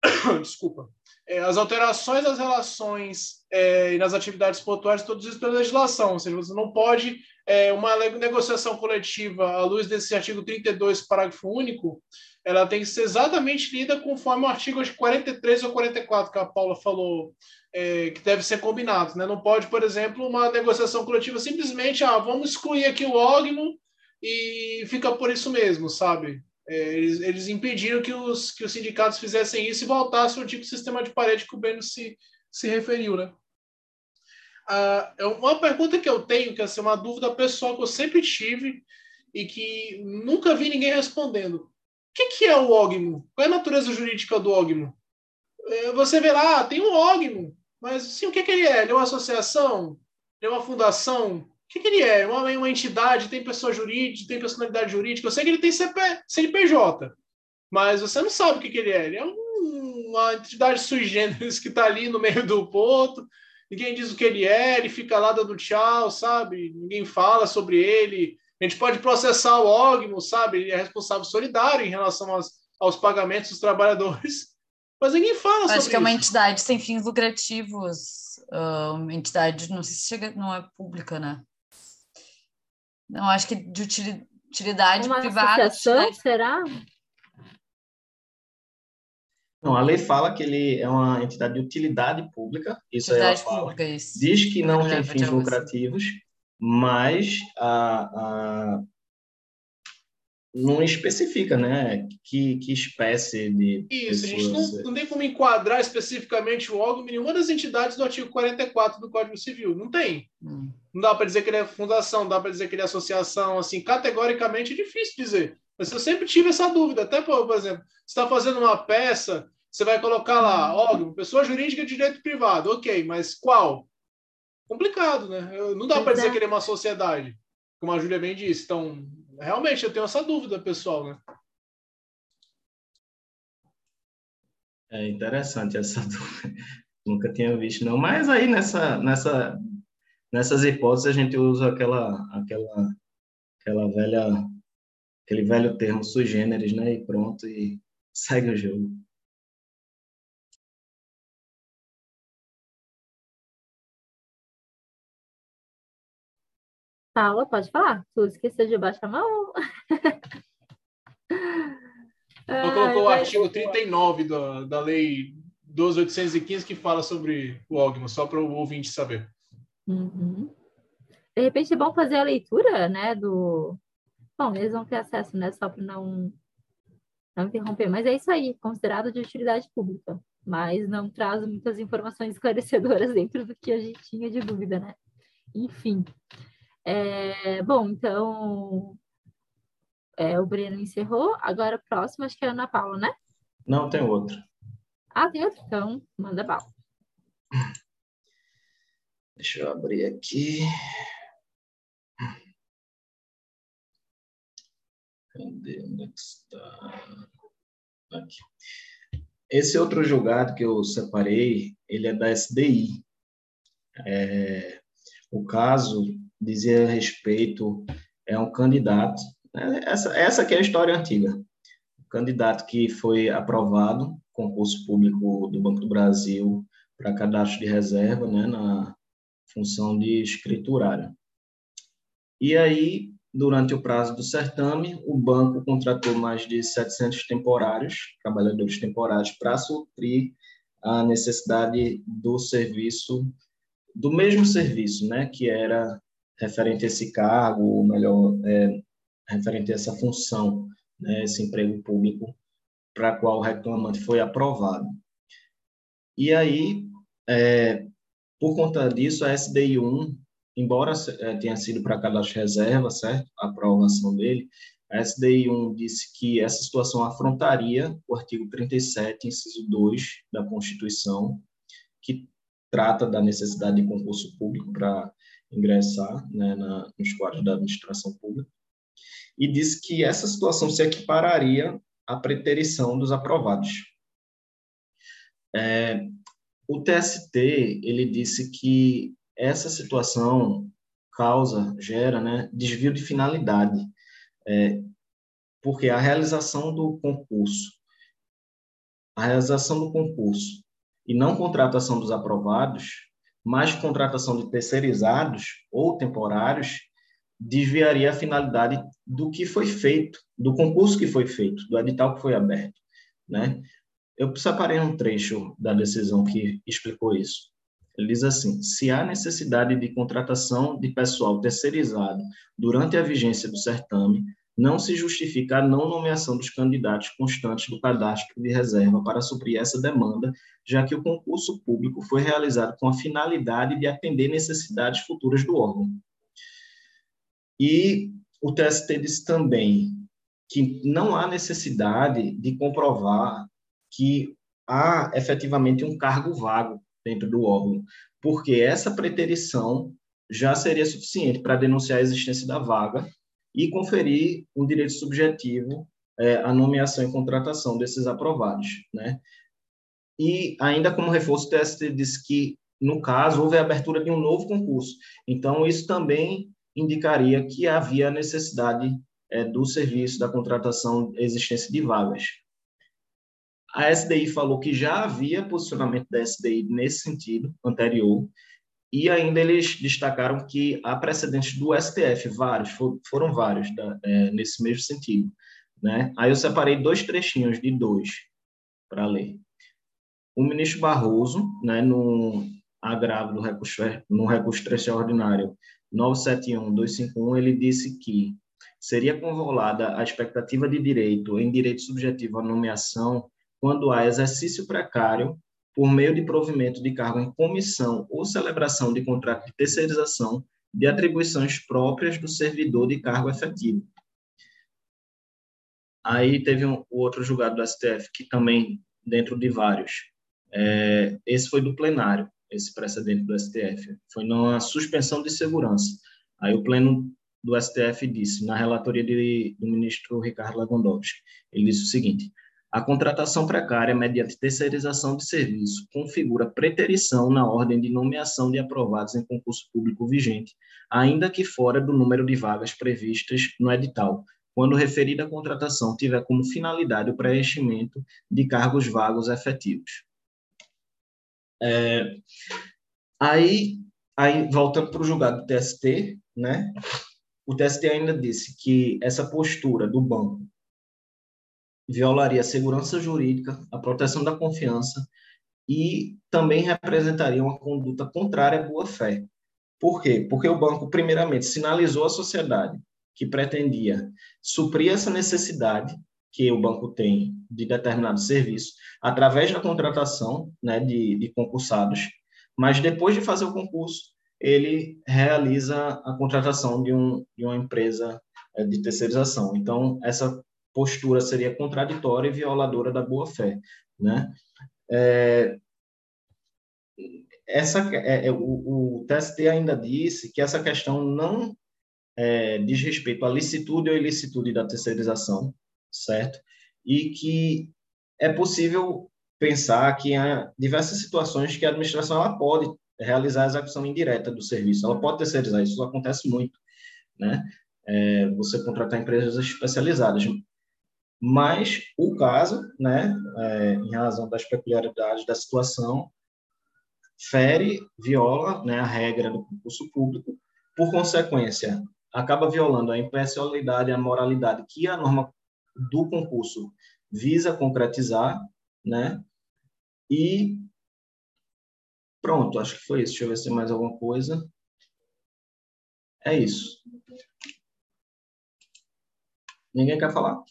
desculpa é, as alterações das relações é, e nas atividades pontuais todos isso pela legislação, ou seja, você não pode é, uma negociação coletiva à luz desse artigo 32, parágrafo único, ela tem que ser exatamente lida conforme o artigo 43 ou 44 que a Paula falou é, que deve ser combinado. Né? Não pode, por exemplo, uma negociação coletiva simplesmente, ah, vamos excluir aqui o órgão e fica por isso mesmo, sabe? É, eles, eles, impediram que os, que os sindicatos fizessem isso e voltassem ao tipo de sistema de parede que o Breno se, se referiu, né? Ah, é uma pergunta que eu tenho, que é assim, uma dúvida pessoal que eu sempre tive e que nunca vi ninguém respondendo. O que, que é o OGMO? Qual é a natureza jurídica do OGMO? É, você vê lá, tem um OGMO. Mas, sim, o que, que ele é? Ele é uma associação? Ele é uma fundação? O que, que ele é? Uma, uma entidade? Tem pessoa jurídica? Tem personalidade jurídica? Eu sei que ele tem CP, CNPJ, mas você não sabe o que, que ele é. Ele é um, uma entidade sui generis que está ali no meio do ponto. Ninguém diz o que ele é, ele fica lá dando tchau, sabe? Ninguém fala sobre ele. A gente pode processar o Ogmo, sabe? Ele é responsável solidário em relação aos, aos pagamentos dos trabalhadores. Mas ninguém fala Acho sobre Acho que é uma isso. entidade sem fins lucrativos. Uma entidade, não sei se chega, não é pública, né? Não, acho que de utilidade uma privada. Associação, será? Não, a lei fala que ele é uma entidade de utilidade pública. Isso utilidade aí ela pública, isso. Diz que não tem fins lucrativos, mas a, a, não especifica, né? Que, que espécie de. Isso, a gente não, não, tem como enquadrar especificamente o órgão em nenhuma das entidades do artigo 44 do Código Civil. Não tem. Hum. Não dá para dizer que ele é fundação, não dá para dizer que ele é associação. Assim, categoricamente é difícil dizer. Mas eu sempre tive essa dúvida. Até, por, por exemplo, você está fazendo uma peça, você vai colocar lá, órgão, pessoa jurídica de direito privado. Ok, mas qual? Complicado, né? Não dá para dizer que ele é uma sociedade, como a Júlia bem disse. Então, realmente, eu tenho essa dúvida, pessoal, né? É interessante essa dúvida. Nunca tinha visto, não. Mas aí, nessa, nessa, nessas hipóteses, a gente usa aquela, aquela, aquela velha, aquele velho termo sui generis, né? E pronto, e segue o jogo. Paula, pode falar. Tu esqueceu de baixar a mão. Então, colocou o artigo 39 da, da lei 12.815 que fala sobre o Ogma, só para o ouvinte saber. Uhum. De repente é bom fazer a leitura, né, do... Bom, eles vão ter acesso, né, só para não, não interromper. Mas é isso aí, considerado de utilidade pública. Mas não traz muitas informações esclarecedoras dentro do que a gente tinha de dúvida, né? Enfim. É, bom, então é, o Breno encerrou. Agora, próximo, acho que é a Ana Paula, né? Não, tem outro. Ah, tem outro? Então, manda bala. Deixa eu abrir aqui. Cadê? Onde é que está? Aqui. Esse outro julgado que eu separei, ele é da SDI. É, o caso dizia respeito é um candidato essa, essa aqui é a história antiga. O candidato que foi aprovado, concurso público do Banco do Brasil para cadastro de reserva, né, na função de escriturário. E aí, durante o prazo do certame, o banco contratou mais de 700 temporários, trabalhadores temporários, para suprir a necessidade do serviço, do mesmo serviço, né, que era referente a esse cargo, ou melhor, é, referente a essa função, né, esse emprego público para qual o reclamante foi aprovado. E aí, é, por conta disso, a SDI 1, embora é, tenha sido para cadastro reserva, certo? A aprovação dele, a SDI 1 disse que essa situação afrontaria o artigo 37, inciso 2 da Constituição, que trata da necessidade de concurso público para ingressar né, na, nos quadros da administração pública e disse que essa situação se equipararia à preterição dos aprovados. É, o TST ele disse que essa situação causa, gera, né, desvio de finalidade, é, porque a realização do concurso, a realização do concurso e não contratação dos aprovados, mas contratação de terceirizados ou temporários, desviaria a finalidade do que foi feito, do concurso que foi feito, do edital que foi aberto, né? Eu separei um trecho da decisão que explicou isso. Ele diz assim: se há necessidade de contratação de pessoal terceirizado durante a vigência do certame, não se justifica a não nomeação dos candidatos constantes do cadastro de reserva para suprir essa demanda, já que o concurso público foi realizado com a finalidade de atender necessidades futuras do órgão. E o TST disse também que não há necessidade de comprovar que há efetivamente um cargo vago dentro do órgão, porque essa preterição já seria suficiente para denunciar a existência da vaga e conferir um direito subjetivo é, à nomeação e contratação desses aprovados, né? E ainda como reforço, o TST disse que no caso houve a abertura de um novo concurso, então isso também indicaria que havia necessidade é, do serviço da contratação, existência de vagas. A SDI falou que já havia posicionamento da SDI nesse sentido anterior, e ainda eles destacaram que há precedentes do STF, vários, foram vários da, é, nesse mesmo sentido. Né? Aí eu separei dois trechinhos de dois para ler. O ministro Barroso, né, no agravo do recurso, no recurso extraordinário 971-251, ele disse que seria conrolada a expectativa de direito em direito subjetivo à nomeação quando há exercício precário por meio de provimento de cargo em comissão ou celebração de contrato de terceirização de atribuições próprias do servidor de cargo efetivo. Aí teve um, o outro julgado do STF, que também, dentro de vários, é, esse foi do plenário, esse precedente do STF, foi numa suspensão de segurança. Aí o pleno do STF disse, na relatoria de, do ministro Ricardo Lewandowski, ele disse o seguinte, a contratação precária mediante terceirização de serviço configura preterição na ordem de nomeação de aprovados em concurso público vigente, ainda que fora do número de vagas previstas no edital, quando referida contratação tiver como finalidade o preenchimento de cargos vagos efetivos. É, aí, aí, voltando para o julgado do TST, né, o TST ainda disse que essa postura do banco violaria a segurança jurídica, a proteção da confiança e também representaria uma conduta contrária à boa-fé. Por quê? Porque o banco, primeiramente, sinalizou à sociedade que pretendia suprir essa necessidade que o banco tem de determinado serviço através da contratação né, de, de concursados, mas depois de fazer o concurso, ele realiza a contratação de, um, de uma empresa é, de terceirização. Então, essa postura seria contraditória e violadora da boa-fé. Né? É, essa, é, é, o, o TST ainda disse que essa questão não é, diz respeito à licitude ou ilicitude da terceirização, certo? E que é possível pensar que há diversas situações que a administração ela pode realizar a execução indireta do serviço. Ela pode terceirizar, isso acontece muito, né? É, você contratar empresas especializadas. Mas o caso, né, é, em razão das peculiaridades da situação, fere, viola né, a regra do concurso público, por consequência, acaba violando a impessoalidade e a moralidade que a norma do concurso visa concretizar, né? E Pronto, acho que foi isso. Deixa eu ver se tem mais alguma coisa. É isso. Ninguém quer falar?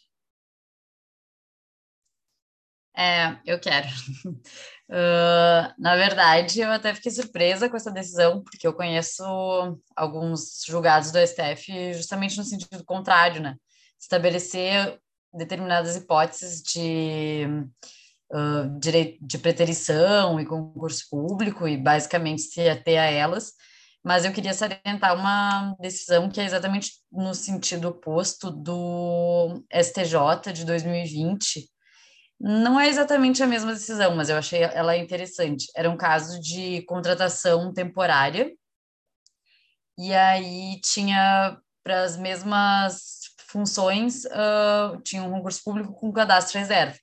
É, eu quero. Uh, na verdade, eu até fiquei surpresa com essa decisão, porque eu conheço alguns julgados do STF justamente no sentido contrário, né? Estabelecer determinadas hipóteses de uh, direito de preterição e concurso público e basicamente se ater a elas, mas eu queria salientar uma decisão que é exatamente no sentido oposto do STJ de 2020. Não é exatamente a mesma decisão, mas eu achei ela interessante. Era um caso de contratação temporária, e aí tinha para as mesmas funções, uh, tinha um concurso público com cadastro reserva.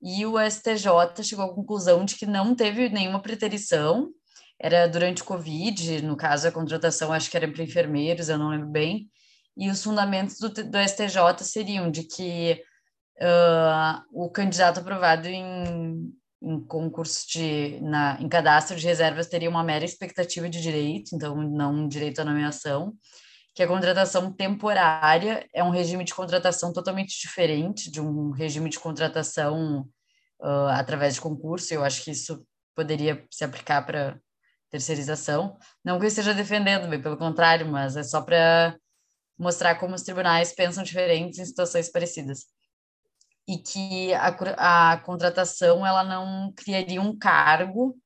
E o STJ chegou à conclusão de que não teve nenhuma preterição, era durante o Covid, no caso a contratação acho que era para enfermeiros, eu não lembro bem, e os fundamentos do, do STJ seriam de que uh, o candidato aprovado em, em concurso de, na, em cadastro de reservas teria uma mera expectativa de direito, então não um direito à nomeação, que a contratação temporária é um regime de contratação totalmente diferente de um regime de contratação uh, através de concurso. Eu acho que isso poderia se aplicar para terceirização. Não que eu esteja defendendo, bem pelo contrário, mas é só para mostrar como os tribunais pensam diferentes em situações parecidas. E que a, a contratação ela não criaria um cargo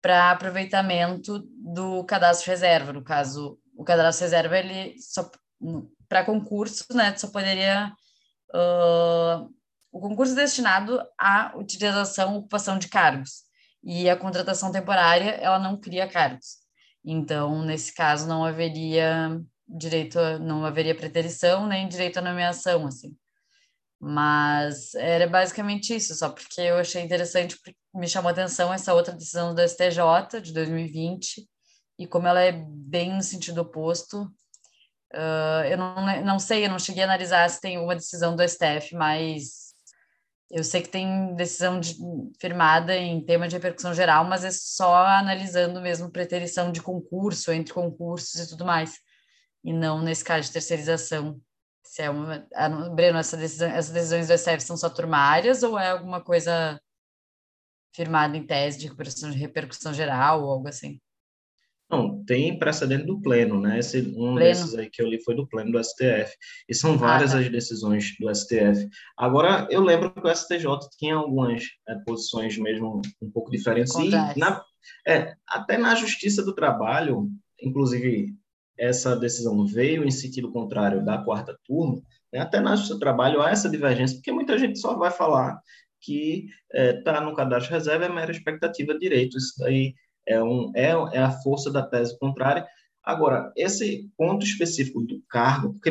para aproveitamento do cadastro reserva. No caso, o cadastro reserva, ele só para concurso, né, só poderia uh, o concurso é destinado à utilização ocupação de cargos e a contratação temporária ela não cria cargos. Então, nesse caso, não haveria direito, a, não haveria preterição nem direito à nomeação, assim. Mas era basicamente isso, só porque eu achei interessante, me chamou a atenção essa outra decisão do STJ de 2020 e como ela é bem no sentido oposto. Uh, eu não, não sei, eu não cheguei a analisar se tem uma decisão do STF mais eu sei que tem decisão de, firmada em tema de repercussão geral, mas é só analisando mesmo preterição de concurso, entre concursos e tudo mais, e não nesse caso de terceirização. Se é uma, Breno, essa decisão, essas decisões do STF são só turmárias ou é alguma coisa firmada em tese de repercussão, de repercussão geral ou algo assim? Não, tem precedente do pleno, né? Esse, um pleno. desses aí que eu li foi do pleno do STF. E são várias ah, tá. as decisões do STF. Agora, eu lembro que o STJ tinha algumas é, posições mesmo um pouco diferentes. E na, é, até na Justiça do Trabalho, inclusive, essa decisão veio em sentido contrário da quarta turma, né? até Justiça do Trabalho há essa divergência, porque muita gente só vai falar que está é, no cadastro reserva é mera expectativa de direito. Isso daí é, um, é, é a força da tese contrária. Agora, esse ponto específico do cargo, porque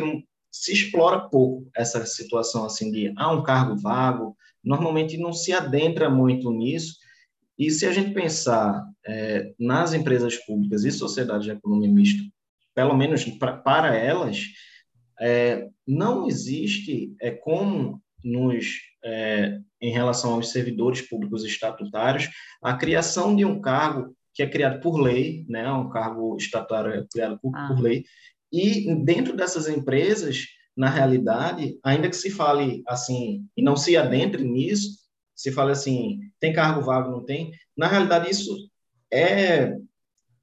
se explora pouco essa situação assim de ah, um cargo vago, normalmente não se adentra muito nisso. E se a gente pensar é, nas empresas públicas e sociedades de economia mista, pelo menos pra, para elas, é, não existe é, como nos, é, em relação aos servidores públicos estatutários, a criação de um cargo que é criado por lei, né, um cargo estatutário é criado por, ah. por lei, e dentro dessas empresas, na realidade, ainda que se fale assim, e não se adentre nisso, se fale assim, tem cargo vago, não tem, na realidade isso é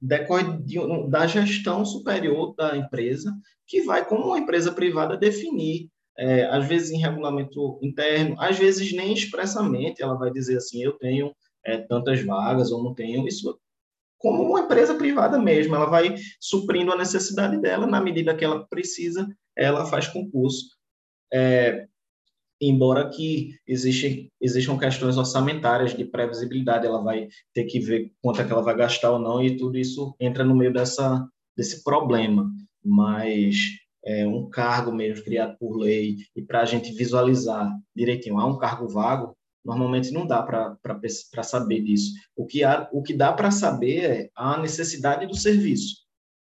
decorre de, da gestão superior da empresa, que vai, como uma empresa privada, definir, é, às vezes em regulamento interno, às vezes nem expressamente ela vai dizer assim, eu tenho é, tantas vagas ou não tenho, isso como uma empresa privada mesmo, ela vai suprindo a necessidade dela, na medida que ela precisa, ela faz concurso. É, embora que existem, existam questões orçamentárias de previsibilidade, ela vai ter que ver quanto é que ela vai gastar ou não, e tudo isso entra no meio dessa, desse problema. Mas é, um cargo mesmo criado por lei, e para a gente visualizar direitinho, há um cargo vago, normalmente não dá para saber disso. O que, há, o que dá para saber é a necessidade do serviço.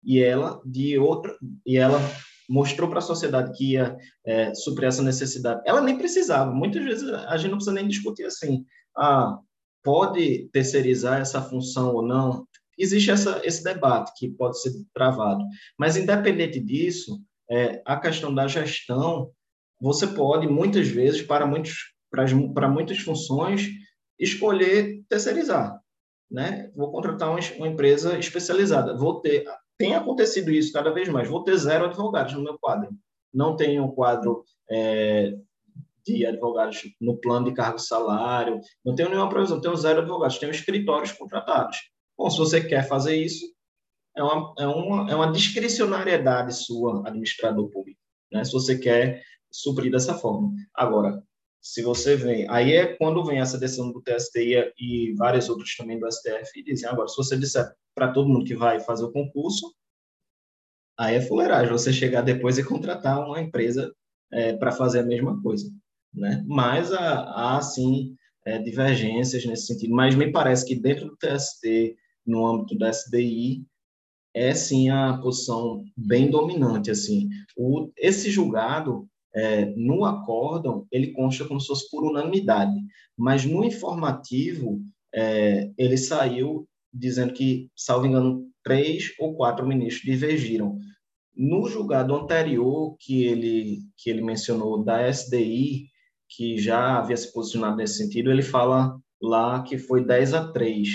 E ela, de outra, e ela mostrou para a sociedade que ia é, suprir essa necessidade. Ela nem precisava. Muitas vezes a gente não precisa nem discutir assim, ah, pode terceirizar essa função ou não. Existe essa, esse debate que pode ser travado. Mas, independente disso, é, a questão da gestão, você pode, muitas vezes, para muitos para muitas funções, escolher terceirizar. Né? Vou contratar uma, uma empresa especializada. Vou ter, tem acontecido isso cada vez mais. Vou ter zero advogados no meu quadro. Não tenho um quadro é, de advogados no plano de cargo salário. Não tenho nenhuma previsão. Tenho zero advogados. Tenho escritórios contratados. Bom, se você quer fazer isso, é uma, é uma, é uma discricionariedade sua, administrador público. Né? Se você quer suprir dessa forma. Agora, se você vem, aí é quando vem essa decisão do TST e, várias outras também do STF e dizem, agora, se você disser para todo mundo que vai fazer o concurso, aí é fuleiragem, você chegar depois e contratar uma empresa é, para fazer a mesma coisa, né? Mas há, há sim, é, divergências nesse sentido, mas me parece que dentro do TST, no âmbito da SDI, é sim a posição bem dominante, assim. O, esse julgado, é, no acórdão, ele consta como se fosse por unanimidade, mas no informativo, é, ele saiu dizendo que, salvo engano, três ou quatro ministros divergiram. No julgado anterior que ele, que ele mencionou da SDI, que já havia se posicionado nesse sentido, ele fala lá que foi 10 a 3,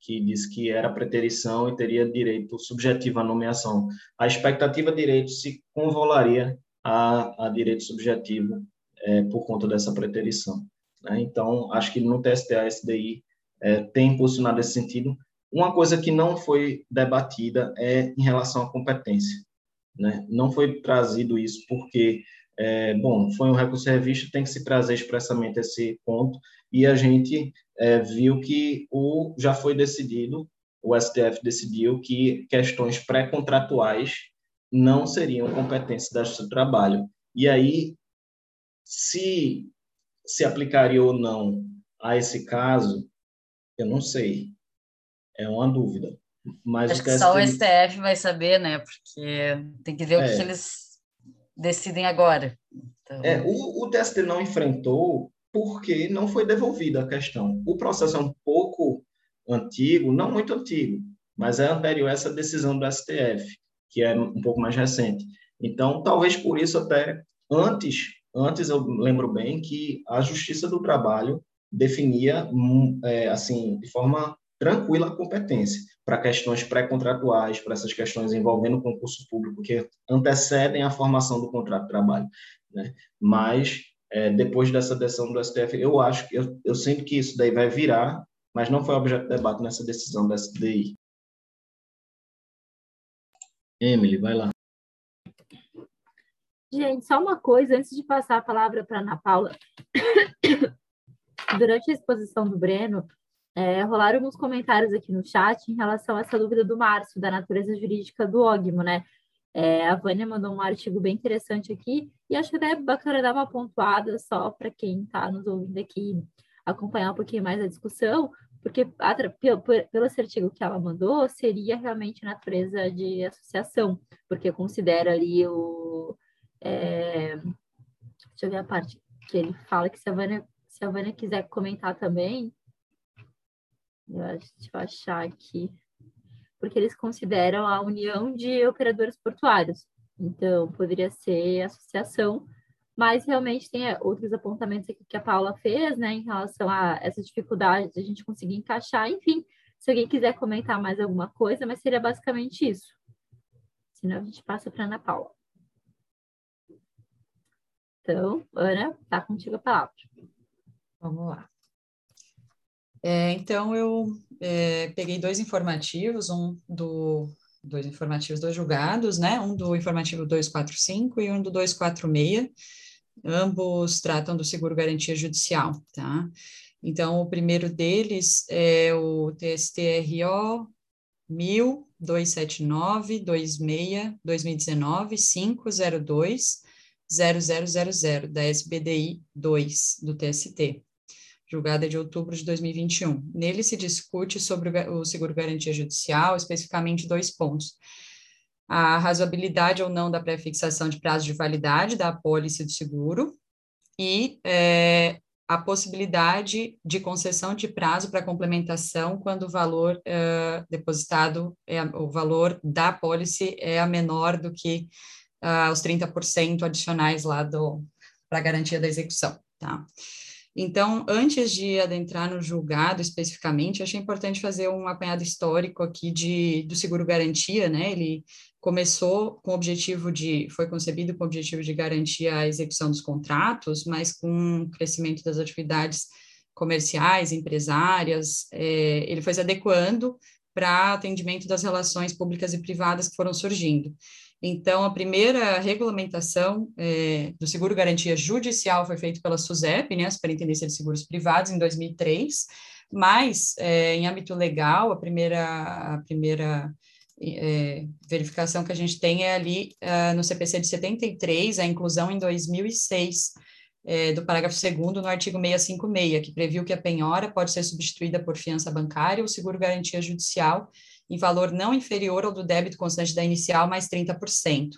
que diz que era preterição e teria direito subjetivo à nomeação. A expectativa de direito se convolaria a, a direito subjetivo é, por conta dessa preterição. Né? Então, acho que no TSTA SDI é, tem posicionado nesse sentido. Uma coisa que não foi debatida é em relação à competência. Né? Não foi trazido isso porque, é, bom, foi um recurso revisto, tem que se trazer expressamente esse ponto, e a gente é, viu que o, já foi decidido, o STF decidiu que questões pré-contratuais não seriam competências da Justiça do Trabalho. E aí, se se aplicaria ou não a esse caso, eu não sei. É uma dúvida. Mas Acho que só o STF vai saber, né? Porque tem que ver é. o que, eles decidem agora. Então... É, o, o TST não enfrentou porque não foi devolvida a questão. O processo é um pouco antigo, não muito antigo, mas é anterior a essa decisão do STF que é um pouco mais recente. Então, talvez por isso até antes, antes eu lembro bem que a Justiça do Trabalho definia hum, é, assim de forma tranquila a competência. para questões pré-contratuais, para essas questões envolvendo o concurso público que antecedem a formação do contrato de trabalho. Né? Mas, é, depois dessa decisão do STF, eu acho que eu, eu sinto que isso daí vai virar, mas não foi objeto de debate nessa decisão da SDI. Emily, vai lá. Gente, só uma coisa, antes de passar a palavra para Ana Paula. Durante a exposição do Breno, é, rolaram alguns comentários aqui no chat em relação a essa dúvida do Márcio, da natureza jurídica do OGMO, né? É, a Vânia mandou um artigo bem interessante aqui, e acho que até é bacana dar uma pontuada só para quem está nos ouvindo aqui acompanhar um pouquinho mais a discussão, porque pelo, pelo artigo que ela mandou, seria realmente natureza de associação, porque considera ali o. É, deixa eu ver a parte que ele fala que se a Vânia, se a Vânia quiser comentar também, eu acho, deixa eu achar aqui. Porque eles consideram a união de operadores portuários. Então, poderia ser associação, mas realmente tem é, outros apontamentos aqui que a Paula fez, né, em relação a essa dificuldade de a gente conseguir encaixar. Enfim, se alguém quiser comentar mais alguma coisa, mas seria basicamente isso. Senão a gente passa para Ana Paula. Então, Ana, tá contigo a palavra. Vamos lá. É, então, eu é, peguei dois informativos, um do dois informativos, dois julgados, né? Um do informativo 245 e um do 246. Ambos tratam do seguro garantia judicial, tá? Então, o primeiro deles é o TSTRO 1279 26 2019 502 0000 da SBDI 2 do TST julgada de outubro de 2021. Nele se discute sobre o seguro-garantia judicial, especificamente dois pontos. A razoabilidade ou não da pré-fixação de prazo de validade da apólice do seguro e é, a possibilidade de concessão de prazo para complementação quando o valor é, depositado, é, o valor da apólice é a menor do que uh, os 30% adicionais lá para a garantia da execução, tá? Então, antes de adentrar no julgado especificamente, achei importante fazer um apanhado histórico aqui de, do seguro garantia, né? Ele começou com o objetivo de, foi concebido com o objetivo de garantir a execução dos contratos, mas com o crescimento das atividades comerciais, empresárias, é, ele foi se adequando para atendimento das relações públicas e privadas que foram surgindo. Então, a primeira regulamentação é, do seguro garantia judicial foi feita pela SUSEP, né, a Superintendência de Seguros Privados, em 2003, mas, é, em âmbito legal, a primeira, a primeira é, verificação que a gente tem é ali uh, no CPC de 73, a inclusão em 2006 é, do parágrafo 2 no artigo 656, que previu que a penhora pode ser substituída por fiança bancária ou seguro garantia judicial em valor não inferior ao do débito constante da inicial mais 30%.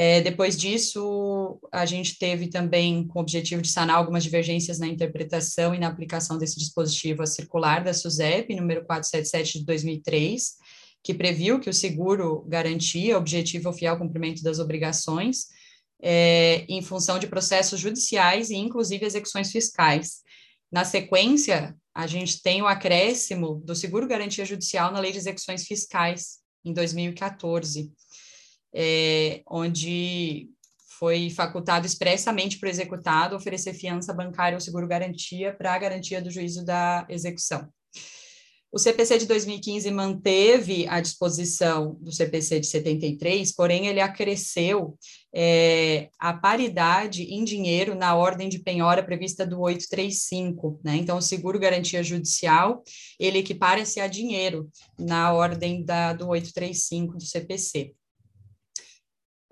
É, depois disso, a gente teve também com o objetivo de sanar algumas divergências na interpretação e na aplicação desse dispositivo a circular da SUSEP, número 477 de 2003, que previu que o seguro garantia objetivo ao fiel cumprimento das obrigações é, em função de processos judiciais e, inclusive, execuções fiscais. Na sequência, a gente tem o acréscimo do seguro garantia judicial na lei de execuções fiscais em 2014, é, onde foi facultado expressamente para o executado oferecer fiança bancária ou seguro garantia para a garantia do juízo da execução. O CPC de 2015 manteve a disposição do CPC de 73, porém ele acresceu é, a paridade em dinheiro na ordem de penhora prevista do 835, né? Então, o seguro garantia judicial, ele equipara-se a dinheiro na ordem da, do 835 do CPC.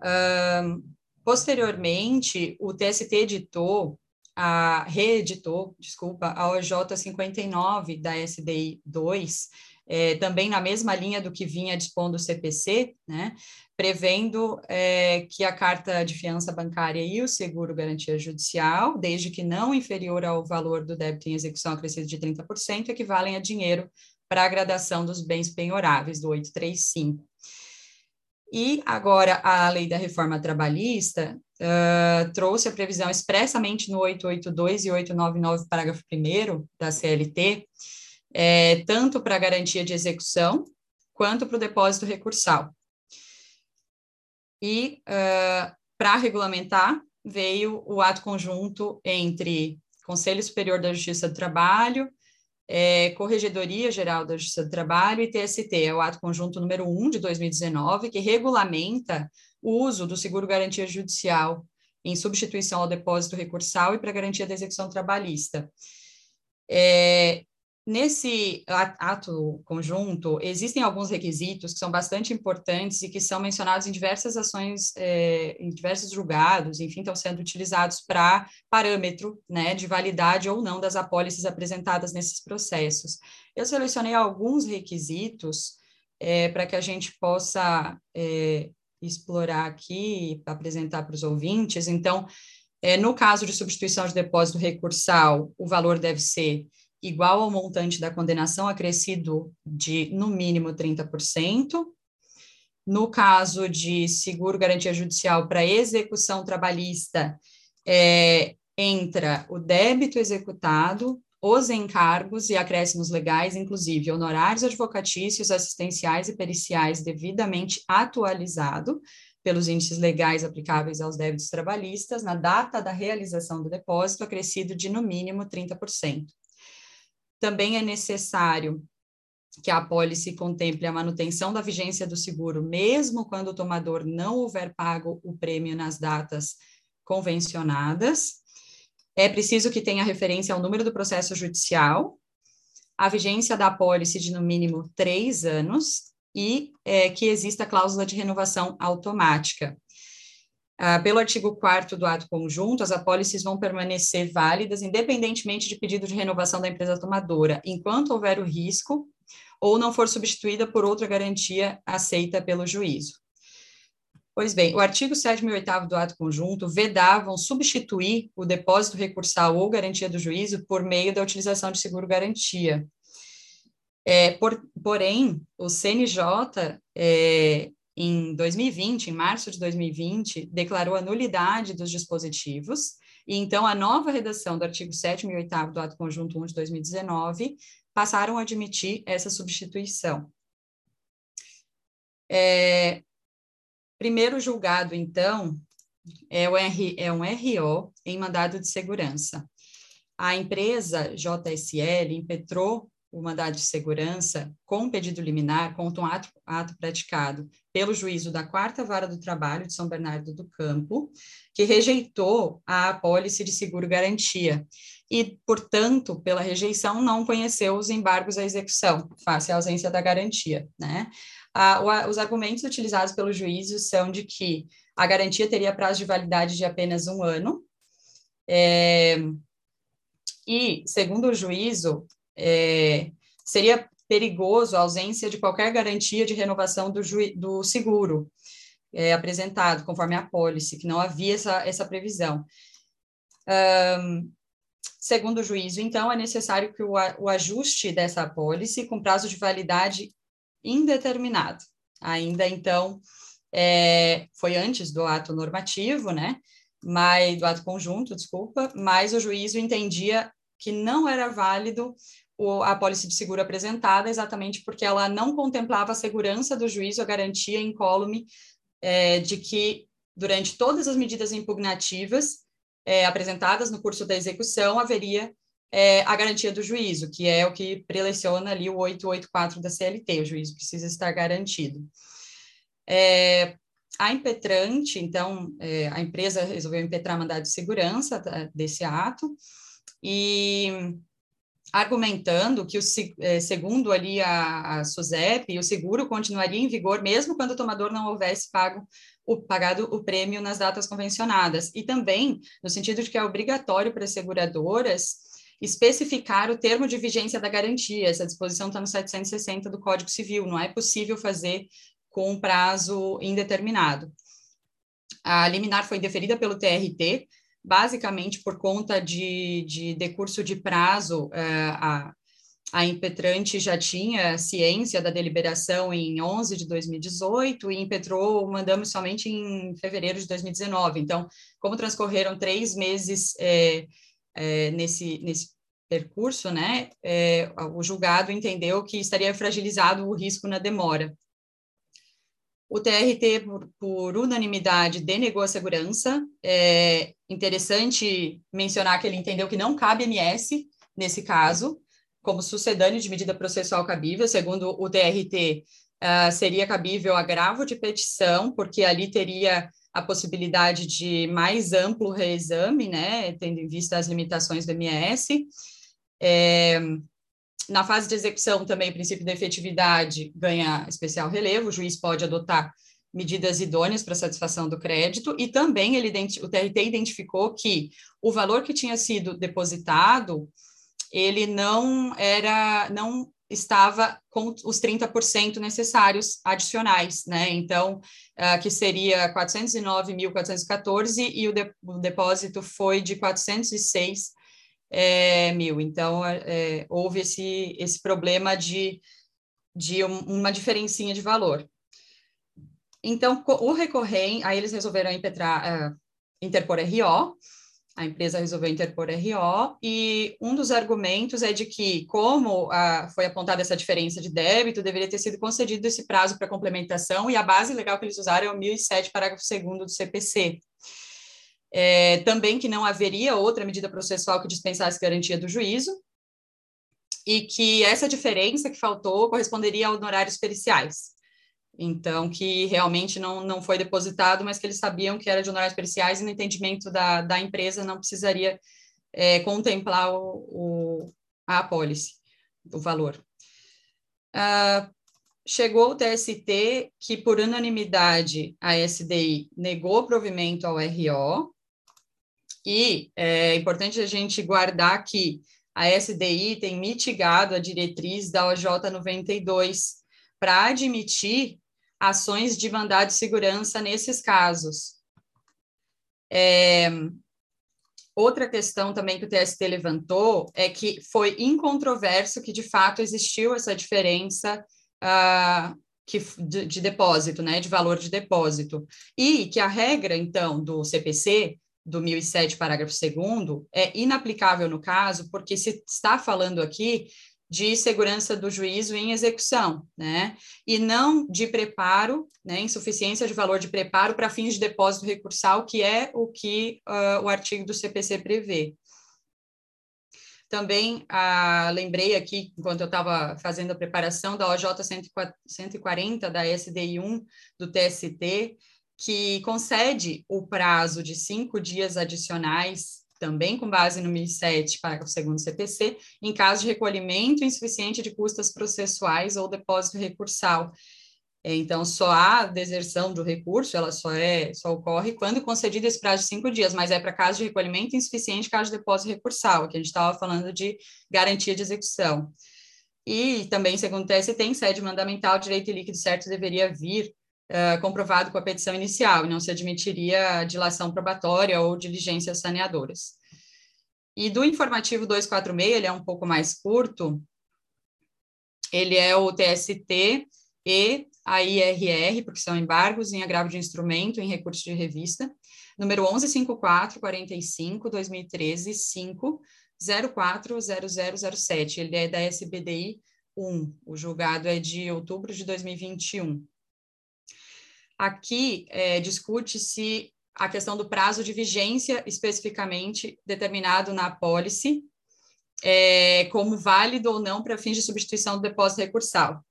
Um, posteriormente, o TST editou a, reeditou, desculpa, a OJ 59 da SDI 2, é, também na mesma linha do que vinha dispondo o CPC, né, prevendo é, que a carta de fiança bancária e o seguro garantia judicial, desde que não inferior ao valor do débito em execução acrescido de 30%, equivalem a dinheiro para a gradação dos bens penhoráveis do 835. E agora a lei da reforma trabalhista uh, trouxe a previsão expressamente no 882 e 899, parágrafo 1 da CLT, é, tanto para garantia de execução, quanto para o depósito recursal. E uh, para regulamentar, veio o ato conjunto entre Conselho Superior da Justiça do Trabalho, é, Corregedoria Geral da Justiça do Trabalho e TST, é o ato conjunto número 1 de 2019, que regulamenta o uso do seguro garantia judicial em substituição ao depósito recursal e para garantia da execução trabalhista. É, Nesse ato conjunto, existem alguns requisitos que são bastante importantes e que são mencionados em diversas ações, é, em diversos julgados, enfim, estão sendo utilizados para parâmetro né, de validade ou não das apólices apresentadas nesses processos. Eu selecionei alguns requisitos é, para que a gente possa é, explorar aqui, apresentar para os ouvintes. Então, no caso de substituição de depósito recursal, o valor deve ser igual ao montante da condenação acrescido de, no mínimo, 30%. No caso de seguro garantia judicial para execução trabalhista, é, entra o débito executado, os encargos e acréscimos legais, inclusive honorários advocatícios, assistenciais e periciais devidamente atualizado pelos índices legais aplicáveis aos débitos trabalhistas na data da realização do depósito, acrescido de no mínimo 30%. Também é necessário que a apólice contemple a manutenção da vigência do seguro, mesmo quando o tomador não houver pago o prêmio nas datas convencionadas. É preciso que tenha referência ao número do processo judicial, a vigência da apólice de no mínimo três anos e é, que exista cláusula de renovação automática. Ah, pelo artigo 4 do ato conjunto, as apólices vão permanecer válidas independentemente de pedido de renovação da empresa tomadora, enquanto houver o risco ou não for substituída por outra garantia aceita pelo juízo. Pois bem, o artigo 7 e 8 do ato conjunto vedavam substituir o depósito recursal ou garantia do juízo por meio da utilização de seguro-garantia. É, por, porém, o CNJ é, em 2020, em março de 2020, declarou a nulidade dos dispositivos, e então a nova redação do artigo 7 e 8 do Ato Conjunto 1 de 2019 passaram a admitir essa substituição. É, primeiro julgado, então, é, o R, é um RO em mandado de segurança. A empresa JSL impetrou o mandado de segurança com pedido liminar contra um ato, ato praticado pelo juízo da Quarta Vara do Trabalho de São Bernardo do Campo, que rejeitou a apólice de seguro-garantia e, portanto, pela rejeição, não conheceu os embargos à execução, face à ausência da garantia. Né? A, os argumentos utilizados pelo juízo são de que a garantia teria prazo de validade de apenas um ano, é, e, segundo o juízo, é, seria perigoso a ausência de qualquer garantia de renovação do, do seguro é, apresentado, conforme a pólice, que não havia essa, essa previsão. Um, segundo o juízo, então, é necessário que o, o ajuste dessa apólice com prazo de validade indeterminado. Ainda, então, é, foi antes do ato normativo, né? Mas, do ato conjunto, desculpa, mas o juízo entendia que não era válido o, a apólice de seguro apresentada, exatamente porque ela não contemplava a segurança do juízo, a garantia incólume é, de que, durante todas as medidas impugnativas é, apresentadas no curso da execução, haveria é, a garantia do juízo, que é o que preleciona ali o 884 da CLT, o juízo precisa estar garantido. É, a impetrante, então, é, a empresa resolveu impetrar mandado de segurança tá, desse ato, e argumentando que, o, é, segundo ali a, a SUSEP, o seguro continuaria em vigor mesmo quando o tomador não houvesse pago o, pagado o prêmio nas datas convencionadas, e também no sentido de que é obrigatório para as seguradoras especificar o termo de vigência da garantia, essa disposição está no 760 do Código Civil, não é possível fazer com prazo indeterminado. A liminar foi deferida pelo TRT, basicamente por conta de, de decurso de prazo, é, a, a impetrante já tinha ciência da deliberação em 11 de 2018 e impetrou, mandamos somente em fevereiro de 2019. Então, como transcorreram três meses é, é, nesse, nesse percurso, né, é, o julgado entendeu que estaria fragilizado o risco na demora. O TRT, por, por unanimidade, denegou a segurança. É interessante mencionar que ele entendeu que não cabe MS nesse caso, como sucedâneo de medida processual cabível, segundo o TRT, uh, ah, seria cabível agravo de petição, porque ali teria a possibilidade de mais amplo reexame, né, tendo em vista as limitações do MS. É, na fase de execução, também o princípio da efetividade ganha especial relevo, o juiz pode adotar medidas idôneas para satisfação do crédito, e também ele, o TRT identificou que o valor que tinha sido depositado, ele não era, não estava com os 30% necessários adicionais, né? Então, uh, que seria 409.414 e o, de, o depósito foi de 406 é, mil. Então, é, houve esse, esse problema de, de um, uma diferencinha de valor. Então, o recorrente, aí eles resolveram impetrar, uh, interpor RO, a empresa resolveu interpor RO, e um dos argumentos é de que, como uh, foi apontada essa diferença de débito, deveria ter sido concedido esse prazo para complementação, e a base legal que eles usaram é o 1007, parágrafo 2 do CPC. É, também que não haveria outra medida processual que dispensasse garantia do juízo, e que essa diferença que faltou corresponderia a honorários periciais. Então, que realmente não, não foi depositado, mas que eles sabiam que era de honorários periciais e no entendimento da, da empresa não precisaria é, contemplar o, o, a apólice, o valor. Uh, chegou o TST que, por unanimidade, a SDI negou provimento ao RO, e é importante a gente guardar que a SDI tem mitigado a diretriz da OJ 92 para admitir ações de mandado de segurança nesses casos. É, outra questão também que o TST levantou é que foi incontroverso que, de fato, existiu essa diferença uh, que, de, de, depósito, né, de valor de depósito, e que a regra, então, do CPC do 1007, parágrafo 2 é inaplicável no caso, porque se está falando aqui de segurança do juízo em execução, né? E não de preparo, né? Insuficiência de valor de preparo para fins de depósito recursal, que é o que uh, o artigo do CPC prevê. Também ah, lembrei aqui, enquanto eu estava fazendo a preparação da OJ 140 da SDI 1 do TST, que concede o prazo de cinco dias adicionais, também com base no 1007, parágrafo 2 CPC, em caso de recolhimento insuficiente de custas processuais ou depósito recursal. É, então, só há deserção do recurso, ela só, é, só ocorre quando concedido esse prazo de cinco dias, mas é para caso de recolhimento insuficiente, caso de depósito recursal, que a gente estava falando de garantia de execução. E também, segundo o TST, em sede mandamental, direito líquido certo deveria vir uh, comprovado com a petição inicial, e não se admitiria dilação probatória ou diligências saneadoras. E do informativo 246, ele é um pouco mais curto, ele é o TST e a IRR, porque são embargos em agravo de instrumento em recurso de revista, número 115445 2013 5 040007. Ele é da SBDI 1. O julgado é de outubro de 2021. Aqui é, discute-se a questão do prazo de vigência especificamente determinado na apólice, é, como válido ou não para fins de substituição do depósito recursal.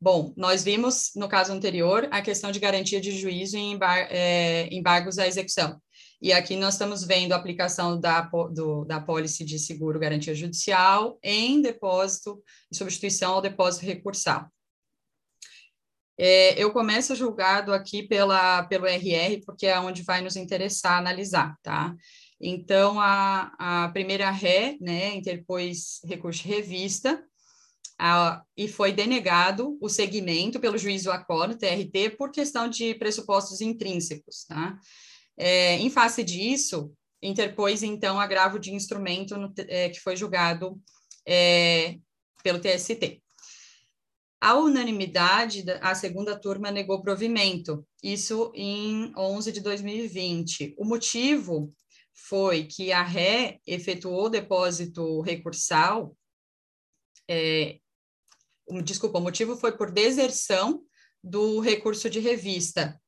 Bom, nós vimos no caso anterior a questão de garantia de juízo em embar é, embargos à execução. E aqui nós estamos vendo a aplicação da, do, da apólice de seguro garantia judicial em depósito, em substituição ao depósito recursal. É, eu começo julgado aqui pela, pelo RR, porque é onde vai nos interessar analisar, tá? Então, a, a primeira ré, né, interpôs recurso revista, a, e foi denegado o segmento pelo juízo acordo, TRT, por questão de pressupostos intrínsecos, tá? É, em face disso, interpôs, então, agravo de instrumento no, é, que foi julgado é, pelo TST. A unanimidade, a segunda turma negou provimento, isso em 11 de 2020. O motivo foi que a ré efetuou depósito recursal, é, desculpa, o motivo foi por deserção do recurso de revista.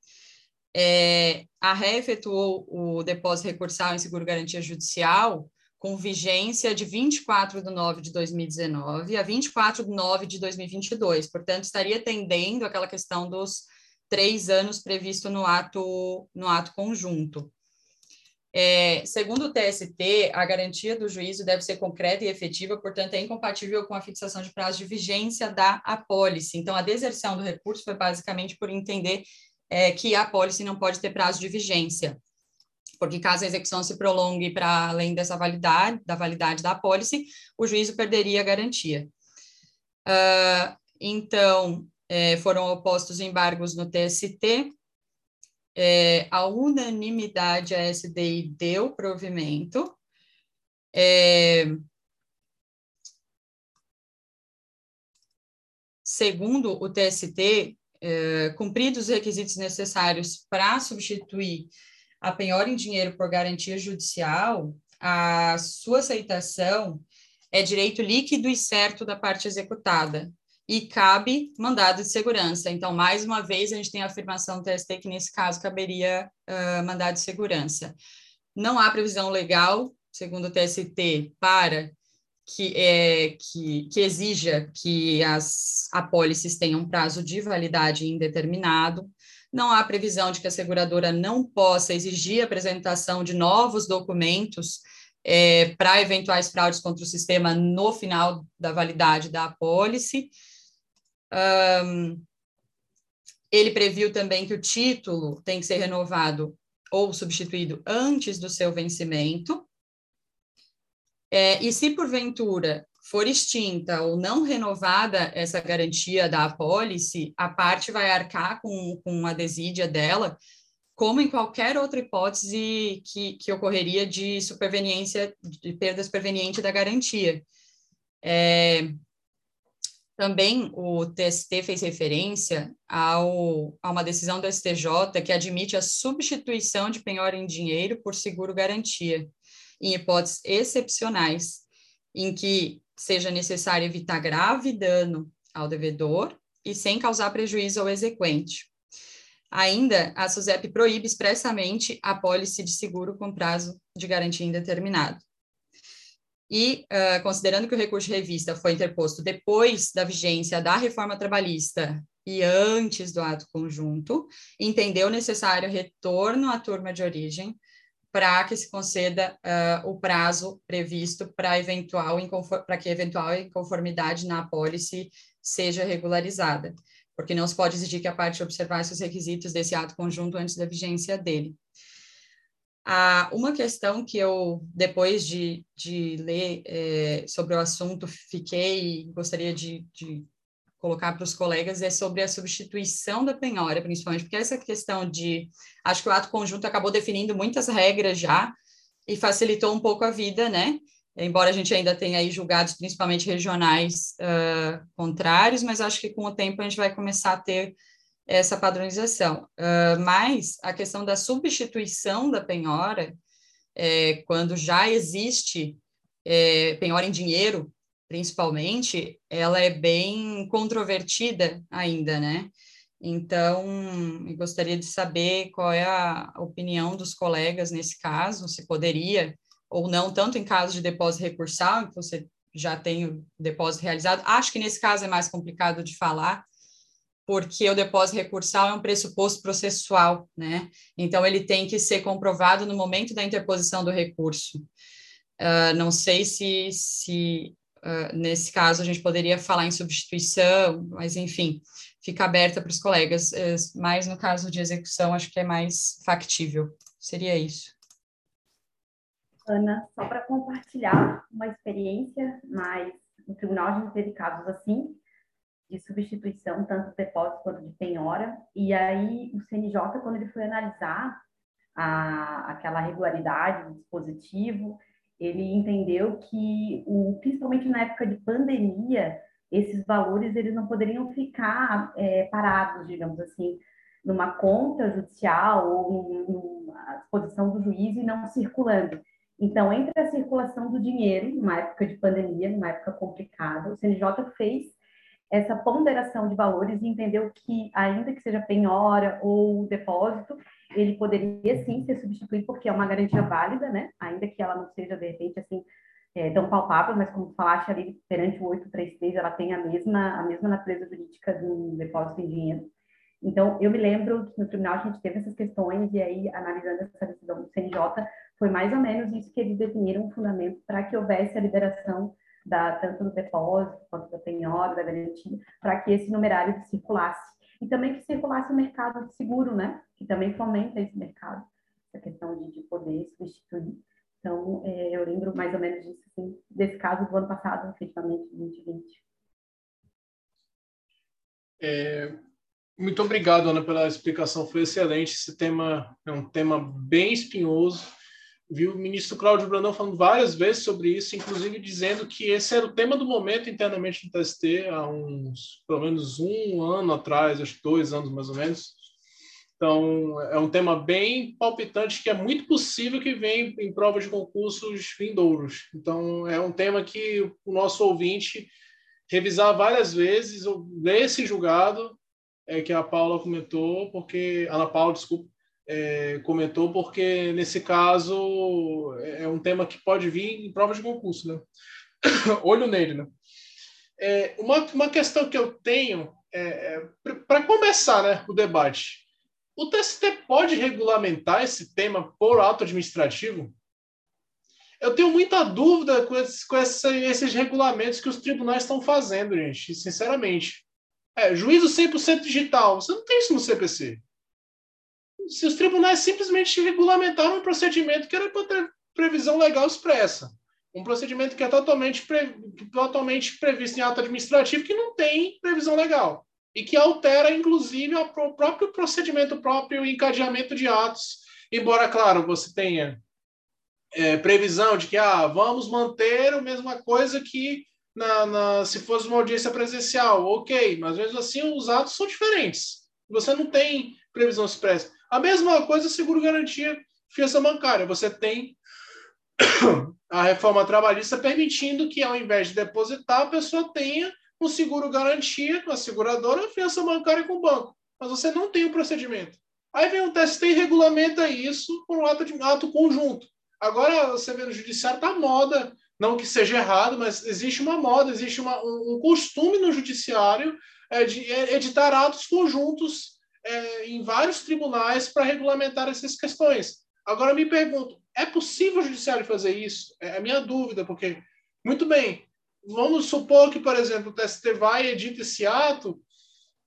É, a ré efetuou o depósito recursal em seguro-garantia judicial com vigência de 24 de nove de 2019 a 24 de nove de 2022. Portanto, estaria tendendo aquela questão dos três anos previsto no ato, no ato conjunto. É, segundo o TST, a garantia do juízo deve ser concreta e efetiva, portanto, é incompatível com a fixação de prazo de vigência da apólice. Então, a deserção do recurso foi basicamente por entender é, que a apólice não pode ter prazo de vigência, porque caso a execução se prolongue para além dessa validade, da validade da apólice, o juízo perderia a garantia. Uh, então, é, foram opostos embargos no TST, é, a unanimidade a SDI deu provimento. É, segundo o TST, cumpridos os requisitos necessários para substituir a penhora em dinheiro por garantia judicial, a sua aceitação é direito líquido e certo da parte executada, e cabe mandado de segurança. Então, mais uma vez, a gente tem a afirmação do TST que, nesse caso, caberia uh, mandado de segurança. Não há previsão legal, segundo o TST, para que, é, que, que exija que as apólices tenham prazo de validade indeterminado. Não há previsão de que a seguradora não possa exigir a apresentação de novos documentos é, para eventuais fraudes contra o sistema no final da validade da apólice. Um, ele previu também que o título tem que ser renovado ou substituído antes do seu vencimento. É, e se porventura for extinta ou não renovada essa garantia da apólice, a parte vai arcar com, com a desídia dela, como em qualquer outra hipótese que, que ocorreria de superveniência, de perda superveniente da garantia. É, também o TST fez referência ao, a uma decisão do STJ que admite a substituição de penhora em dinheiro por seguro-garantia, em hipóteses excepcionais, em que seja necessário evitar grave dano ao devedor e sem causar prejuízo ao exequente. Ainda, a SUSEP proíbe expressamente a pólice de seguro com prazo de garantia indeterminado. E, uh, considerando que o recurso de revista foi interposto depois da vigência da reforma trabalhista e antes do ato conjunto, entendeu necessário retorno à turma de origem para que se conceda uh, o prazo previsto para eventual para que eventual inconformidade na apólice seja regularizada, porque não se pode exigir que a parte observasse os requisitos desse ato conjunto antes da vigência dele. Ah, uma questão que eu, depois de, de ler é, sobre o assunto, fiquei e gostaria de, de colocar para os colegas é sobre a substituição da penhora, principalmente, porque essa questão de. Acho que o ato conjunto acabou definindo muitas regras já e facilitou um pouco a vida, né? Embora a gente ainda tenha aí julgados, principalmente regionais, uh, contrários, mas acho que com o tempo a gente vai começar a ter essa padronização. Uh, mas a questão da substituição da penhora, é, quando já existe é, penhora em dinheiro, principalmente, ela é bem controvertida ainda, né? Então, gostaria de saber qual é a opinião dos colegas nesse caso, se poderia ou não, tanto em caso de depósito recursal, que você já tem o depósito realizado. Acho que nesse caso é mais complicado de falar, porque o depósito recursal é um pressuposto processual, né? Então, ele tem que ser comprovado no momento da interposição do recurso. Uh, não sei se, se uh, nesse caso a gente poderia falar em substituição, mas enfim, fica aberta para os colegas. Uh, mas no caso de execução, acho que é mais factível. Seria isso. Ana, só para compartilhar uma experiência, mas no tribunal a gente teve casos assim, de substituição, tanto de depósito quanto de penhora. E aí, o CNJ, quando ele foi analisar a, aquela regularidade do dispositivo, ele entendeu que, o, principalmente na época de pandemia, esses valores eles não poderiam ficar é, parados, digamos assim, numa conta judicial ou numa disposição do juiz e não circulando. Então, entre a circulação do dinheiro, numa época de pandemia, numa época complicada, o CNJ fez essa ponderação de valores e entendeu que, ainda que seja penhora ou depósito, ele poderia sim ser substituído, porque é uma garantia válida, né? Ainda que ela não seja, de repente, assim, é, tão palpável, mas como falaste ali, perante o 833, ela tem a mesma, a mesma natureza jurídica do depósito em dinheiro. Então, eu me lembro que no tribunal a gente teve essas questões, e aí, analisando essa decisão do CNJ, foi mais ou menos isso que eles definiram um fundamento para que houvesse a liberação da, tanto do depósito quanto da penhora, da garantia, para que esse numerário circulasse. E também que circulasse o mercado de seguro, né? Que também fomenta esse mercado, essa questão de, de poder substituir. Então, é, eu lembro mais ou menos disso, assim, desse caso do ano passado, efetivamente, 2020. É, muito obrigado, Ana, pela explicação, foi excelente. Esse tema é um tema bem espinhoso. Viu o ministro Cláudio Brandão falando várias vezes sobre isso, inclusive dizendo que esse era o tema do momento internamente no TST, há uns, pelo menos um ano atrás, acho que dois anos mais ou menos. Então, é um tema bem palpitante que é muito possível que venha em provas de concursos vindouros. Então, é um tema que o nosso ouvinte revisar várias vezes, ler esse julgado é, que a Paula comentou, porque Ana Paula, desculpa, é, comentou, porque nesse caso é um tema que pode vir em provas de concurso, né? Olho nele, né? É, uma, uma questão que eu tenho é, é para começar, né, o debate. O TST pode regulamentar esse tema por ato administrativo? Eu tenho muita dúvida com, esses, com esses regulamentos que os tribunais estão fazendo, gente, sinceramente. É, juízo 100% digital. Você não tem isso no CPC. Se os tribunais simplesmente regulamentaram um procedimento que era para ter previsão legal expressa. Um procedimento que é totalmente, pre, totalmente previsto em ato administrativo que não tem previsão legal. E que altera, inclusive, o próprio procedimento próprio, encadeamento de atos. Embora, claro, você tenha é, previsão de que ah, vamos manter a mesma coisa que na, na, se fosse uma audiência presencial, ok, mas mesmo assim os atos são diferentes. Você não tem previsão expressa. A mesma coisa seguro garantia fiança bancária. Você tem a reforma trabalhista permitindo que, ao invés de depositar, a pessoa tenha um seguro garantia com a seguradora, fiança bancária com o banco. Mas você não tem o um procedimento. Aí vem o TST e regulamenta isso por um ato, de, ato conjunto. Agora, você vê no judiciário, está moda não que seja errado, mas existe uma moda, existe uma, um, costume no judiciário é, de é, editar atos conjuntos é, em vários tribunais para regulamentar essas questões. Agora me pergunto, é possível o judiciário fazer isso? É a minha dúvida, porque, muito bem, vamos supor que, por exemplo, o TST vai e edita esse ato,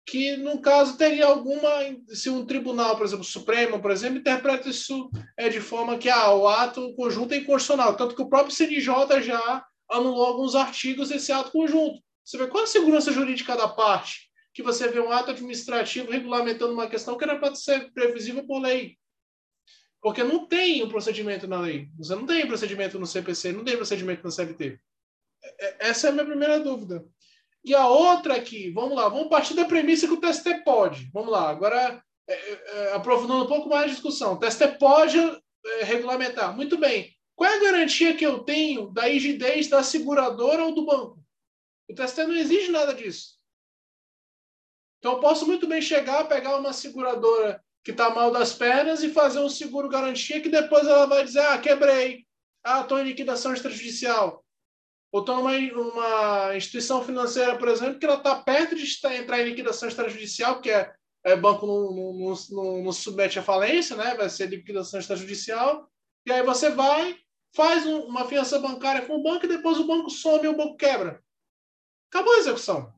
que, no caso, teria alguma. Se um tribunal, por exemplo, Supremo, por exemplo, interpreta isso é, de forma que ah, o ato conjunto é inconstitucional. Tanto que o próprio CNJ já anulou alguns artigos desse ato conjunto. Você vê qual a segurança jurídica da parte? Que você vê um ato administrativo regulamentando uma questão que era para ser previsível por lei. Porque não tem um procedimento na lei. Você não tem procedimento no CPC, não tem procedimento no CLT. É, é, essa é a minha primeira dúvida. E a outra aqui, vamos lá, vamos partir da premissa que o TST pode. Vamos lá, agora é, é, é, aprofundando um pouco mais a discussão. O TST pode é, regulamentar. Muito bem. Qual é a garantia que eu tenho da rigidez da seguradora ou do banco? O TST não exige nada disso. Então, eu posso muito bem chegar, pegar uma seguradora que está mal das pernas e fazer um seguro garantia que depois ela vai dizer: ah, quebrei, ah, estou em liquidação extrajudicial ou então uma, uma instituição financeira, por exemplo, que ela está perto de entrar em liquidação extrajudicial, que é, é banco não, não, não, submete à falência, né? vai ser liquidação extrajudicial, e aí você vai, faz um, uma fiança bancária com o banco e depois o banco some e o banco quebra. Acabou a execução.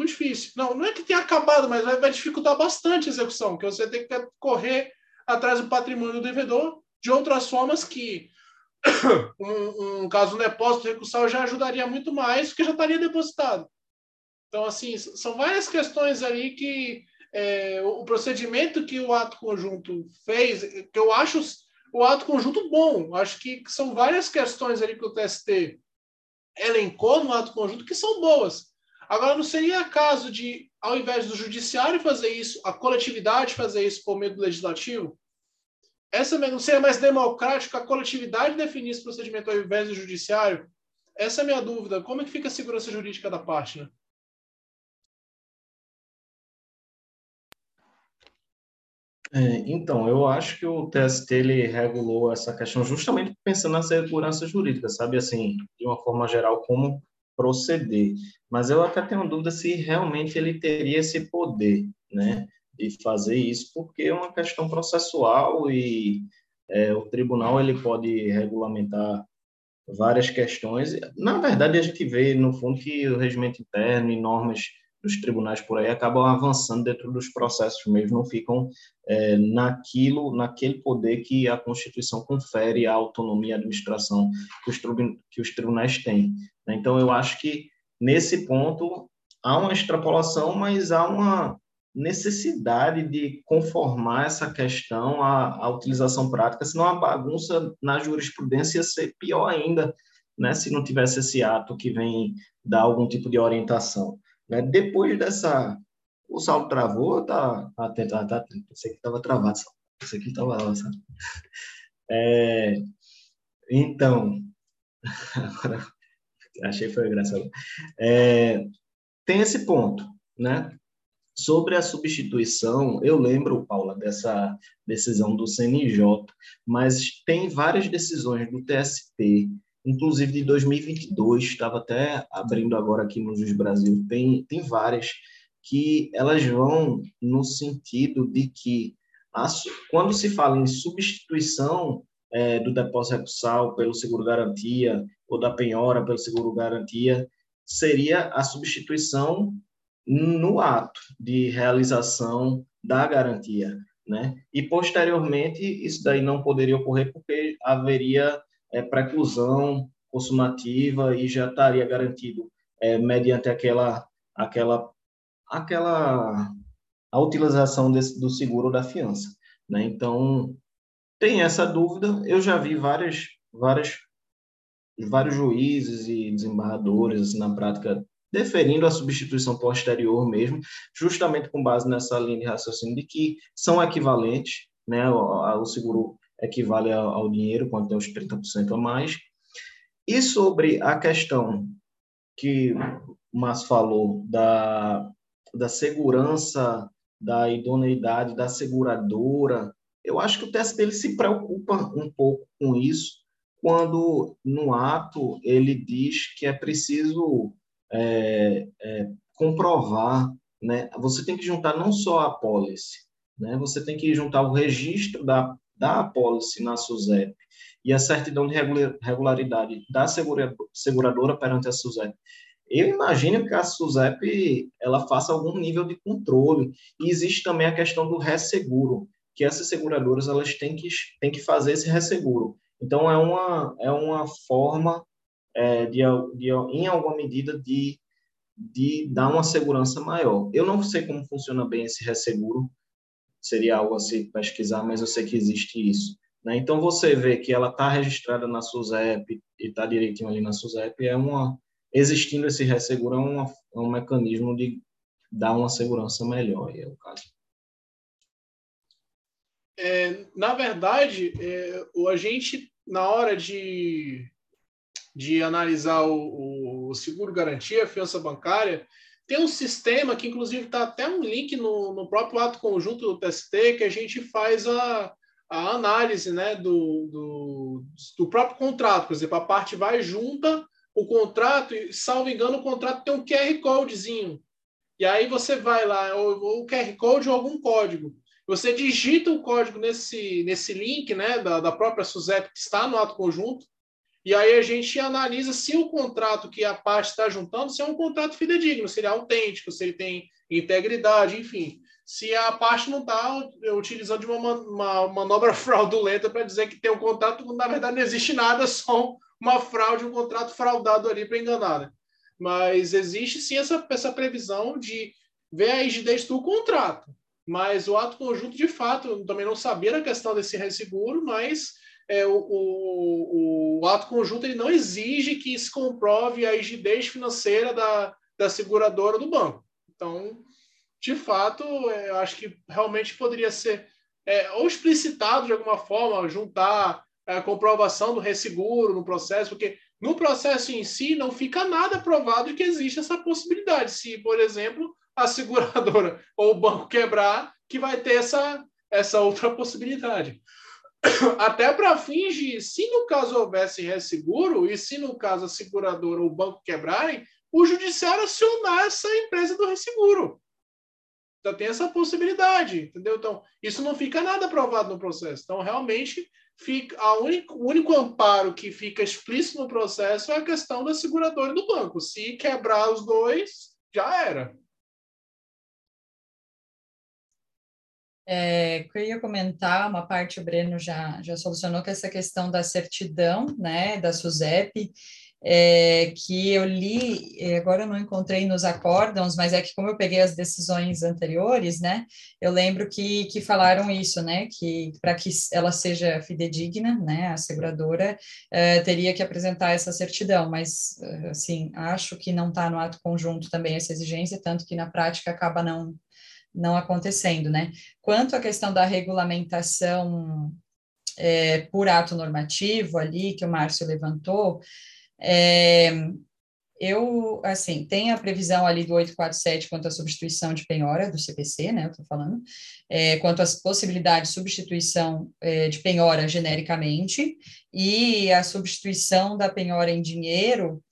Muito difícil. Não, não é que tenha acabado, mas vai, vai dificultar bastante a execução, porque você tem que correr atrás do patrimônio do devedor de outras formas que um, um caso de depósito recursal já ajudaria muito mais, porque já estaria depositado. Então, assim, são várias questões ali que é, o procedimento que o ato conjunto fez, que eu acho o ato conjunto bom. Acho que são várias questões ali que o TST elencou no ato conjunto que são boas. Agora, não seria caso de ao invés do judiciário fazer isso, a coletividade fazer isso por meio do legislativo? Essa não seria mais democrático a coletividade definir esse procedimento ao invés do judiciário? Essa é a minha dúvida. Como é que fica a segurança jurídica da parte, né? É, então, eu acho que o TST ele regulou essa questão justamente pensando na segurança jurídica, sabe assim, de uma forma geral, como proceder. Mas eu até tenho dúvida se realmente ele teria esse poder, né, de fazer isso, porque é uma questão processual e é, o tribunal ele pode regulamentar várias questões. Na verdade, a gente vê, no fundo, que o regimento interno e normas dos tribunais por aí acabam avançando dentro dos processos mesmo, não ficam é, naquilo, naquele poder que a Constituição confere à autonomia e administração que os, que os tribunais têm. Né? Então, eu acho que nesse ponto há uma extrapolação, mas há uma necessidade de conformar essa questão à, à utilização prática, senão a bagunça na jurisprudência ia ser pior ainda, né, se não tivesse esse ato que vem dar algum tipo de orientação. Né? Depois dessa. O salto travou, tá tá, tá. Pensei que estava travado, pensei que estava lá? É, então, agora achei que foi engraçado. É, tem esse ponto, né? Sobre a substituição, eu lembro, Paula, dessa decisão do CNJ, mas tem várias decisões do TST inclusive de 2022, estava até abrindo agora aqui no Juiz Brasil, tem, tem várias que elas vão no sentido de que a, quando se fala em substituição é, do depósito recursal pelo seguro-garantia ou da penhora pelo seguro-garantia, seria a substituição no ato de realização da garantia, né? E posteriormente isso daí não poderia ocorrer porque haveria é, preclusão consumativa e já estaria garantido é, mediante aquela aquela aquela a utilização desse, do seguro da fiança, né? Então tem essa dúvida. Eu já vi várias várias vários juízes e desembargadores na prática deferindo a substituição posterior mesmo, justamente com base nessa linha de raciocínio de que são equivalentes, né? O, o seguro equivale ao dinheiro, quando tem os 30% a mais. E sobre a questão que o Márcio falou da, da segurança, da idoneidade da seguradora, eu acho que o teste dele se preocupa um pouco com isso, quando no ato ele diz que é preciso é, é, comprovar, né? Você tem que juntar não só a pólice, né? Você tem que juntar o registro da da apólice na SUSEP e a certidão de regularidade da seguradora perante a SUSEP, eu imagino que a SUSEP ela faça algum nível de controle. E existe também a questão do resseguro, que essas seguradoras elas têm que, têm que fazer esse resseguro. Então, é uma, é uma forma, é, de, de, em alguma medida, de, de dar uma segurança maior. Eu não sei como funciona bem esse resseguro, seria algo a se pesquisar, mas eu sei que existe isso. Né? Então, você vê que ela está registrada na SUSEP e está direitinho ali na SUSEP, é uma, existindo esse resseguro, é, uma, é um mecanismo de dar uma segurança melhor, é o caso. É, na verdade, é, o agente, na hora de, de analisar o, o seguro garantia, a fiança bancária, tem um sistema que, inclusive, está até um link no, no próprio ato conjunto do TST, que a gente faz a, a análise né, do, do, do, próprio contrato. Por exemplo, a parte vai junta o contrato, e, salvo engano, o contrato tem um QR Codezinho. E aí você vai lá, ou, o QR Code ou algum código. Você digita o código nesse, nesse link né, da, da própria SUSEP que está no ato conjunto, e aí a gente analisa se o contrato que a parte está juntando se é um contrato fidedigno, se ele é autêntico, se ele tem integridade, enfim. Se a parte não está utilizando de uma, uma manobra fraudulenta para dizer que tem um contrato, na verdade não existe nada, só uma fraude, um contrato fraudado ali para enganar. Né? Mas existe sim essa, essa previsão de ver a rigidez do contrato. Mas o ato conjunto, de fato, também não sabia a questão desse resseguro, mas é, o, o, o, ato conjunto ele não exige que se comprove a rigidez financeira da, da seguradora do banco. Então, de fato, é, eu acho que realmente poderia ser é, ou explicitado de alguma forma, juntar é, a comprovação do resseguro no processo, porque no processo em si não fica nada provado que existe essa possibilidade. Se, por exemplo, a seguradora ou o banco quebrar, que vai ter essa, essa outra possibilidade. Até para fins de, se no caso houvesse resseguro, e se no caso a seguradora ou o banco quebrarem, o judiciário acionar essa empresa do resseguro. Já tem essa possibilidade, entendeu? Então, isso não fica nada provado no processo. Então, realmente, fica a o único amparo que fica explícito no processo é a questão da seguradora e do banco. Se quebrar os dois, já era. É, eu ia comentar uma parte, o Breno já, já solucionou, que é essa questão da certidão, né, da SUSEP, é, que eu li, agora eu não encontrei nos acórdãos, mas é que como eu peguei as decisões anteriores, né, eu lembro que, que falaram isso, né, que para que ela seja fidedigna, né, a seguradora é, teria que apresentar essa certidão, mas, assim, acho que não está no ato conjunto também essa exigência, tanto que na prática acaba não, não acontecendo, né. Quanto à questão da regulamentação é, por ato normativo ali, que o Márcio levantou, é, eu, assim, tem a previsão ali do 847 quanto à substituição de penhora do CPC, né, eu estou falando, é, quanto às possibilidades de substituição é, de penhora genericamente, e a substituição da penhora em dinheiro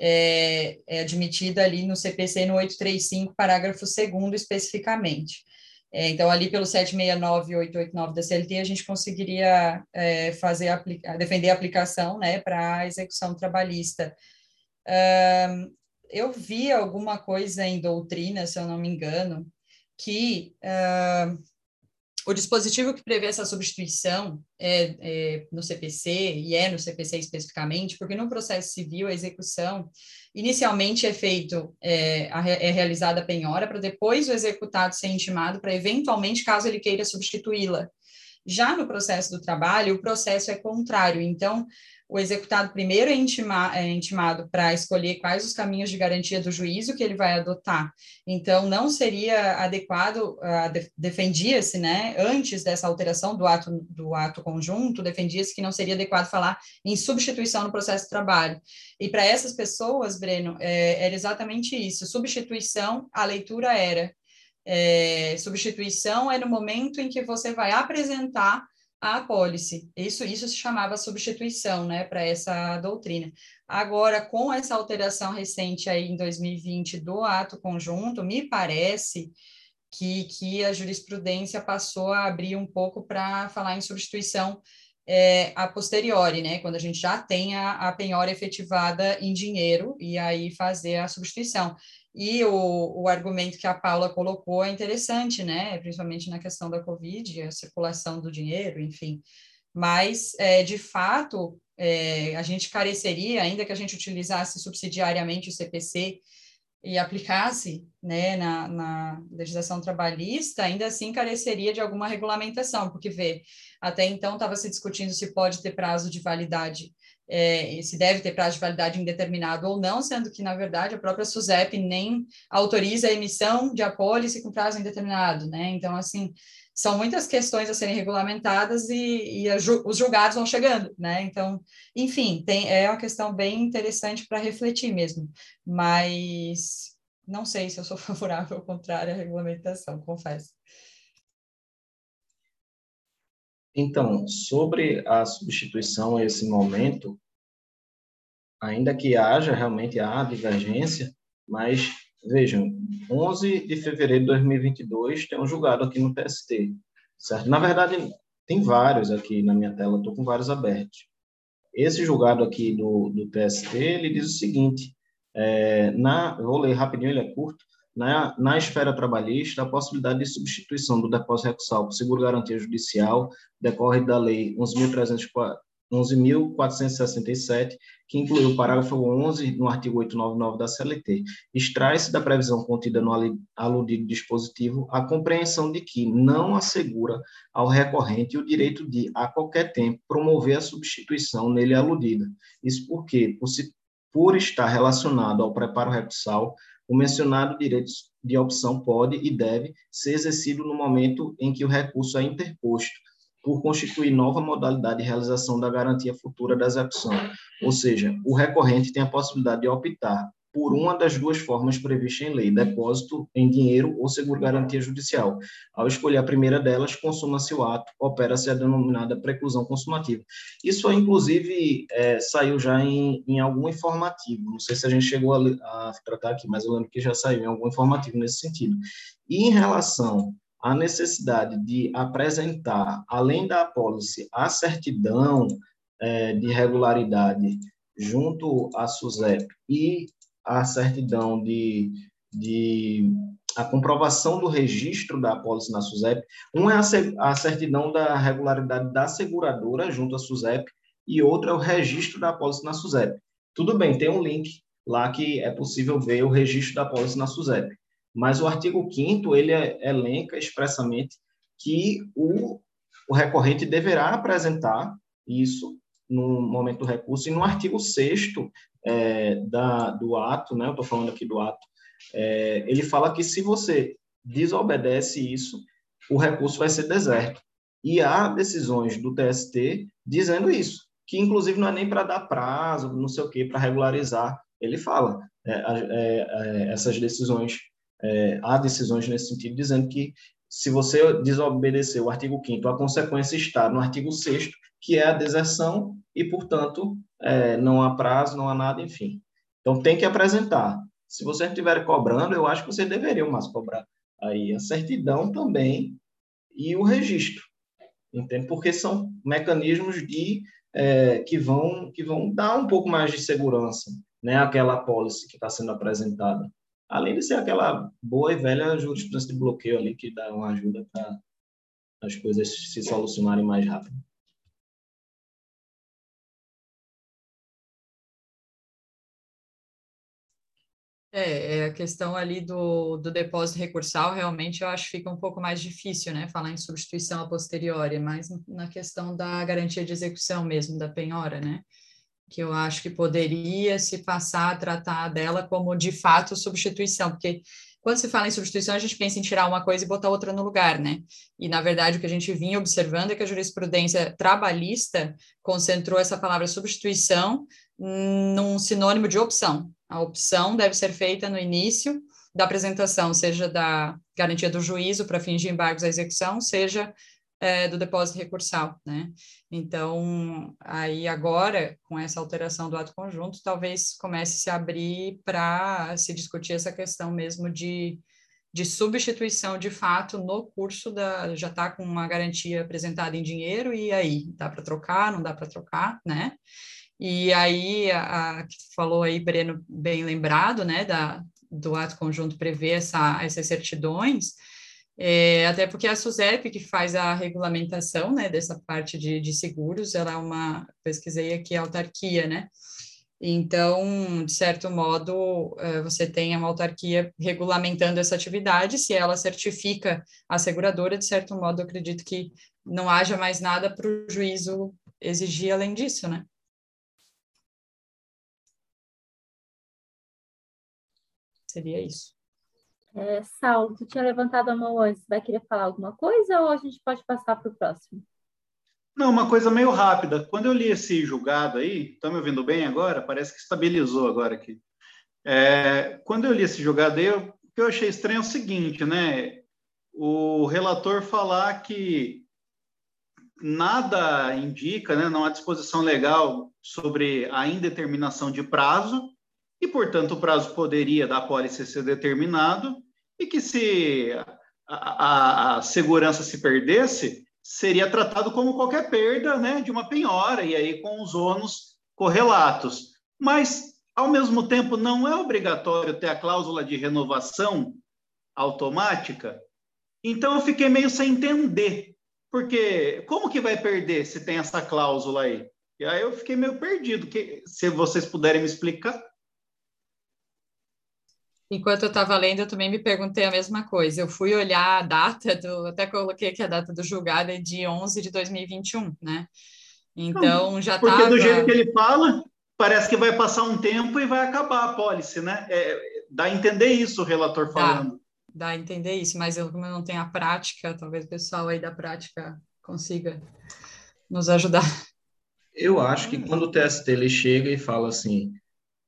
é, é admitida ali no CPC no 835, parágrafo 2 especificamente. É, então, ali pelo 769 e 889 da CLT, a gente conseguiria é, fazer defender a aplicação né, para a execução trabalhista. Eu vi alguma coisa em doutrina, se eu não me engano, que uh, o dispositivo que prevê essa substituição é, é, no CPC, e é no CPC especificamente, porque no processo civil a execução inicialmente é feito, é, é realizada a penhora, para depois o executado ser intimado para eventualmente, caso ele queira substituí-la. Já no processo do trabalho, o processo é contrário. Então, o executado primeiro é, intima, é intimado para escolher quais os caminhos de garantia do juízo que ele vai adotar. Então, não seria adequado, uh, defendia-se, né, antes dessa alteração do ato, do ato conjunto, defendia-se que não seria adequado falar em substituição no processo de trabalho. E para essas pessoas, Breno, é, era exatamente isso. Substituição, a leitura era. É, substituição é no momento em que você vai apresentar a apólice. Isso, isso se chamava substituição, né, para essa doutrina. Agora, com essa alteração recente aí em 2020 do ato conjunto, me parece que, que a jurisprudência passou a abrir um pouco para falar em substituição é, a posteriori, né, quando a gente já tem a, a penhora efetivada em dinheiro e aí fazer a substituição. E o, o argumento que a Paula colocou é interessante, né? Principalmente na questão da Covid, a circulação do dinheiro, enfim. Mas, é, de fato, é, a gente careceria, ainda que a gente utilizasse subsidiariamente o CPC e aplicasse né, na, na, legislação trabalhista, ainda assim careceria de alguma regulamentação, porque, vê, até então estava se discutindo se pode ter prazo de validade é, se deve ter prazo de validade indeterminado ou não, sendo que, na verdade, a própria SUSEP nem autoriza a emissão de apólice com prazo indeterminado, né? Então, assim, são muitas questões a serem regulamentadas e, e os julgados vão chegando, né? Então, enfim, tem, é uma questão bem interessante para refletir mesmo, mas não sei se eu sou favorável ou contrário à regulamentação, confesso. Então, sobre a substituição esse momento, ainda que haja realmente a divergência, mas vejam, 11 de fevereiro de 2022 tem um julgado aqui no TST, certo? Na verdade, tem vários aqui na minha tela, estou com vários abertos. Esse julgado aqui do, do TST, ele diz o seguinte, é, na, vou ler rapidinho, ele é curto, na, na esfera trabalhista, a possibilidade de substituição do depósito recursal por seguro-garantia judicial decorre da Lei 11.467, que incluiu o parágrafo 11 no artigo 899 da CLT. Extrai-se da previsão contida no aludido dispositivo a compreensão de que não assegura ao recorrente o direito de, a qualquer tempo, promover a substituição nele aludida. Isso porque, por, se, por estar relacionado ao preparo recursal, o mencionado direito de opção pode e deve ser exercido no momento em que o recurso é interposto, por constituir nova modalidade de realização da garantia futura da execução. Ou seja, o recorrente tem a possibilidade de optar por uma das duas formas previstas em lei, depósito em dinheiro ou seguro-garantia judicial. Ao escolher a primeira delas, consuma-se o ato, opera-se a denominada preclusão consumativa. Isso, inclusive, é, saiu já em, em, algum informativo, não sei se a gente chegou a, a tratar aqui, mas eu lembro que já saiu em algum informativo nesse sentido. E em relação à necessidade de apresentar, além da apólice, a certidão é, de regularidade junto à SUSEP e a certidão de, de a comprovação do registro da apólice na SUSEP. Uma é a, a certidão da regularidade da seguradora junto à SUSEP e outra é o registro da apólice na SUSEP. Tudo bem, tem um link lá que é possível ver o registro da apólice na SUSEP. Mas o artigo 5 ele elenca expressamente que o, o recorrente deverá apresentar isso no momento do recurso, e no artigo 6 é, da, do ato, né, eu estou falando aqui do ato, é, ele fala que se você desobedece isso, o recurso vai ser deserto. E há decisões do TST dizendo isso, que inclusive não é nem para dar prazo, não sei o quê, para regularizar. Ele fala é, é, é essas decisões, é, há decisões nesse sentido, dizendo que se você desobedecer o artigo 5 a consequência está no artigo 6 que é a deserção, e, portanto, é, não há prazo, não há nada, enfim. Então, tem que apresentar. Se você estiver cobrando, eu acho que você deveria mais cobrar aí a certidão também e o registro, entende? Porque são mecanismos de é, que vão que vão dar um pouco mais de segurança, né? Aquela policy que está sendo apresentada, além de ser aquela boa e velha jurisprudência de bloqueio ali que dá uma ajuda para as coisas se solucionarem mais rápido. É, é, a questão ali do, do depósito recursal, realmente eu acho que fica um pouco mais difícil, né, falar em substituição a posteriori, mas na questão da garantia de execução mesmo, da penhora, né, que eu acho que poderia se passar a tratar dela como de fato substituição, porque quando se fala em substituição, a gente pensa em tirar uma coisa e botar outra no lugar, né? E, na verdade, o que a gente vinha observando é que a jurisprudência trabalhista concentrou essa palavra substituição num sinônimo de opção. A opção deve ser feita no início da apresentação, seja da garantia do juízo para fins de embargos à execução, seja é, do depósito recursal, né? Então, aí agora, com essa alteração do ato conjunto, talvez comece a se abrir para se discutir essa questão mesmo de, de substituição de fato no curso da já está com uma garantia apresentada em dinheiro e aí dá para trocar, não dá para trocar, né? E aí, a, a, que falou aí, Breno, bem lembrado, né, da, do ato conjunto prevê essa, essas certidões, é, até porque a SUSEP, que faz a regulamentação, né, dessa parte de, de seguros, ela é uma, pesquisei aqui, autarquia, né, então, de certo modo, é, você tem uma autarquia regulamentando essa atividade, se ela certifica a seguradora, de certo modo, eu acredito que não haja mais nada para o juízo exigir além disso, né? Seria isso. É, Saulo, tu tinha levantado a mão antes, vai querer falar alguma coisa ou a gente pode passar para o próximo? Não, uma coisa meio rápida. Quando eu li esse julgado aí, estão me ouvindo bem agora? Parece que estabilizou agora aqui. É, quando eu li esse julgado aí, o que eu achei estranho é o seguinte, né? O relator falar que nada indica, né, não há disposição legal sobre a indeterminação de prazo, e, portanto, o prazo poderia da apólice ser determinado e que se a, a, a, segurança se perdesse, seria tratado como qualquer perda né, de uma penhora, e aí com os ônus correlatos. Mas, ao mesmo tempo, não é obrigatório ter a cláusula de renovação automática. Então, eu fiquei meio sem entender, porque como que vai perder se tem essa cláusula aí? E aí eu fiquei meio perdido. Que, se vocês puderem me explicar. Enquanto eu estava lendo, eu também me perguntei a mesma coisa. Eu fui olhar a data, do, até coloquei aqui a data do julgado é de 11 de 2021, né? Então, Não, já Porque tava... do jeito que ele fala, parece que vai passar um tempo e vai acabar a pólice, né? É, dá a entender isso o relator falando. Dá, dá a entender isso, mas eu, como eu não tenho a prática, talvez o pessoal aí da prática consiga nos ajudar. Eu acho que quando o TST ele chega e fala assim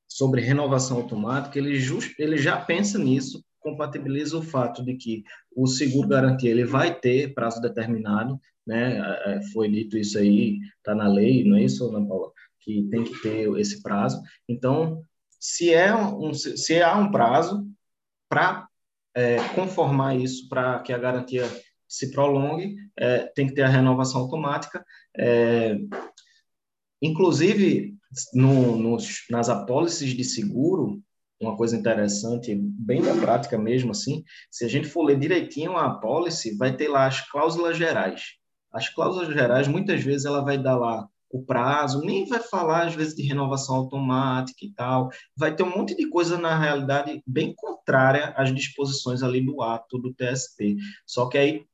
sobre renovação automática, ele, just, ele já pensa nisso, compatibiliza o fato de que o seguro garantia ele vai ter prazo determinado, né? É, foi dito isso aí, está na lei, não é isso, Ana Paula? Que tem que ter esse prazo. Então, se é um, se há um prazo para é, conformar isso para que a garantia se prolongue, é, tem que ter a renovação automática. É, inclusive, no, nos, nas apólices de seguro, uma coisa interessante, bem da prática mesmo, assim, se a gente for ler direitinho a apólice, vai ter lá as cláusulas gerais. As cláusulas gerais, muitas vezes, ela vai dar lá o prazo, nem vai falar, às vezes, de renovação automática e tal. Vai ter um monte de coisa, na realidade, bem contrária às disposições ali do ato do TST. Só que aí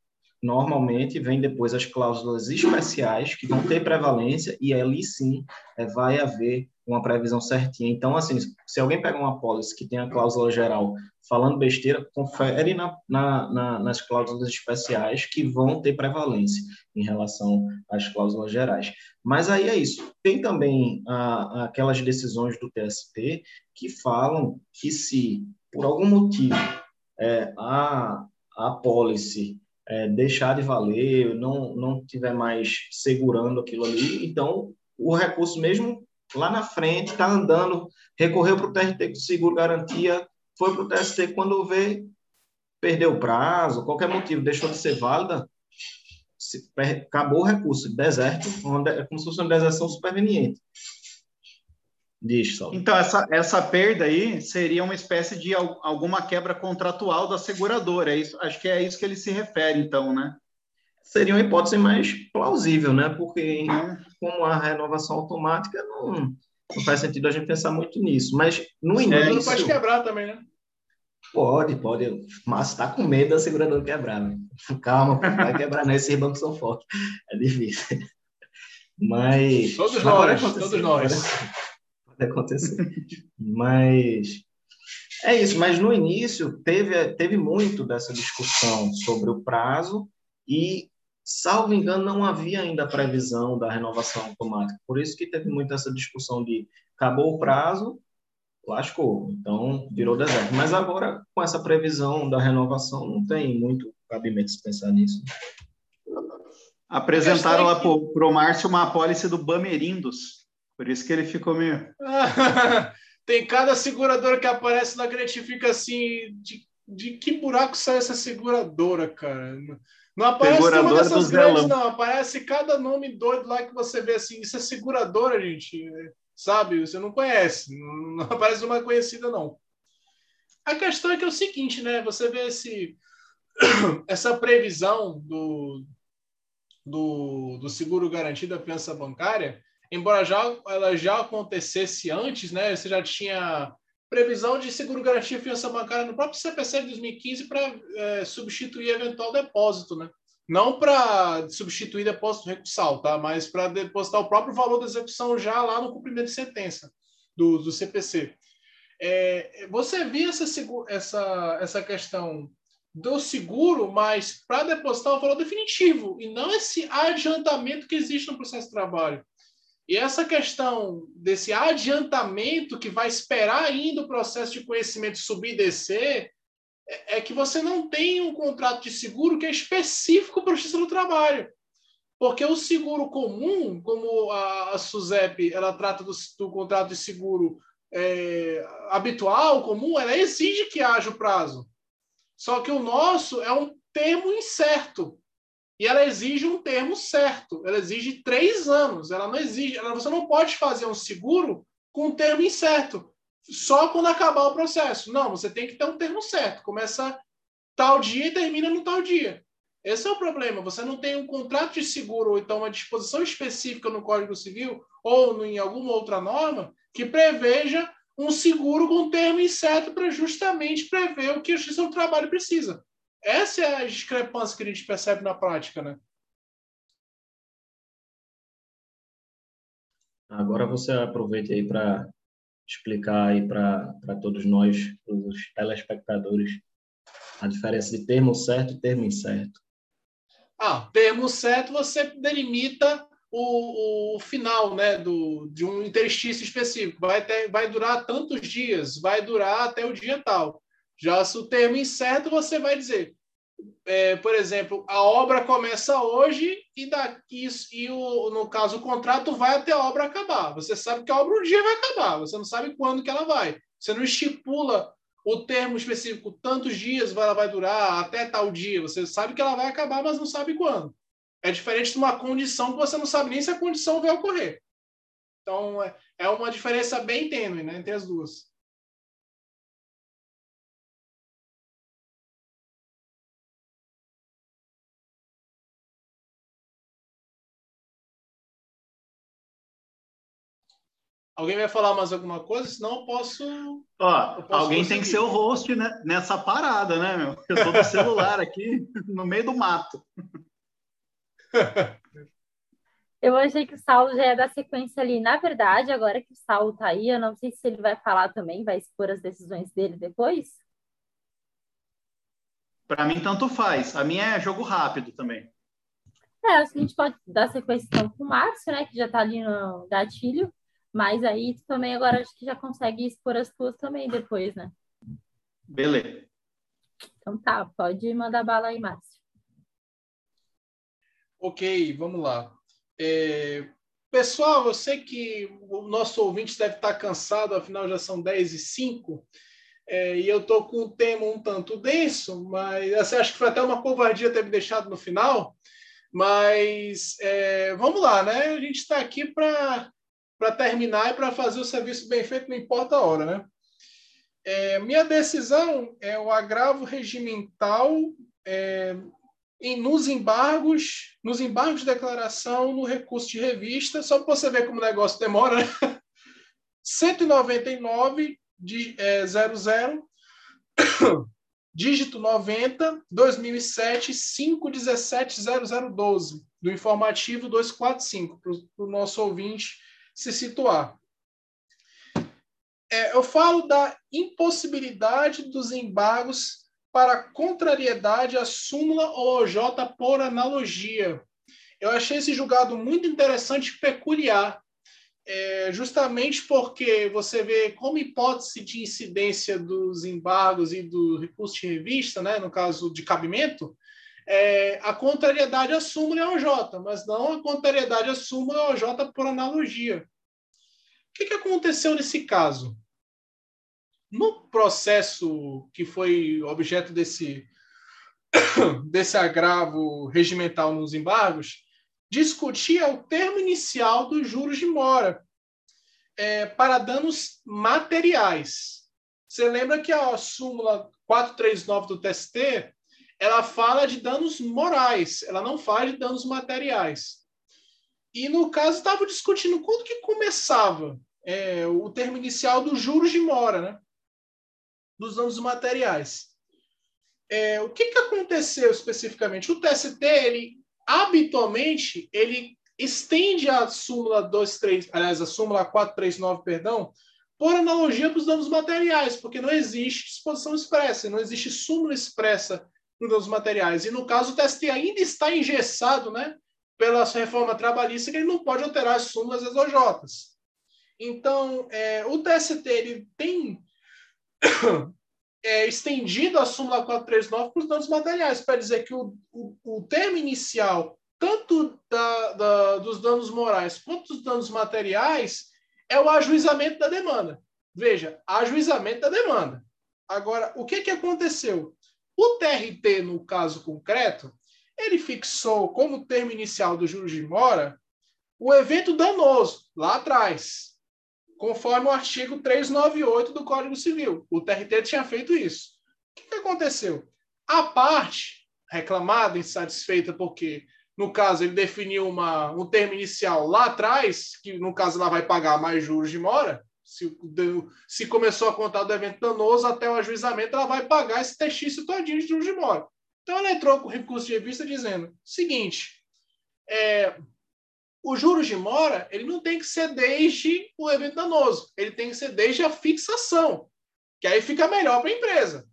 normalmente vem depois as cláusulas especiais que vão ter prevalência e ali sim é, vai haver uma previsão certinha. Então, assim, se alguém pega uma pólice que tem a cláusula geral falando besteira, confere na, na, na, nas cláusulas especiais que vão ter prevalência em relação às cláusulas gerais. Mas aí é isso. Tem também a, aquelas decisões do TST que falam que se, por algum motivo, é, a, a pólice é, deixar de valer, não, não tiver mais segurando aquilo ali, então o recurso mesmo lá na frente está andando, recorreu para o TRT com seguro garantia, foi para o TST quando vê, perdeu o prazo, qualquer motivo, deixou de ser válida, acabou o recurso, deserto, é como se fosse uma deserção superveniente. Diz, Saulo. Então, essa, essa perda aí seria uma espécie de alguma quebra contratual da seguradora. É isso, acho que é isso que ele se refere, então, né? Seria uma hipótese mais plausível, né? Porque, como a renovação automática, não, não faz sentido a gente pensar muito nisso. Mas, no início... É, não pode quebrar também, né? Pode, pode. Mas está com medo da seguradora quebrar. Né? Calma, vai quebrar, não. Esses bancos são fortes. É difícil. Mas... Todos nós, todos nós acontecer. mas é isso, mas no início teve, teve muito dessa discussão sobre o prazo e, salvo engano, não havia ainda a previsão da renovação automática. Por isso que teve muito essa discussão de acabou o prazo, lascou, então virou deserto. Mas agora, com essa previsão da renovação, não tem muito cabimento se pensar nisso. Apresentaram lá para o Márcio uma apólice do Bamerindos, por isso que ele ficou meio. Tem cada seguradora que aparece lá que a gente fica assim: de, de que buraco sai essa seguradora, cara? Não aparece seguradora nenhuma dessas grandes, não. Aparece cada nome doido lá que você vê assim. Isso é seguradora, gente. Sabe? Você não conhece. Não aparece uma conhecida, não. A questão é que é o seguinte, né? Você vê esse, essa previsão do, do, do seguro garantido da fiança bancária embora já ela já acontecesse antes, né? Você já tinha previsão de seguro garantia fiança bancária no próprio CPC de 2015 para é, substituir eventual depósito, né? Não para substituir depósito recursal, tá? Mas para depositar o próprio valor da execução já lá no cumprimento de sentença do, do CPC. É, você via essa, essa, essa questão do seguro, mas para depositar o valor definitivo, e não esse adiantamento que existe no processo de trabalho. E essa questão desse adiantamento que vai esperar ainda o processo de conhecimento subir e descer, é, é que você não tem um contrato de seguro que é específico para o justiça do trabalho. Porque o seguro comum, como a, a SUSEP ela trata do, do contrato de seguro é, habitual, comum, ela exige que haja o prazo. Só que o nosso é um termo incerto. E ela exige um termo certo. Ela exige três anos. Ela não exige. Ela, você não pode fazer um seguro com um termo incerto. Só quando acabar o processo. Não, você tem que ter um termo certo. Começa tal dia e termina no tal dia. Esse é o problema. Você não tem um contrato de seguro ou então uma disposição específica no Código Civil ou em alguma outra norma que preveja um seguro com termo incerto para justamente prever o que a Justiça do Trabalho precisa. Essa é a discrepância que a gente percebe na prática, né? Agora você aproveita aí para explicar aí para todos nós, os telespectadores, a diferença de termo certo e termo incerto. Ah, termo certo você delimita o, o final né, do, de um interstício específico. Vai, ter, vai durar tantos dias, vai durar até o dia tal. Já se o termo incerto, você vai dizer, é, por exemplo, a obra começa hoje e daqui e o, no caso o contrato vai até a obra acabar. Você sabe que a obra um dia vai acabar, você não sabe quando que ela vai. Você não estipula o termo específico, tantos dias ela vai durar, até tal dia. Você sabe que ela vai acabar, mas não sabe quando. É diferente de uma condição que você não sabe nem se a condição vai ocorrer. Então, é, é uma diferença bem tênue né, entre as duas. Alguém vai falar mais alguma coisa? Senão eu posso. Ó, eu posso alguém tem que ser o host né, nessa parada, né, meu? Eu tô no celular aqui, no meio do mato. Eu achei que o Saulo já ia dar sequência ali. Na verdade, agora que o Saulo tá aí, eu não sei se ele vai falar também, vai expor as decisões dele depois. Para mim, tanto faz. A minha é jogo rápido também. É, acho que a gente pode dar sequência então com o Márcio, né, que já tá ali no gatilho. Mas aí tu também agora acho que já consegue expor as tuas também depois, né? Beleza. Então tá, pode mandar bala aí, Márcio. Ok, vamos lá. É, pessoal, eu sei que o nosso ouvinte deve estar cansado, afinal já são 10 e 5, é, e eu estou com um tema um tanto denso, mas assim, acho que foi até uma covardia ter me deixado no final, mas é, vamos lá, né? A gente está aqui para para terminar e para fazer o serviço bem feito, não importa a hora, né? É, minha decisão é o agravo regimental é, em, nos embargos, nos embargos de declaração, no recurso de revista, só para você ver como o negócio demora, né? 199 de, é, 00 dígito 90 2007 517 0012 do informativo 245 para o nosso ouvinte se situar. É, eu falo da impossibilidade dos embargos para contrariedade à súmula OJ por analogia. Eu achei esse julgado muito interessante e peculiar, é, justamente porque você vê como hipótese de incidência dos embargos e do recurso de revista, né, no caso de cabimento, é, a contrariedade à súmula é OJ, mas não a contrariedade à súmula é OJ por analogia. O que, que aconteceu nesse caso? No processo que foi objeto desse, desse agravo regimental nos embargos, discutia o termo inicial dos juros de mora é, para danos materiais. Você lembra que a súmula 439 do TST ela fala de danos morais, ela não fala de danos materiais. E no caso estava discutindo quando que começava é, o termo inicial dos juros de mora, né? dos danos materiais. É, o que, que aconteceu especificamente? O TST, ele habitualmente, ele estende a súmula 23, aliás, a súmula 439, perdão, por analogia para os danos materiais, porque não existe disposição expressa, não existe súmula expressa nos materiais. E no caso, o TST ainda está engessado né, pela reforma trabalhista, que ele não pode alterar as súmulas das OJs. Então, é, o TST ele tem é, estendido a súmula 439 para os danos materiais, para dizer que o, o, o, termo inicial, tanto da, da, dos danos morais quanto dos danos materiais, é o ajuizamento da demanda. Veja, ajuizamento da demanda. Agora, o que, que aconteceu? O TRT, no caso concreto, ele fixou como termo inicial do juros de mora o evento danoso, lá atrás, conforme o artigo 398 do Código Civil. O TRT tinha feito isso. O que, aconteceu? A parte reclamada, insatisfeita, porque, no caso, ele definiu uma, um termo inicial lá atrás, que, no caso, ela vai pagar mais juros de mora, se, se começou a contar do evento danoso até o ajuizamento, ela vai pagar esse textício todinho de juros de mora. Então, ela entrou com recurso de revista dizendo seguinte, é, o juros de mora, ele não tem que ser desde o evento danoso, ele tem que ser desde a fixação, que aí fica melhor para a empresa.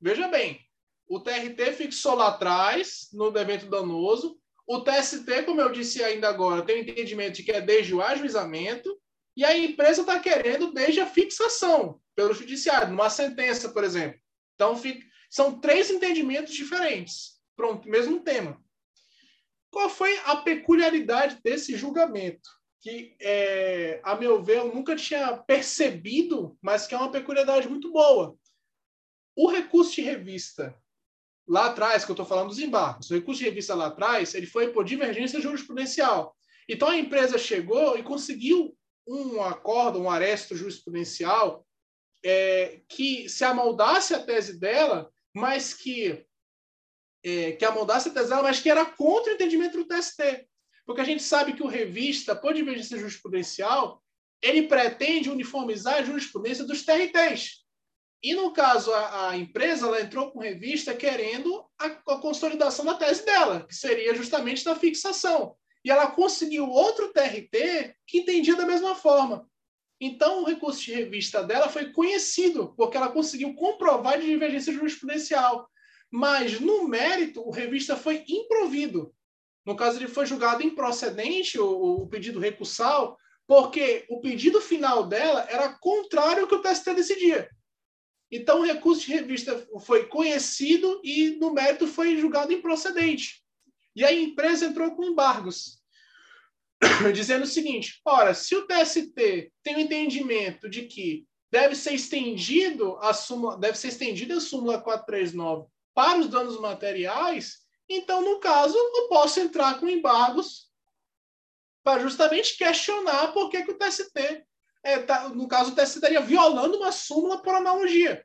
Veja bem, o TRT fixou lá atrás, no evento danoso, o TST, como eu disse ainda agora, tem o entendimento de que é desde o ajuizamento, e a empresa está querendo desde a fixação, pelo judiciário, numa sentença, por exemplo. Então, fica, são três entendimentos diferentes. Pronto, mesmo tema. Qual foi a peculiaridade desse julgamento? Que, é, a meu ver, eu nunca tinha percebido, mas que é uma peculiaridade muito boa. O recurso de revista lá atrás, que eu estou falando dos embargos, o recurso de revista lá atrás, ele foi por divergência jurisprudencial. Então a empresa chegou e conseguiu um acordo, um aresto jurisprudencial é, que se amoldasse a tese dela, mas que é, que amoldasse a tese dela, mas que era contra o entendimento do TST. Porque a gente sabe que o revista, por divergência jurisprudencial, ele pretende uniformizar a jurisprudência dos TRTs. E, no caso, a, a empresa ela entrou com revista querendo a, a, consolidação da tese dela, que seria justamente da fixação. E ela conseguiu outro TRT que entendia da mesma forma. Então, o recurso de revista dela foi conhecido, porque ela conseguiu comprovar de divergência jurisprudencial. Mas, no mérito, o revista foi improvido. No caso, ele foi julgado improcedente, o, o pedido recursal, porque o pedido final dela era contrário ao que o TST decidia. Então, o recurso de revista foi conhecido e, no mérito, foi julgado improcedente. E a empresa entrou com embargos, dizendo o seguinte: ora, se o TST tem o entendimento de que deve ser estendido a súmula, deve ser estendida a súmula 439 para os danos materiais, então, no caso, eu posso entrar com embargos para justamente questionar por que, que o TST, é, tá, no caso, o TST estaria violando uma súmula por analogia.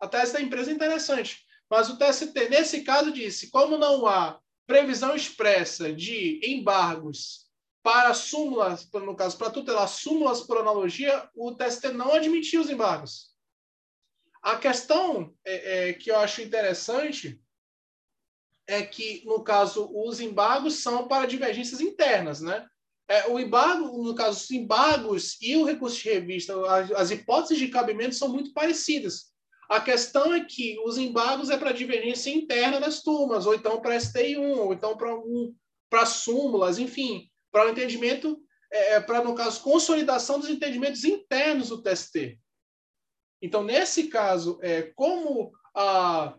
A tese da empresa é interessante. Mas o TST, nesse caso, disse: como não há previsão expressa de embargos para súmulas, no caso, para tutelar súmulas por analogia, o TST não admitiu os embargos. A questão é, é, que eu acho interessante é que, no caso, os embargos são para divergências internas, né? É, o embargo, no caso, os embargos e o recurso de revista, as, as hipóteses de cabimento são muito parecidas. A questão é que os embargos é para divergência interna das turmas, ou então para STI1, ou então para um, para súmulas, enfim, para o entendimento, é, é para, no caso, consolidação dos entendimentos internos do TST. Então, nesse caso, é, como a,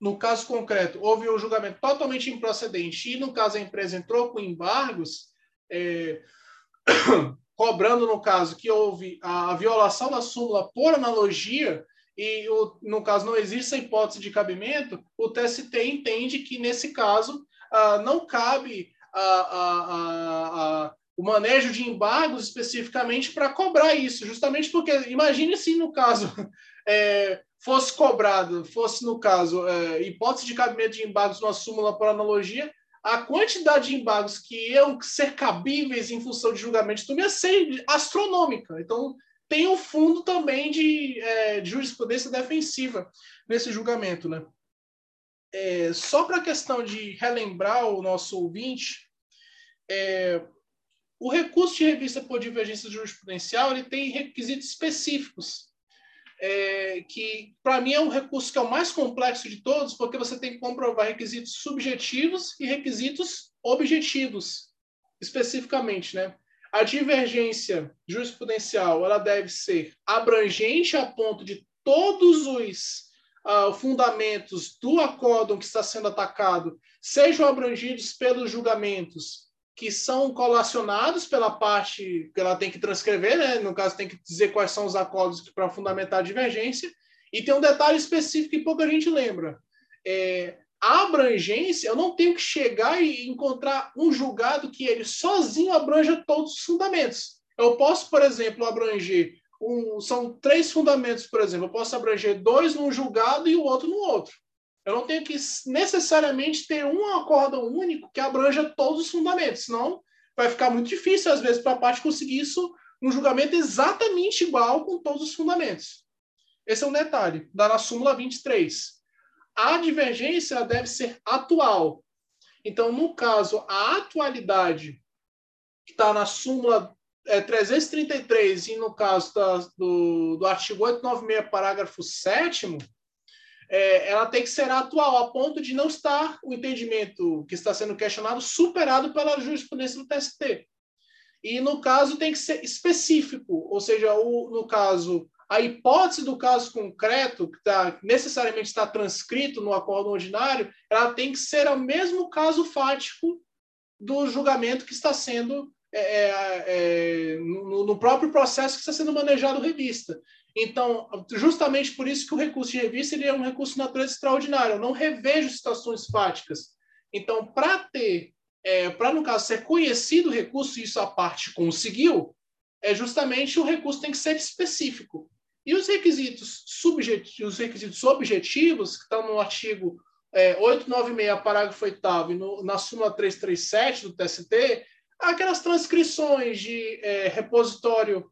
no caso concreto houve um julgamento totalmente improcedente e, no caso, a empresa entrou com embargos, é, cobrando, no caso, que houve a, a violação da súmula por analogia, e, no caso, não existe essa hipótese de cabimento, o TST entende que, nesse caso, ah, não cabe a, a, o manejo de embargos especificamente para cobrar isso, justamente porque, imagine se no caso é, fosse cobrado, fosse no caso é, hipótese de cabimento de embargos numa súmula por analogia, a quantidade de embargos que iam ser cabíveis em função de julgamento de ia ser astronômica. Então, tem um fundo também de, é, de jurisprudência defensiva nesse julgamento. Né? É, só para a questão de relembrar o nosso ouvinte, é, o recurso de revista por divergência jurisprudencial ele tem requisitos específicos, é, que para mim é um recurso que é o mais complexo de todos, porque você tem que comprovar requisitos subjetivos e requisitos objetivos, especificamente, né? A divergência jurisprudencial ela deve ser abrangente a ponto de todos os uh, fundamentos do acórdão que está sendo atacado sejam abrangidos pelos julgamentos que são colacionados pela parte que ela tem que transcrever, né? no caso, tem que dizer quais são os acordos para fundamentar a divergência. E tem um detalhe específico que pouca gente lembra. É, a abrangência, eu não tenho que chegar e encontrar um julgado que ele sozinho abranja todos os fundamentos. Eu posso, por exemplo, abranger um, são três fundamentos, por exemplo, eu posso abranger dois num julgado e o outro no outro. Eu não tenho que necessariamente ter um acórdão único que abranja todos os fundamentos, senão vai ficar muito difícil, às vezes, para a parte conseguir isso um julgamento exatamente igual com todos os fundamentos. Esse é um detalhe, da na súmula 23. A divergência deve ser atual. Então, no caso, a atualidade que está na súmula é, 333 e no caso da, do, do artigo 896, parágrafo 7 é, ela tem que ser atual, a ponto de não estar o entendimento que está sendo questionado superado pela jurisprudência do TST. E, no caso, tem que ser específico, ou seja, o, no caso, a hipótese do caso concreto, que tá, necessariamente está transcrito no acordo ordinário, ela tem que ser o mesmo caso fático do julgamento que está sendo é, é, é, no, no, próprio processo que está sendo manejado revista. Então, justamente por isso que o recurso de revista ele é um recurso de natureza extraordinária. Eu não revejo situações fáticas. Então, para ter, é, para no caso ser conhecido o recurso, e isso a parte conseguiu, é justamente o recurso tem que ser específico. E os requisitos subjetivos, os requisitos objetivos, que estão no artigo é, 896, parágrafo 8 e no, na súmula 337 do TST, aquelas transcrições de é, repositório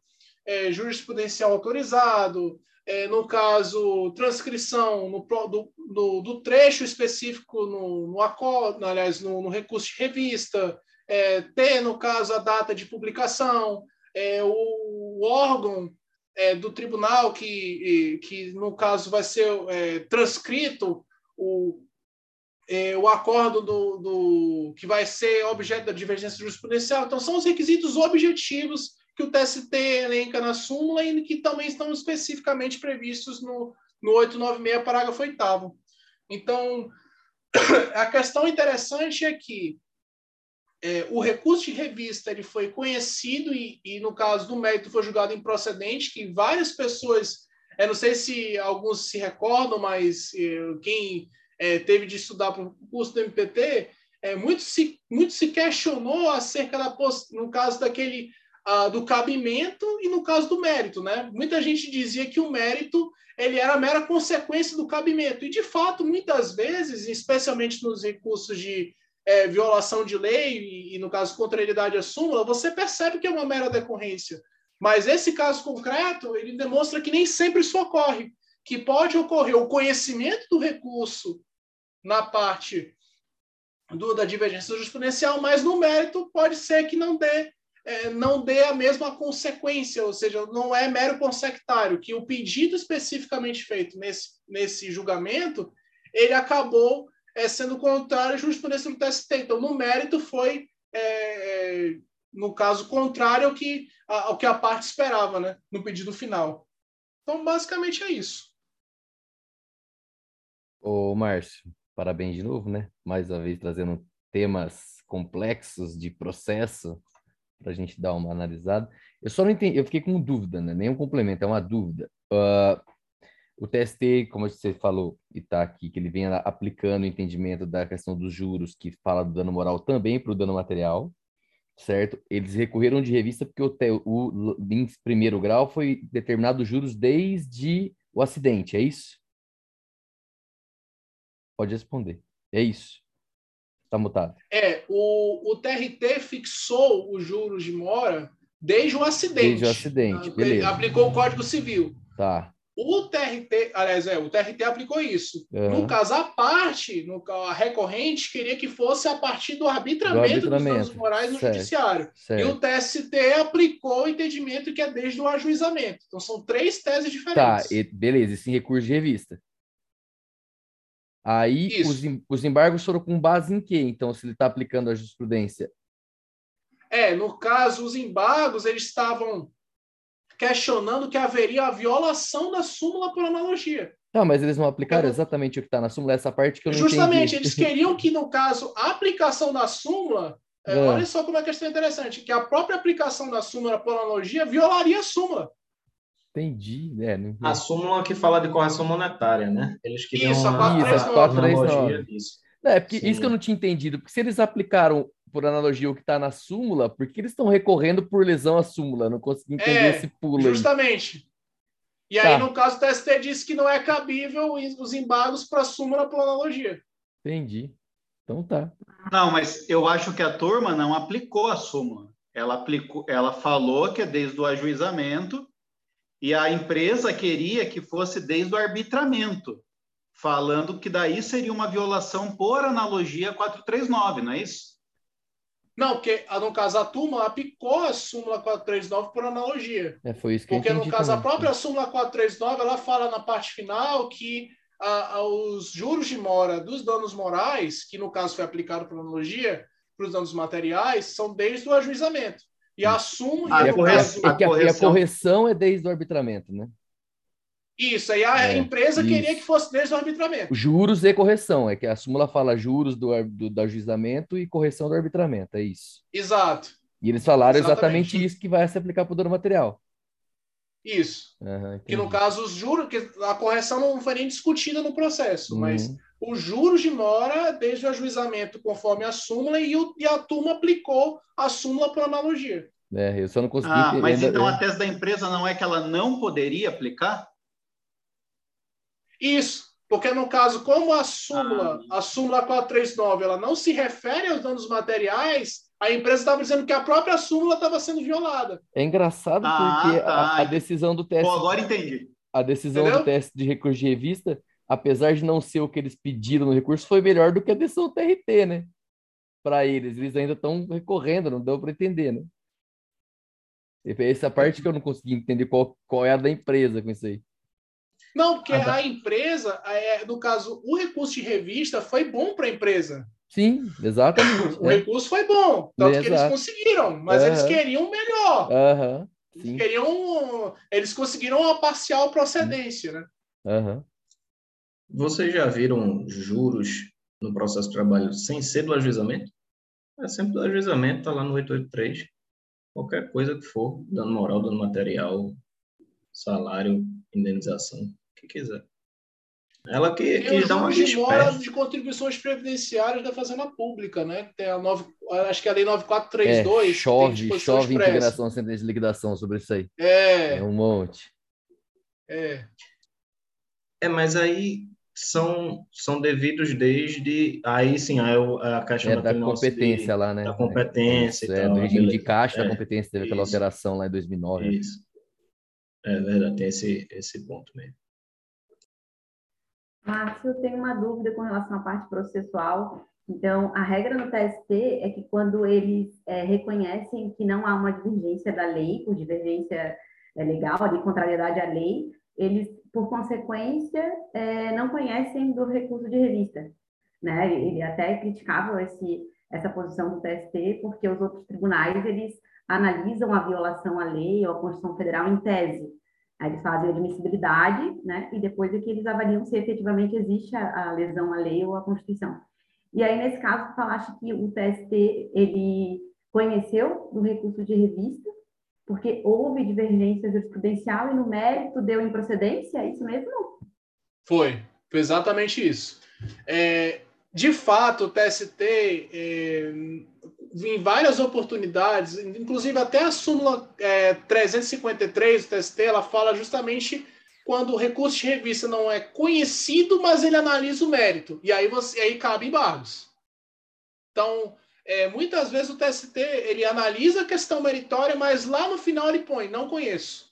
é, jurisprudencial autorizado, é, no caso, transcrição no, do, do, do, trecho específico no, no acordo, aliás, no, no, recurso de revista, é, ter, no caso, a data de publicação, é, o, o, órgão é, do tribunal que, que, no caso, vai ser é, transcrito o, o acordo do, do, que vai ser objeto da divergência jurisprudencial. Então, são os requisitos objetivos que o TST elenca na súmula e que também estão especificamente previstos no, no 896, parágrafo 8 Então, a questão interessante é que é, o recurso de revista ele foi conhecido e, e, no caso do mérito, foi julgado improcedente, que várias pessoas, é, não sei se alguns se recordam, mas é, quem é, teve de estudar para o curso do MPT, é, muito, se, muito se questionou acerca da, no caso daquele ah, do cabimento e no caso do mérito, né? Muita gente dizia que o mérito ele era mera consequência do cabimento e de fato muitas vezes, especialmente nos recursos de é, violação de lei e, e, no caso contrariedade à súmula, você percebe que é uma mera decorrência. Mas esse caso concreto ele demonstra que nem sempre isso ocorre, que pode ocorrer o conhecimento do recurso na parte do, da divergência jurisprudencial, mas no mérito pode ser que não dê é, não dê a mesma consequência, ou seja, não é mero consectário, que o pedido especificamente feito nesse, nesse julgamento, ele acabou é, sendo contrário à jurisprudência do TST. Então, no mérito, foi, é, é, no caso, contrário ao que, ao que a parte esperava, né, no pedido final. Então, basicamente é isso. Ô, Márcio, parabéns de novo, né? Mais uma vez trazendo temas complexos de processo para a gente dar uma analisada. Eu só não entendi, eu fiquei com dúvida, né? Nenhum complemento, é uma dúvida. Uh, o TST, como você falou e está aqui, que ele vem aplicando o entendimento da questão dos juros, que fala do dano moral também para o dano material, certo? Eles recorreram de revista porque o, o, em primeiro grau foi determinado os juros desde o acidente, é isso? Pode responder. É isso. Está mutado. É, o, o TRT fixou os juros de mora desde o acidente. Desde o acidente, beleza. Aplicou o Código Civil. Tá. O TRT, aliás, é, o TRT aplicou isso. Uhum. No caso, a parte, no, a recorrente, queria que fosse a partir do arbitramento, do arbitramento. dos danos morais no certo. judiciário. Certo. E o TST aplicou o entendimento que é desde o ajuizamento. Então, são três teses diferentes. Tá, e, beleza, esse recurso de revista. Aí os, os, embargos foram com base em quê? Então, se ele está aplicando a jurisprudência? É, no caso, os embargos eles estavam questionando que haveria a violação da súmula por analogia. Não, mas eles não aplicaram exatamente o que está na súmula, essa parte que eu não Justamente, entendi. eles queriam que, no caso, a aplicação da súmula, é. É, olha só como é a questão interessante, que a própria aplicação da súmula por analogia violaria a súmula. Entendi, é, não... A súmula que fala de correção monetária, né? Eles queriam isso, uma, isso, 439. Isso. É, porque Sim. isso que eu não tinha entendido, porque se eles aplicaram por analogia o que está na súmula, por que eles estão recorrendo por lesão à súmula? Não consegui entender é, esse pulo Justamente. Aí. E tá. aí, no caso, o TST disse que não é cabível os embargos para a súmula por analogia. Entendi. Então tá. Não, mas eu acho que a turma não aplicou a súmula. Ela aplicou, ela falou que é desde o ajuizamento e a empresa queria que fosse desde o arbitramento. falando que daí seria uma violação por analogia 439, não é isso? Não, porque no caso a turma aplicou a súmula 439 por analogia. É, foi isso que Porque eu no caso a também. própria súmula 439 ela fala na parte final que a- a- os juros de mora dos danos morais, que no caso foi aplicado por analogia para os danos materiais, são desde o ajuizamento. E a súmula A E a, correção- caso, é que a- e a correção. correção é desde o arbitramento, né? Isso aí a É, empresa queria isso. que fosse desde o arbitramento. Juros e correção, é que a súmula fala juros do, do, do ajuizamento e correção do arbitramento, é isso. Exato. E eles falaram Exatamente. exatamente isso que vai se aplicar para o dano material. Isso. Aham, Que no caso os juros, que a correção não foi nem discutida no processo, mas Uhum. os juros de mora desde o ajuizamento conforme a súmula e, o- e a turma aplicou a súmula por analogia. É, eu só não consegui Ah, mas ainda- então é. a tese da empresa não é que ela não poderia aplicar? Isso, porque no caso, como a súmula, a súmula 439, ela não se refere aos danos materiais, a empresa estava dizendo que a própria súmula estava sendo violada. É engraçado Ah, porque tá. a, a decisão do Pô, teste, agora entendi. a decisão Entendeu? do teste de recurso de revista, apesar de não ser o que eles pediram no recurso, foi melhor do que a decisão TRT, né? Para eles, eles ainda estão recorrendo, não deu para entender, né? E Essa parte que eu não consegui entender qual, qual é a da empresa com isso aí. Não, porque Ah, tá. a empresa, é, no caso, o recurso de revista foi bom para a empresa. Sim, exatamente. O é. recurso foi bom, tanto que eles conseguiram, mas eles Aham. queriam melhor. Aham, Eles queriam, eles conseguiram uma parcial procedência, né? Aham. Vocês já viram juros no processo de trabalho sem ser do ajuizamento? É sempre do ajuizamento, tá lá no 883. Qualquer coisa que for, dano moral, dano material, salário, indenização, que quiser. Ela que, que dá uma juros de mora desperta. de contribuições previdenciárias da Fazenda Pública, né? Tem a 9, acho que é a Lei É, 9432. que tem chove, chove expressa. integração sem desligação sobre isso aí. É, É um monte. é. É, mas aí são, são devidos desde. Aí sim, aí o- a Caixa É da negócio de- competência lá, né? da competência Isso, e é, tal, do regime de caixa da É, competência, teve aquela alteração lá em 2009. né? Isso. É verdade, tem esse, esse ponto mesmo. Márcio, tenho uma dúvida com relação à parte processual. Então, a regra no TST é que quando eles é, reconhecem que não há uma divergência da lei, por divergência é, legal, de contrariedade à lei, eles, por consequência, é, não conhecem do recurso de revista. Né? Ele até criticava esse, essa posição do TST, porque os outros tribunais, eles analisam a violação à lei ou à Constituição Federal em tese. Aí eles fazem a admissibilidade, né? E depois é que eles avaliam se efetivamente existe a, a lesão à lei ou à Constituição. E aí, nesse caso, tu falaste que o TST, ele conheceu do recurso de revista, porque houve divergência jurisprudencial e no mérito deu improcedência, é isso mesmo? Foi, foi exatamente isso. É, de fato, o TST, é, em várias oportunidades, inclusive até a súmula é, 353 do TST, ela fala justamente quando o recurso de revista não é conhecido, mas ele analisa o mérito. E aí, você, aí cabe embargos. Então, é, muitas vezes o TST ele analisa a questão meritória, mas lá no final ele põe, não conheço.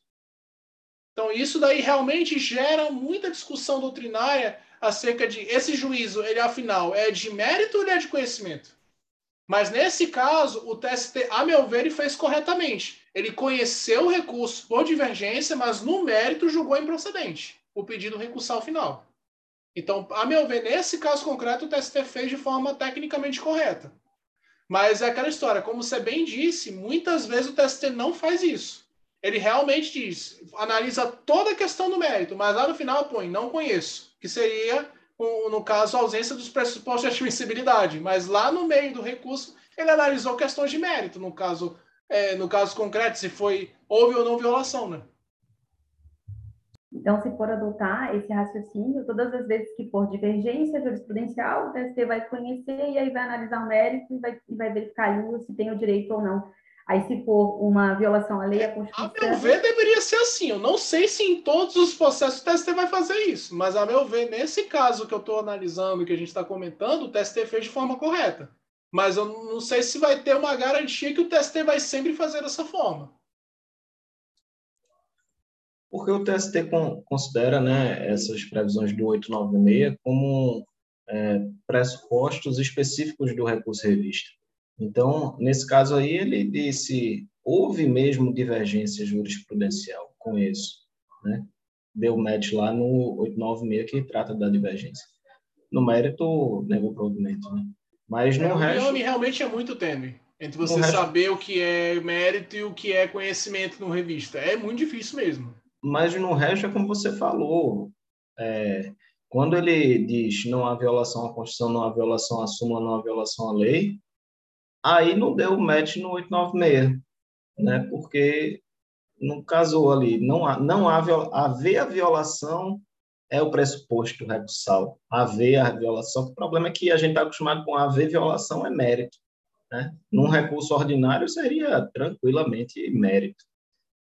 Então, isso daí realmente gera muita discussão doutrinária acerca de esse juízo, ele afinal é de mérito ou ele é de conhecimento? Mas nesse caso, o TST, a meu ver, ele fez corretamente. Ele conheceu o recurso por divergência, mas no mérito julgou improcedente o pedido recursal final. Então, a meu ver, nesse caso concreto, o TST fez de forma tecnicamente correta. Mas é aquela história, como você bem disse, muitas vezes o TST não faz isso. Ele realmente diz, analisa toda a questão do mérito, mas lá no final põe, não conheço, que seria, no caso, a ausência dos pressupostos de admissibilidade. Mas lá no meio do recurso, ele analisou questões de mérito, no caso, é, no caso concreto, se foi, houve ou não violação, né? Então, se for adotar esse raciocínio, todas as vezes que for divergência jurisprudencial, o TST vai conhecer e aí vai analisar o mérito e vai, e vai verificar se tem o direito ou não. Aí, se for uma violação à lei, à Constituição... A meu ver, deveria ser assim. Eu não sei se em todos os processos o TST vai fazer isso, mas a meu ver, nesse caso que eu estou analisando, que a gente está comentando, o TST fez de forma correta. Mas eu não sei se vai ter uma garantia que o TST vai sempre fazer dessa forma. porque o TST considera né, essas previsões do 896 como é, pressupostos específicos do recurso revista. Então, nesse caso aí, ele disse, houve mesmo divergência jurisprudencial com isso, né? Deu match lá no 896 que trata da divergência. No mérito, negou provimento, né? Mas no é, resto... O realmente é muito tênue entre você resto... saber o que é mérito e o que é conhecimento no revista. É muito difícil mesmo. Mas no resto é como você falou. É, quando ele diz não há violação à Constituição, não há violação à súmula, não há violação à lei, aí não deu match no 896, né? Porque não casou ali. Não há, não há haver a violação é o pressuposto recursal. Haver a violação. O problema é que a gente está acostumado com haver violação é mérito. Né? Num recurso ordinário seria tranquilamente mérito.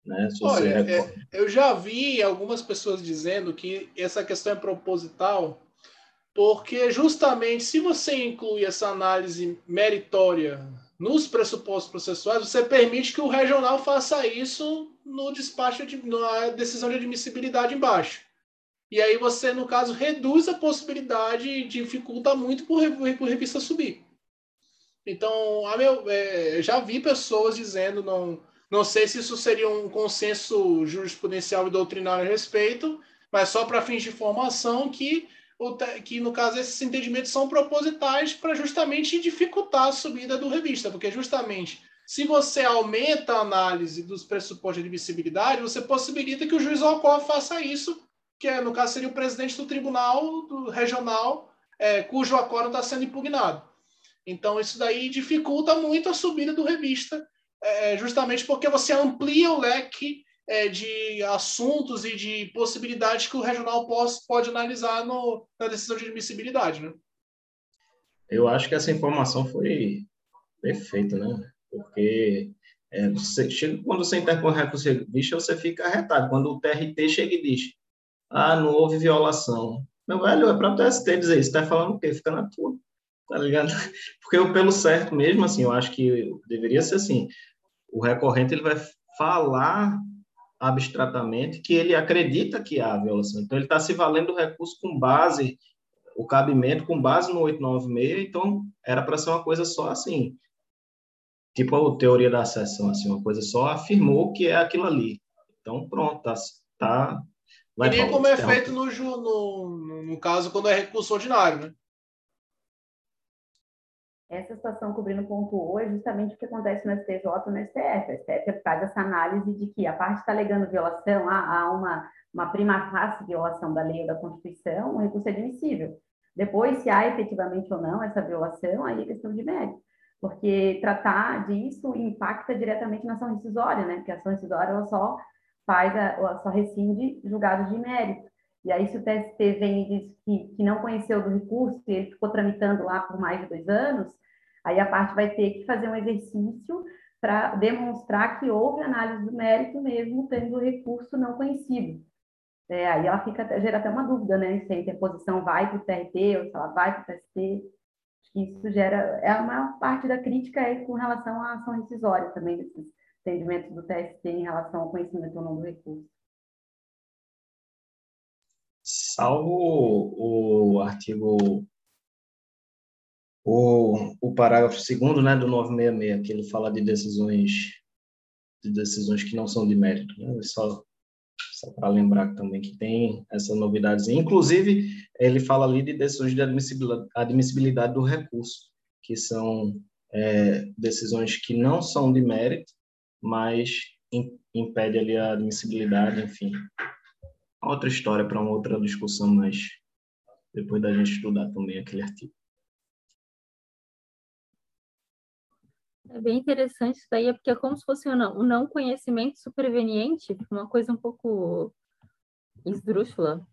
Né? Olha, é, eu já vi algumas pessoas dizendo que essa questão é proposital, porque justamente se você inclui essa análise meritória nos pressupostos processuais, você permite que o regional faça isso no despacho de, na decisão de admissibilidade embaixo. E aí você, no caso, reduz a possibilidade e dificulta muito por, por revista subir. Então, a meu, é, já vi pessoas dizendo, não, não sei se isso seria um consenso jurisprudencial e doutrinário a respeito, mas só para fins de informação que, o, que, no caso, esses entendimentos são propositais para justamente dificultar a subida do revista, porque justamente se você aumenta a análise dos pressupostos de admissibilidade, você possibilita que o juiz Alcó faça isso que é, no caso seria o presidente do tribunal do regional, é, cujo acordo está sendo impugnado. Então, isso daí dificulta muito a subida do revista, é, justamente porque você amplia o leque é, de assuntos e de possibilidades que o regional pode, pode analisar no, na decisão de admissibilidade. Né? Eu acho que essa informação foi perfeita, né? Porque é, você, chega, quando você recurso de revista, você fica arretado. Quando o TRT chega e diz ah, não houve violação. Meu velho, é para o TST dizer isso. Está falando o quê? Fica na tua. Tá ligado? Porque eu, pelo certo mesmo, assim, eu acho que deveria ser assim. O recorrente ele vai falar abstratamente que ele acredita que há violação. Então, ele está se valendo do recurso com base, o cabimento com base no 896, então era para ser uma coisa só assim, tipo a teoria da sessão, assim, uma coisa só afirmou que é aquilo ali. Então, pronto, tá, tá Vai, e nem como é feito no, no, no caso quando é recurso ordinário, né? Essa situação cobrindo o ponto O é justamente o que acontece no STJ e no STF. O STF faz essa análise de que a parte está alegando violação, há, uma, uma prima facie violação da lei ou da Constituição, o recurso é admissível. Depois, se há efetivamente ou não essa violação, aí é questão de mérito. Porque tratar disso impacta diretamente na ação rescisória, né? Porque a ação rescisória ela só faz a, só rescinde julgado de mérito. E aí, se o TST vem e diz que, que não conheceu do recurso e ele ficou tramitando lá por mais de dois anos, aí a parte vai ter que fazer um exercício para demonstrar que houve análise do mérito mesmo tendo o recurso não conhecido. É, aí ela fica, gera até uma dúvida, né? Se a interposição vai para o TRT ou se ela vai para o TST. Isso gera. É a maior parte da crítica é com relação à ação rescisória também, desses entendimentos do TST em relação ao conhecimento ou não do recurso. Salvo o artigo, o, o parágrafo segundo, né, do 966, que ele fala de decisões de decisões que não são de mérito, né? Só só para lembrar também que tem essa novidade. Inclusive, ele fala ali de decisões de admissibilidade, admissibilidade do recurso, que são é, decisões que não são de mérito, mas impede ali a admissibilidade, enfim. Outra história para uma outra discussão, mas depois da gente estudar também aquele artigo. É bem interessante isso daí, é porque é como se fosse um não, um não conhecimento superveniente, uma coisa um pouco esdrúxula.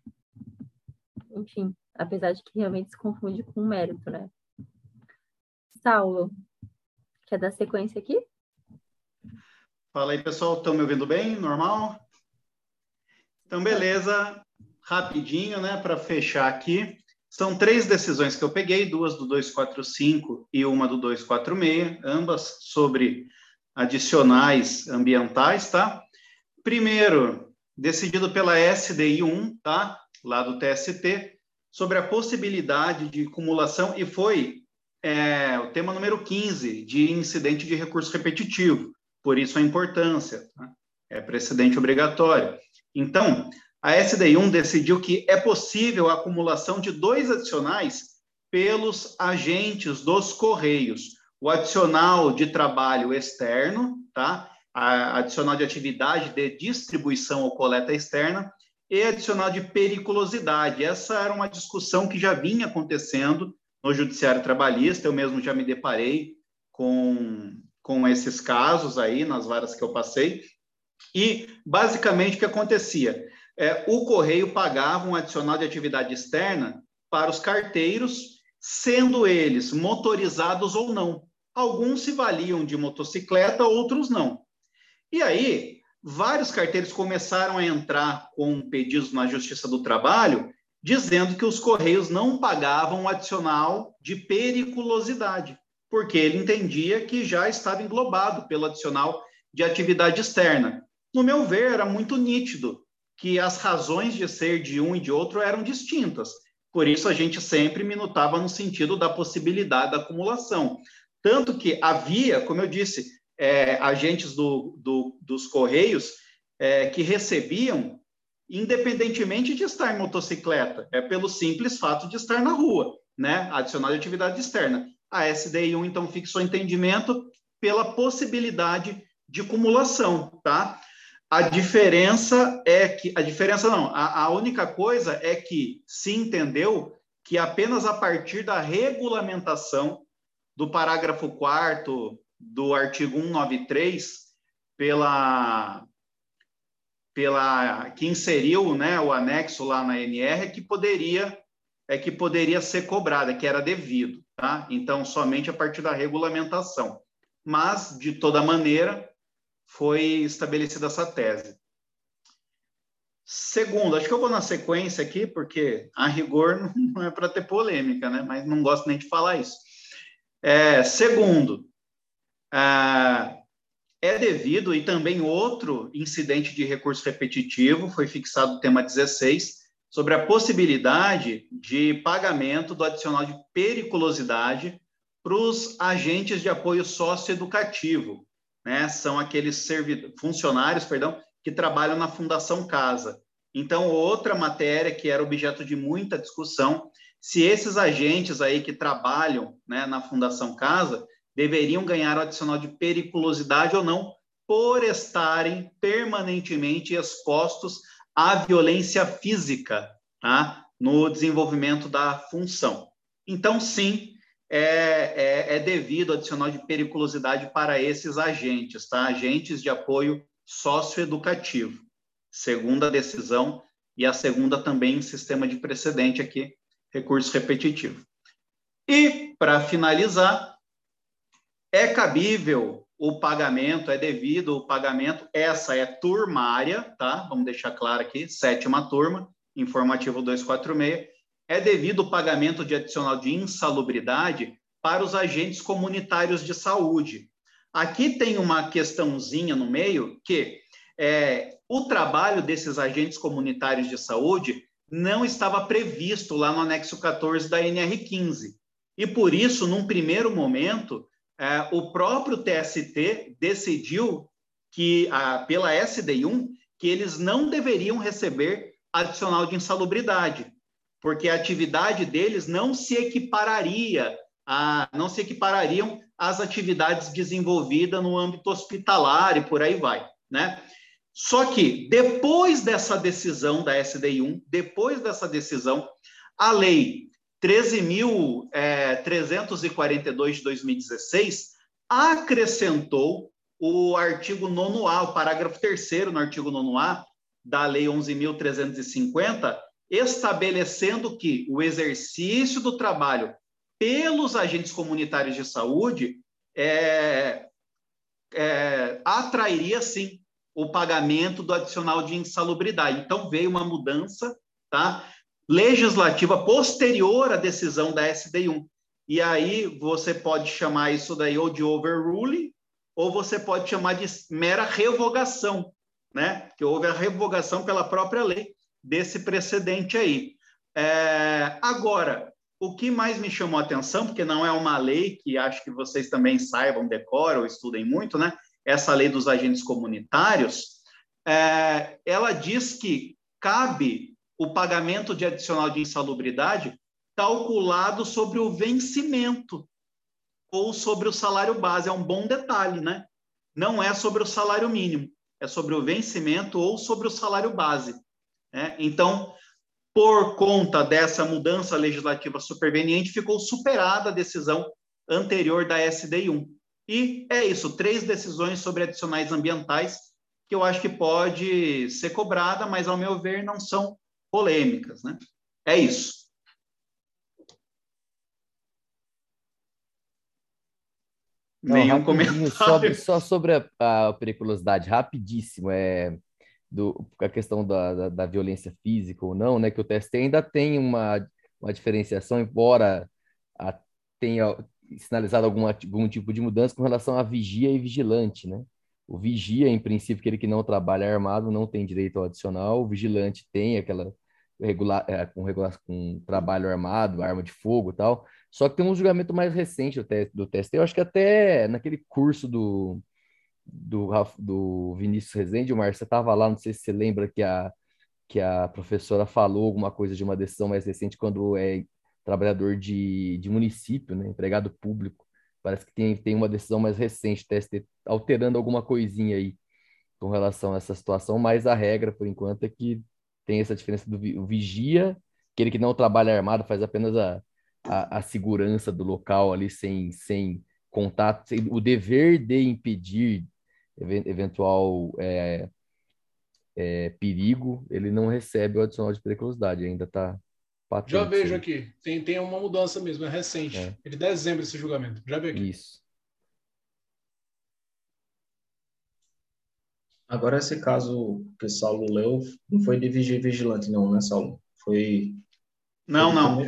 Enfim, apesar de que realmente se confunde com mérito, né? Saulo, quer dar sequência aqui? Fala aí, pessoal, estão me ouvindo bem? Normal? Então, beleza. Rapidinho, né, para fechar aqui. São três decisões que eu peguei, duas do 245 e uma do 246, ambas sobre adicionais ambientais, tá? Primeiro, decidido pela SDI 1, tá? Lá do TST, sobre a possibilidade de acumulação, e foi é, o tema número 15, de incidente de recurso repetitivo, por isso a importância, tá? é precedente obrigatório. Então, a SDI 1 decidiu que é possível a acumulação de dois adicionais pelos agentes dos Correios, o adicional de trabalho externo, tá? A adicional de atividade de distribuição ou coleta externa e adicional de periculosidade. Essa era uma discussão que já vinha acontecendo no judiciário trabalhista, eu mesmo já me deparei com, com esses casos aí nas varas que eu passei. E basicamente o que acontecia? É, o correio pagava um adicional de atividade externa para os carteiros, sendo eles motorizados ou não. Alguns se valiam de motocicleta, outros não. E aí, vários carteiros começaram a entrar com pedidos na Justiça do Trabalho, dizendo que os Correios não pagavam o adicional de periculosidade, porque ele entendia que já estava englobado pelo adicional de atividade externa. No meu ver, era muito nítido que as razões de ser de um e de outro eram distintas. Por isso, a gente sempre minutava no sentido da possibilidade da acumulação. Tanto que havia, como eu disse, é, agentes do, do, dos Correios é, que recebiam, independentemente de estar em motocicleta, é pelo simples fato de estar na rua, né? Adicional de atividade externa. A SDI1, então, fixou entendimento pela possibilidade de acumulação, tá? A diferença é que, a diferença não, a, a única coisa é que se entendeu que apenas a partir da regulamentação do parágrafo 4 do artigo 193, pela, pela que inseriu né, o anexo lá na NR, que poderia é que poderia ser cobrada, que era devido, tá? Então, somente a partir da regulamentação. Mas, de toda maneira, foi estabelecida essa tese. Segundo, acho que eu vou na sequência aqui, porque a rigor não é para ter polêmica, né? Mas não gosto nem de falar isso. É, segundo, é, é devido, e também outro incidente de recurso repetitivo, foi fixado o tema 16, sobre a possibilidade de pagamento do adicional de periculosidade para os agentes de apoio socioeducativo, né? São aqueles funcionários, perdão, que trabalham na Fundação Casa. Então, outra matéria que era objeto de muita discussão se esses agentes aí que trabalham né, na Fundação Casa deveriam ganhar o adicional de periculosidade ou não, por estarem permanentemente expostos à violência física tá, no desenvolvimento da função. Então, sim, é, é, é devido adicional de periculosidade para esses agentes, tá? agentes de apoio socioeducativo. Segunda decisão, e a segunda também em sistema de precedente aqui, recurso repetitivo. E, para finalizar, é cabível o pagamento, é devido o pagamento, essa é turmária, tá? Vamos deixar claro aqui, sétima turma, informativo 246, é devido o pagamento de adicional de insalubridade para os agentes comunitários de saúde. Aqui tem uma questãozinha no meio que é, o trabalho desses agentes comunitários de saúde não estava previsto lá no anexo 14 da NR15. E por isso, num primeiro momento, é, o próprio TST decidiu que, pela SDI1, que eles não deveriam receber adicional de insalubridade, porque a atividade deles não se equipararia a, não se equiparariam às atividades desenvolvidas no âmbito hospitalar e por aí vai, né? Só que, depois dessa decisão da SDI1, depois dessa decisão, a Lei 13.342 é, de 2016 acrescentou o artigo 9A, o parágrafo 3 no artigo 9A da Lei 11.350, estabelecendo que o exercício do trabalho pelos agentes comunitários de saúde é, é, atrairia, sim, o pagamento do adicional de insalubridade. Então, veio uma mudança tá, legislativa posterior à decisão da SDI1. E aí você pode chamar isso daí ou de overruling, ou você pode chamar de mera revogação. né? Que houve a revogação pela própria lei desse precedente aí. É, agora, o que mais me chamou a atenção, porque não é uma lei que acho que vocês também saibam, decoram estudem muito, né? Essa lei dos agentes comunitários, é, ela diz que cabe o pagamento de adicional de insalubridade calculado sobre o vencimento ou sobre o salário base. É um bom detalhe, né? Não é sobre o salário mínimo, é sobre o vencimento ou sobre o salário base. Né? Então, por conta dessa mudança legislativa superveniente, ficou superada a decisão anterior da SDI1. E é isso, três decisões sobre adicionais ambientais que eu acho que pode ser cobrada, mas ao meu ver não são polêmicas, né? É isso. Não, Nenhum comentário. Sobre, só sobre a, a, periculosidade, rapidíssimo, é do, a questão da, da, da, violência física ou não, né? Que o TST ainda tem uma, uma diferenciação, embora a, tenha sinalizado alguma, algum tipo de mudança com relação a vigia e vigilante, né? O vigia, em princípio, aquele que não trabalha armado não tem direito ao adicional, o vigilante tem aquela regular, é, com, regular, com trabalho armado, arma de fogo e tal. Só que tem um julgamento mais recente do, do TST, eu acho que até naquele curso do, do, do Vinícius Rezende, Marcio, você estava lá, não sei se você lembra que a, que a professora falou alguma coisa de uma decisão mais recente quando é trabalhador de, de município, né, empregado público. Parece que tem, tem uma decisão mais recente, TST, alterando alguma coisinha aí com relação a essa situação, mas a regra, por enquanto, é que tem essa diferença do vigia, aquele que não trabalha armado, faz apenas a, a, a segurança do local ali sem, sem contato, sem, o dever de impedir eventual é, é, perigo, ele não recebe o adicional de periculosidade, ainda está patente. Já vejo aqui, tem, tem uma mudança mesmo, é recente. É. É de dezembro esse julgamento, já vejo aqui. Isso. Agora, esse caso que Saulo leu, não foi de vigilante, não, né, Saulo? Foi. Não, não.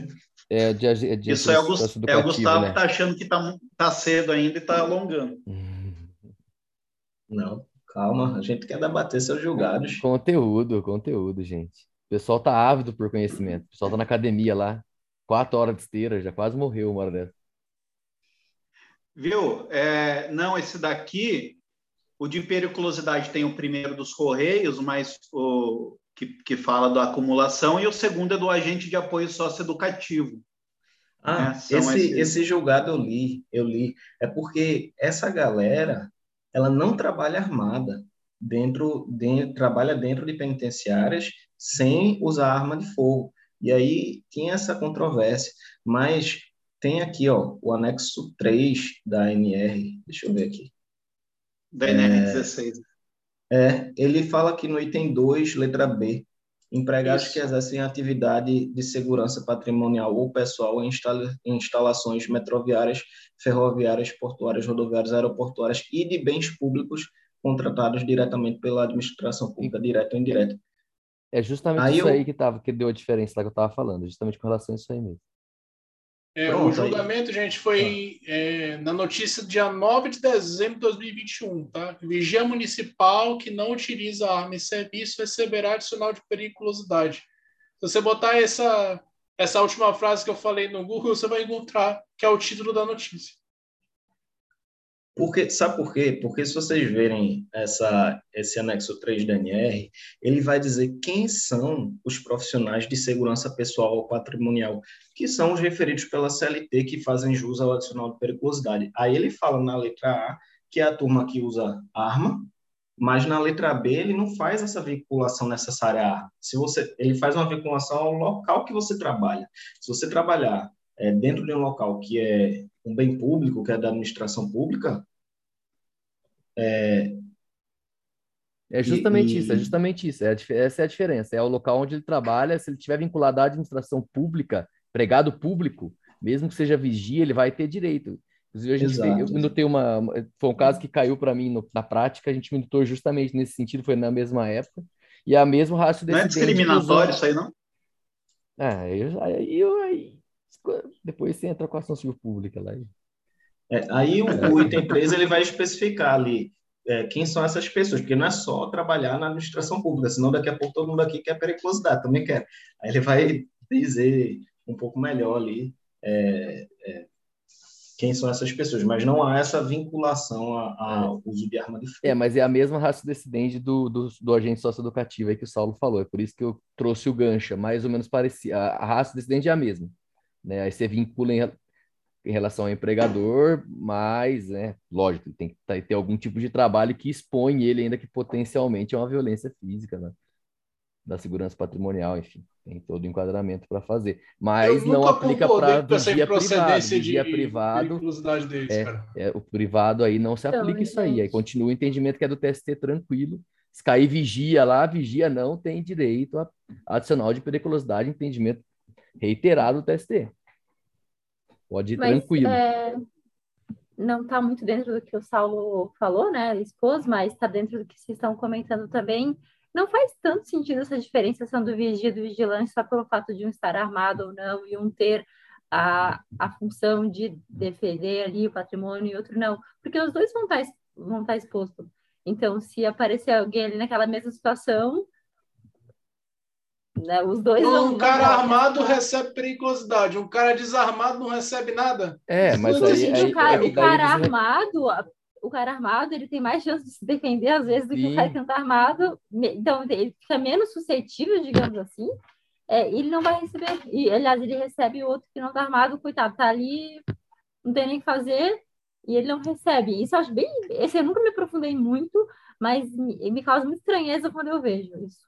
É, de, é de Isso é o, é o Gustavo né? que está achando que está tá cedo ainda e está alongando. Não, calma, a gente quer debater seus julgados. Conteúdo, conteúdo, gente. O pessoal tá ávido por conhecimento. O pessoal tá na academia lá, quatro horas de esteira, já quase morreu uma hora dessa. Viu? É, não, esse daqui, o de periculosidade tem o primeiro dos Correios, mas o que, que fala da acumulação, e o segundo é do agente de apoio socioeducativo. Ah, né? esse, esse julgado eu li, eu li. É porque essa galera ela não trabalha armada, dentro, dentro trabalha dentro de penitenciárias sem usar arma de fogo. E aí tinha essa controvérsia, mas tem aqui, ó, o anexo 3 da NR, deixa eu ver aqui. Da NR 16. É, é, ele fala aqui no item 2, letra B, empregados Isso. que exercem atividade de segurança patrimonial ou pessoal em, instalações metroviárias, ferroviárias, portuárias, rodoviárias, aeroportuárias e de bens públicos contratados diretamente pela administração pública, direta ou indireta. É justamente aí isso eu... aí que, tava, que deu a diferença lá que eu estava falando, justamente com relação a isso aí mesmo. É, Pronto, o julgamento, aí. gente, foi ah. é, na notícia dia 9 de dezembro de 2021, tá? Vigia municipal que não utiliza arma em serviço receberá adicional de periculosidade. Se você botar essa, essa última frase que eu falei no Google, você vai encontrar que é o título da notícia. Porque, sabe por quê? Porque se vocês verem essa, esse anexo 3 da NR, ele vai dizer quem são os profissionais de segurança pessoal ou patrimonial, que são os referidos pela CLT que fazem jus ao adicional de periculosidade. Aí ele fala na letra A que é a turma que usa arma, mas na letra B ele não faz essa vinculação necessária à arma. Se você, ele faz uma vinculação ao local que você trabalha. Se você trabalhar é, dentro de um local que é um bem público, que é da administração pública, é, é justamente e, isso, é justamente isso. É a, essa é a diferença. É o local onde ele trabalha. Se ele tiver vinculado à administração pública, pregado público, mesmo que seja vigia, ele vai ter direito. Inclusive, a gente Exato. eu minutei uma. Foi um caso que caiu para mim no, na prática, a gente minutou justamente nesse sentido, foi na mesma época. E a mesmo raço desse. Não é discriminatório isso aí, não? Ah, aí, depois você entra com a ação civil pública lá. É, aí o, o item 3 ele vai especificar ali é, quem são essas pessoas, porque não é só trabalhar na administração pública, senão daqui a pouco todo mundo aqui quer periculosidade, também quer. Aí ele vai dizer um pouco melhor ali é, é, quem são essas pessoas, mas não há essa vinculação ao uso de arma de fogo. É, mas é a mesma raça descendente do, do, do agente socioeducativo aí que o Saulo falou, é por isso que eu trouxe o gancho, mais ou menos parecia, a, a raça descendente é a mesma, né? Aí você vincula em, em relação ao empregador, mas, né, lógico, tem que ter algum tipo de trabalho que expõe ele ainda que potencialmente é uma violência física, né? Da segurança patrimonial, enfim, tem todo o enquadramento para fazer. Mas não aplica para vigia privado. Vigia de privado. Deles, é, é, o privado aí não se então, aplica isso aí. Aí continua o entendimento que é do TST tranquilo. Se cair vigia lá, vigia não tem direito a adicional de periculosidade, entendimento reiterado do TST. Pode ir Mas, tranquilo. É, não está muito dentro do que o Saulo falou, né? Expôs, mas está dentro do que vocês estão comentando também. Não faz tanto sentido essa diferenciação do vigia e do vigilante só pelo fato de um estar armado ou não e um ter a, a função de defender ali o patrimônio e outro não, porque os dois vão estar, tá vão estar tá expostos. Então, se aparecer alguém ali naquela mesma situação, né? Os dois um vão, cara armado recebe periculosidade, um cara desarmado não recebe nada. É, mas aí, aí, aí, o cara, o cara armado, o cara armado, ele tem mais chance de se defender às vezes do Sim. que o cara que não tá armado. Então ele fica menos suscetível, digamos assim. É, ele não vai receber. E, aliás, ele recebe o outro que não tá armado, coitado, tá ali, não tem nem o que fazer, e ele não recebe. Isso eu acho bem. Esse eu nunca me aprofundei muito, mas me, me causa muita estranheza quando eu vejo isso.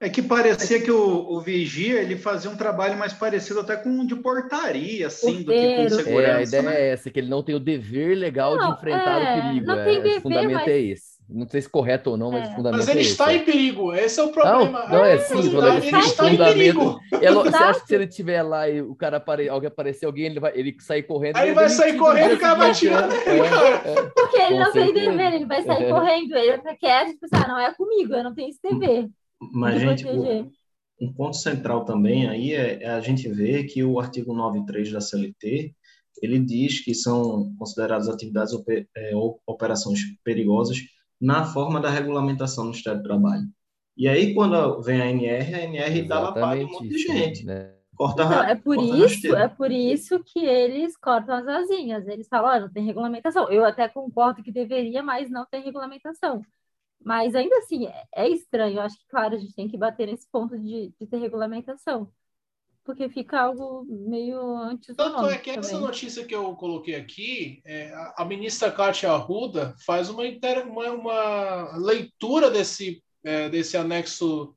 É que parecia que o, o, vigia ele fazia um trabalho mais parecido até com um de portaria, assim, Porteiro. do que com segurança. É, a ideia né? é essa, que ele não tem o dever legal não, de enfrentar é, o perigo. Não é, tem dever, o fundamento mas... é esse. Não sei se correto ou não, mas o é. fundamento Mas ele é está esse. em perigo, esse é o problema. Não, não é assim, ele, ele está em perigo. É, você acha que se ele estiver lá e o cara apare, alguém aparecer, alguém, ele vai ele sair correndo. Aí ele vai sair correndo e o cara vai tirar nele, é, Porque ele não tem dever, ele vai sair correndo, ele quer, tipo, ah, não é comigo, eu não tenho esse dever. Mas, gente, um ponto central também aí é, é a gente ver que o artigo 93 da CLT ele diz que são consideradas atividades é, ou operações perigosas na forma da regulamentação do Estado do Trabalho. E aí, quando vem a NR, a NR dá lapada em um monte de gente. Né? Corta então, é por isso É por isso que eles cortam as asinhas. Eles falam, oh, não tem regulamentação. Eu até concordo que deveria, mas não tem regulamentação. Mas ainda assim, é, é estranho. Eu acho que, claro, a gente tem que bater nesse ponto de, de ter regulamentação. Porque fica algo meio antes. Tanto é que também. essa notícia que eu coloquei aqui, é, a ministra Kátia Arruda faz uma, uma, uma leitura desse, é, desse anexo.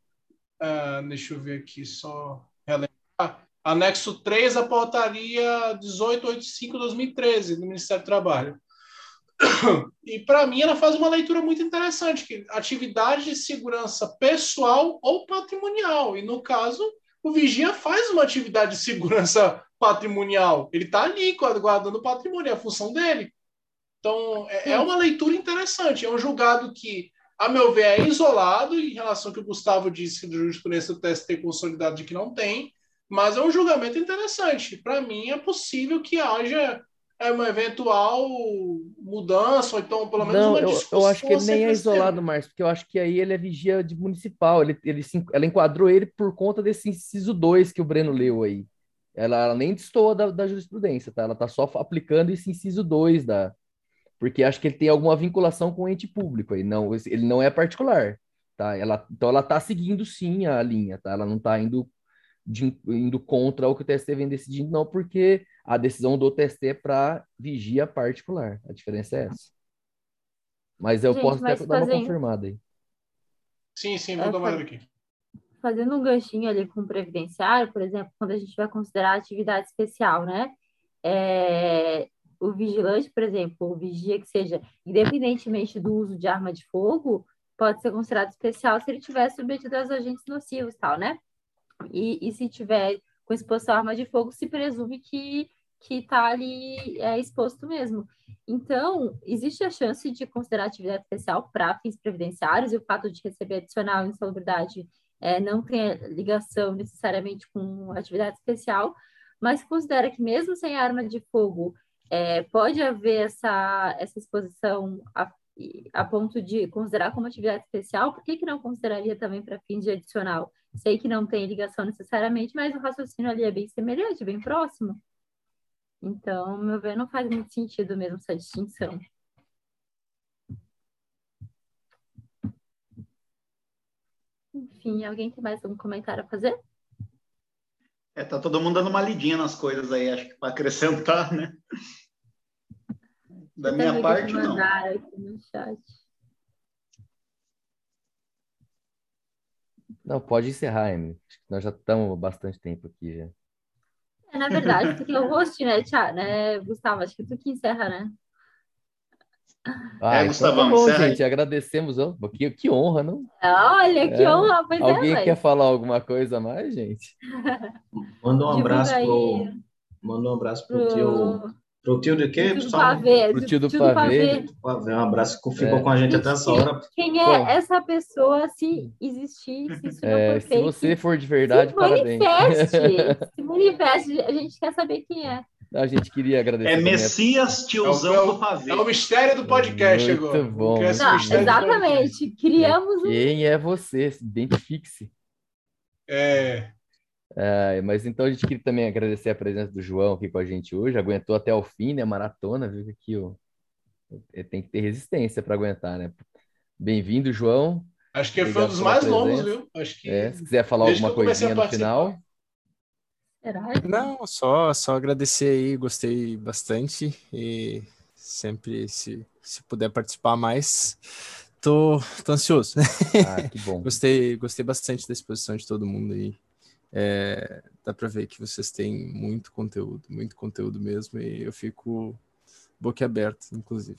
Uh, deixa eu ver aqui, só relembrar. Anexo 3 da portaria 1885-2013 do Ministério do Trabalho e para mim ela faz uma leitura muito interessante, que atividade de segurança pessoal ou patrimonial. E no caso, o vigia faz uma atividade de segurança patrimonial. Ele está ali guardando o patrimônio, é a função dele. Então, é, é, uma leitura interessante. É um julgado que, a meu ver, é isolado em relação ao que o Gustavo disse do jurisprudência do TST consolidado de que não tem, mas é um julgamento interessante. Para mim, é possível que haja é uma eventual mudança, ou então pelo menos não, uma discussão. Eu, eu acho que ele nem é isolado, Márcio, porque eu acho que aí ele é vigia de municipal. Ele, ele, ela enquadrou ele por conta desse inciso 2 que o Breno leu aí. Ela, ela nem destoa da, da, jurisprudência, tá? Ela tá só aplicando esse inciso 2 da. Porque acho que ele tem alguma vinculação com o ente público aí. Não, ele não é particular. Tá? Ela, então ela tá seguindo sim a linha, tá? Ela não tá indo, de, indo contra o que o TST vem decidindo, não, porque a decisão do TST é para vigia particular. A diferença é essa. Mas eu Gente, posso até dar fazendo... uma confirmada aí. Sim, sim, vou é, dar uma olhada aqui. Fazendo um ganchinho ali com o previdenciário, por exemplo, quando a gente vai considerar atividade especial, né? É, o vigilante, por exemplo, o vigia que seja, independentemente do uso de arma de fogo, pode ser considerado especial se ele tiver submetido aos agentes nocivos, tal, né? E, e se tiver com exposição à arma de fogo, se presume que que está ali é, exposto mesmo. Então, existe a chance de considerar atividade especial para fins previdenciários e o fato de receber adicional insalubridade é, não tem ligação necessariamente com atividade especial, mas considera que mesmo sem arma de fogo é, pode haver essa, essa exposição a, a ponto de considerar como atividade especial, por que, que não consideraria também para fins de adicional? Sei que não tem ligação necessariamente, mas o raciocínio ali é bem semelhante, bem próximo. Então, meu ver, não faz muito sentido mesmo essa distinção. Enfim, alguém tem mais algum comentário a fazer? É, tá todo mundo dando uma lidinha nas coisas aí, acho que para acrescentar, né? Da minha parte, não. Aqui no chat. Não, pode encerrar, Emily. Nós já estamos bastante tempo aqui já. É, na verdade, tu que é o host, né, Tia, né, Gustavo? Acho que tu que encerra, né? Ah, é, então Gustavão, tá bom, gente. Agradecemos. Oh, que, que honra, não? Olha, que é. honra. Pois é, Alguém é, quer falar alguma coisa a mais, gente? Manda um abraço pro, manda um abraço pro, pro... tio Pro tio de quê? Pro tio do, tio do pavê. pavê. Um abraço que ficou é. com a gente até essa hora. Quem é Bom, essa pessoa, se existir, se isso é, for Se você for de verdade, se parabéns. Manifeste, se manifeste, a gente quer saber quem é. A gente queria agradecer. É Messias, tiozão é o, do pavê. É o mistério do podcast muito agora. Bom, muito Não, exatamente. Criamos um... Quem é você? Identifique-se. É... É, mas então a gente queria também agradecer a presença do João aqui com a gente hoje. Aguentou até o fim, né? Maratona, viu que o tem que ter resistência para aguentar, né? Bem-vindo, João. Acho que foi um dos mais longos, viu? Acho que é, se quiser falar alguma coisinha no final. Não, só só agradecer aí, gostei bastante e sempre se, se puder participar mais, tô, tô ansioso. Ah, que bom. gostei, gostei bastante da exposição de todo mundo aí. É, dá para ver que vocês têm muito conteúdo, muito conteúdo mesmo, e eu fico boquiaberto, inclusive.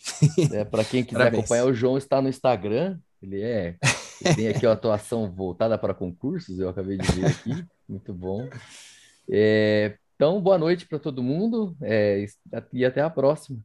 É, para quem quiser Parabéns. acompanhar, o João está no Instagram, ele é. Ele tem aqui a atuação voltada para concursos, eu acabei de ver aqui, muito bom. É, então, boa noite para todo mundo é, e até a próxima.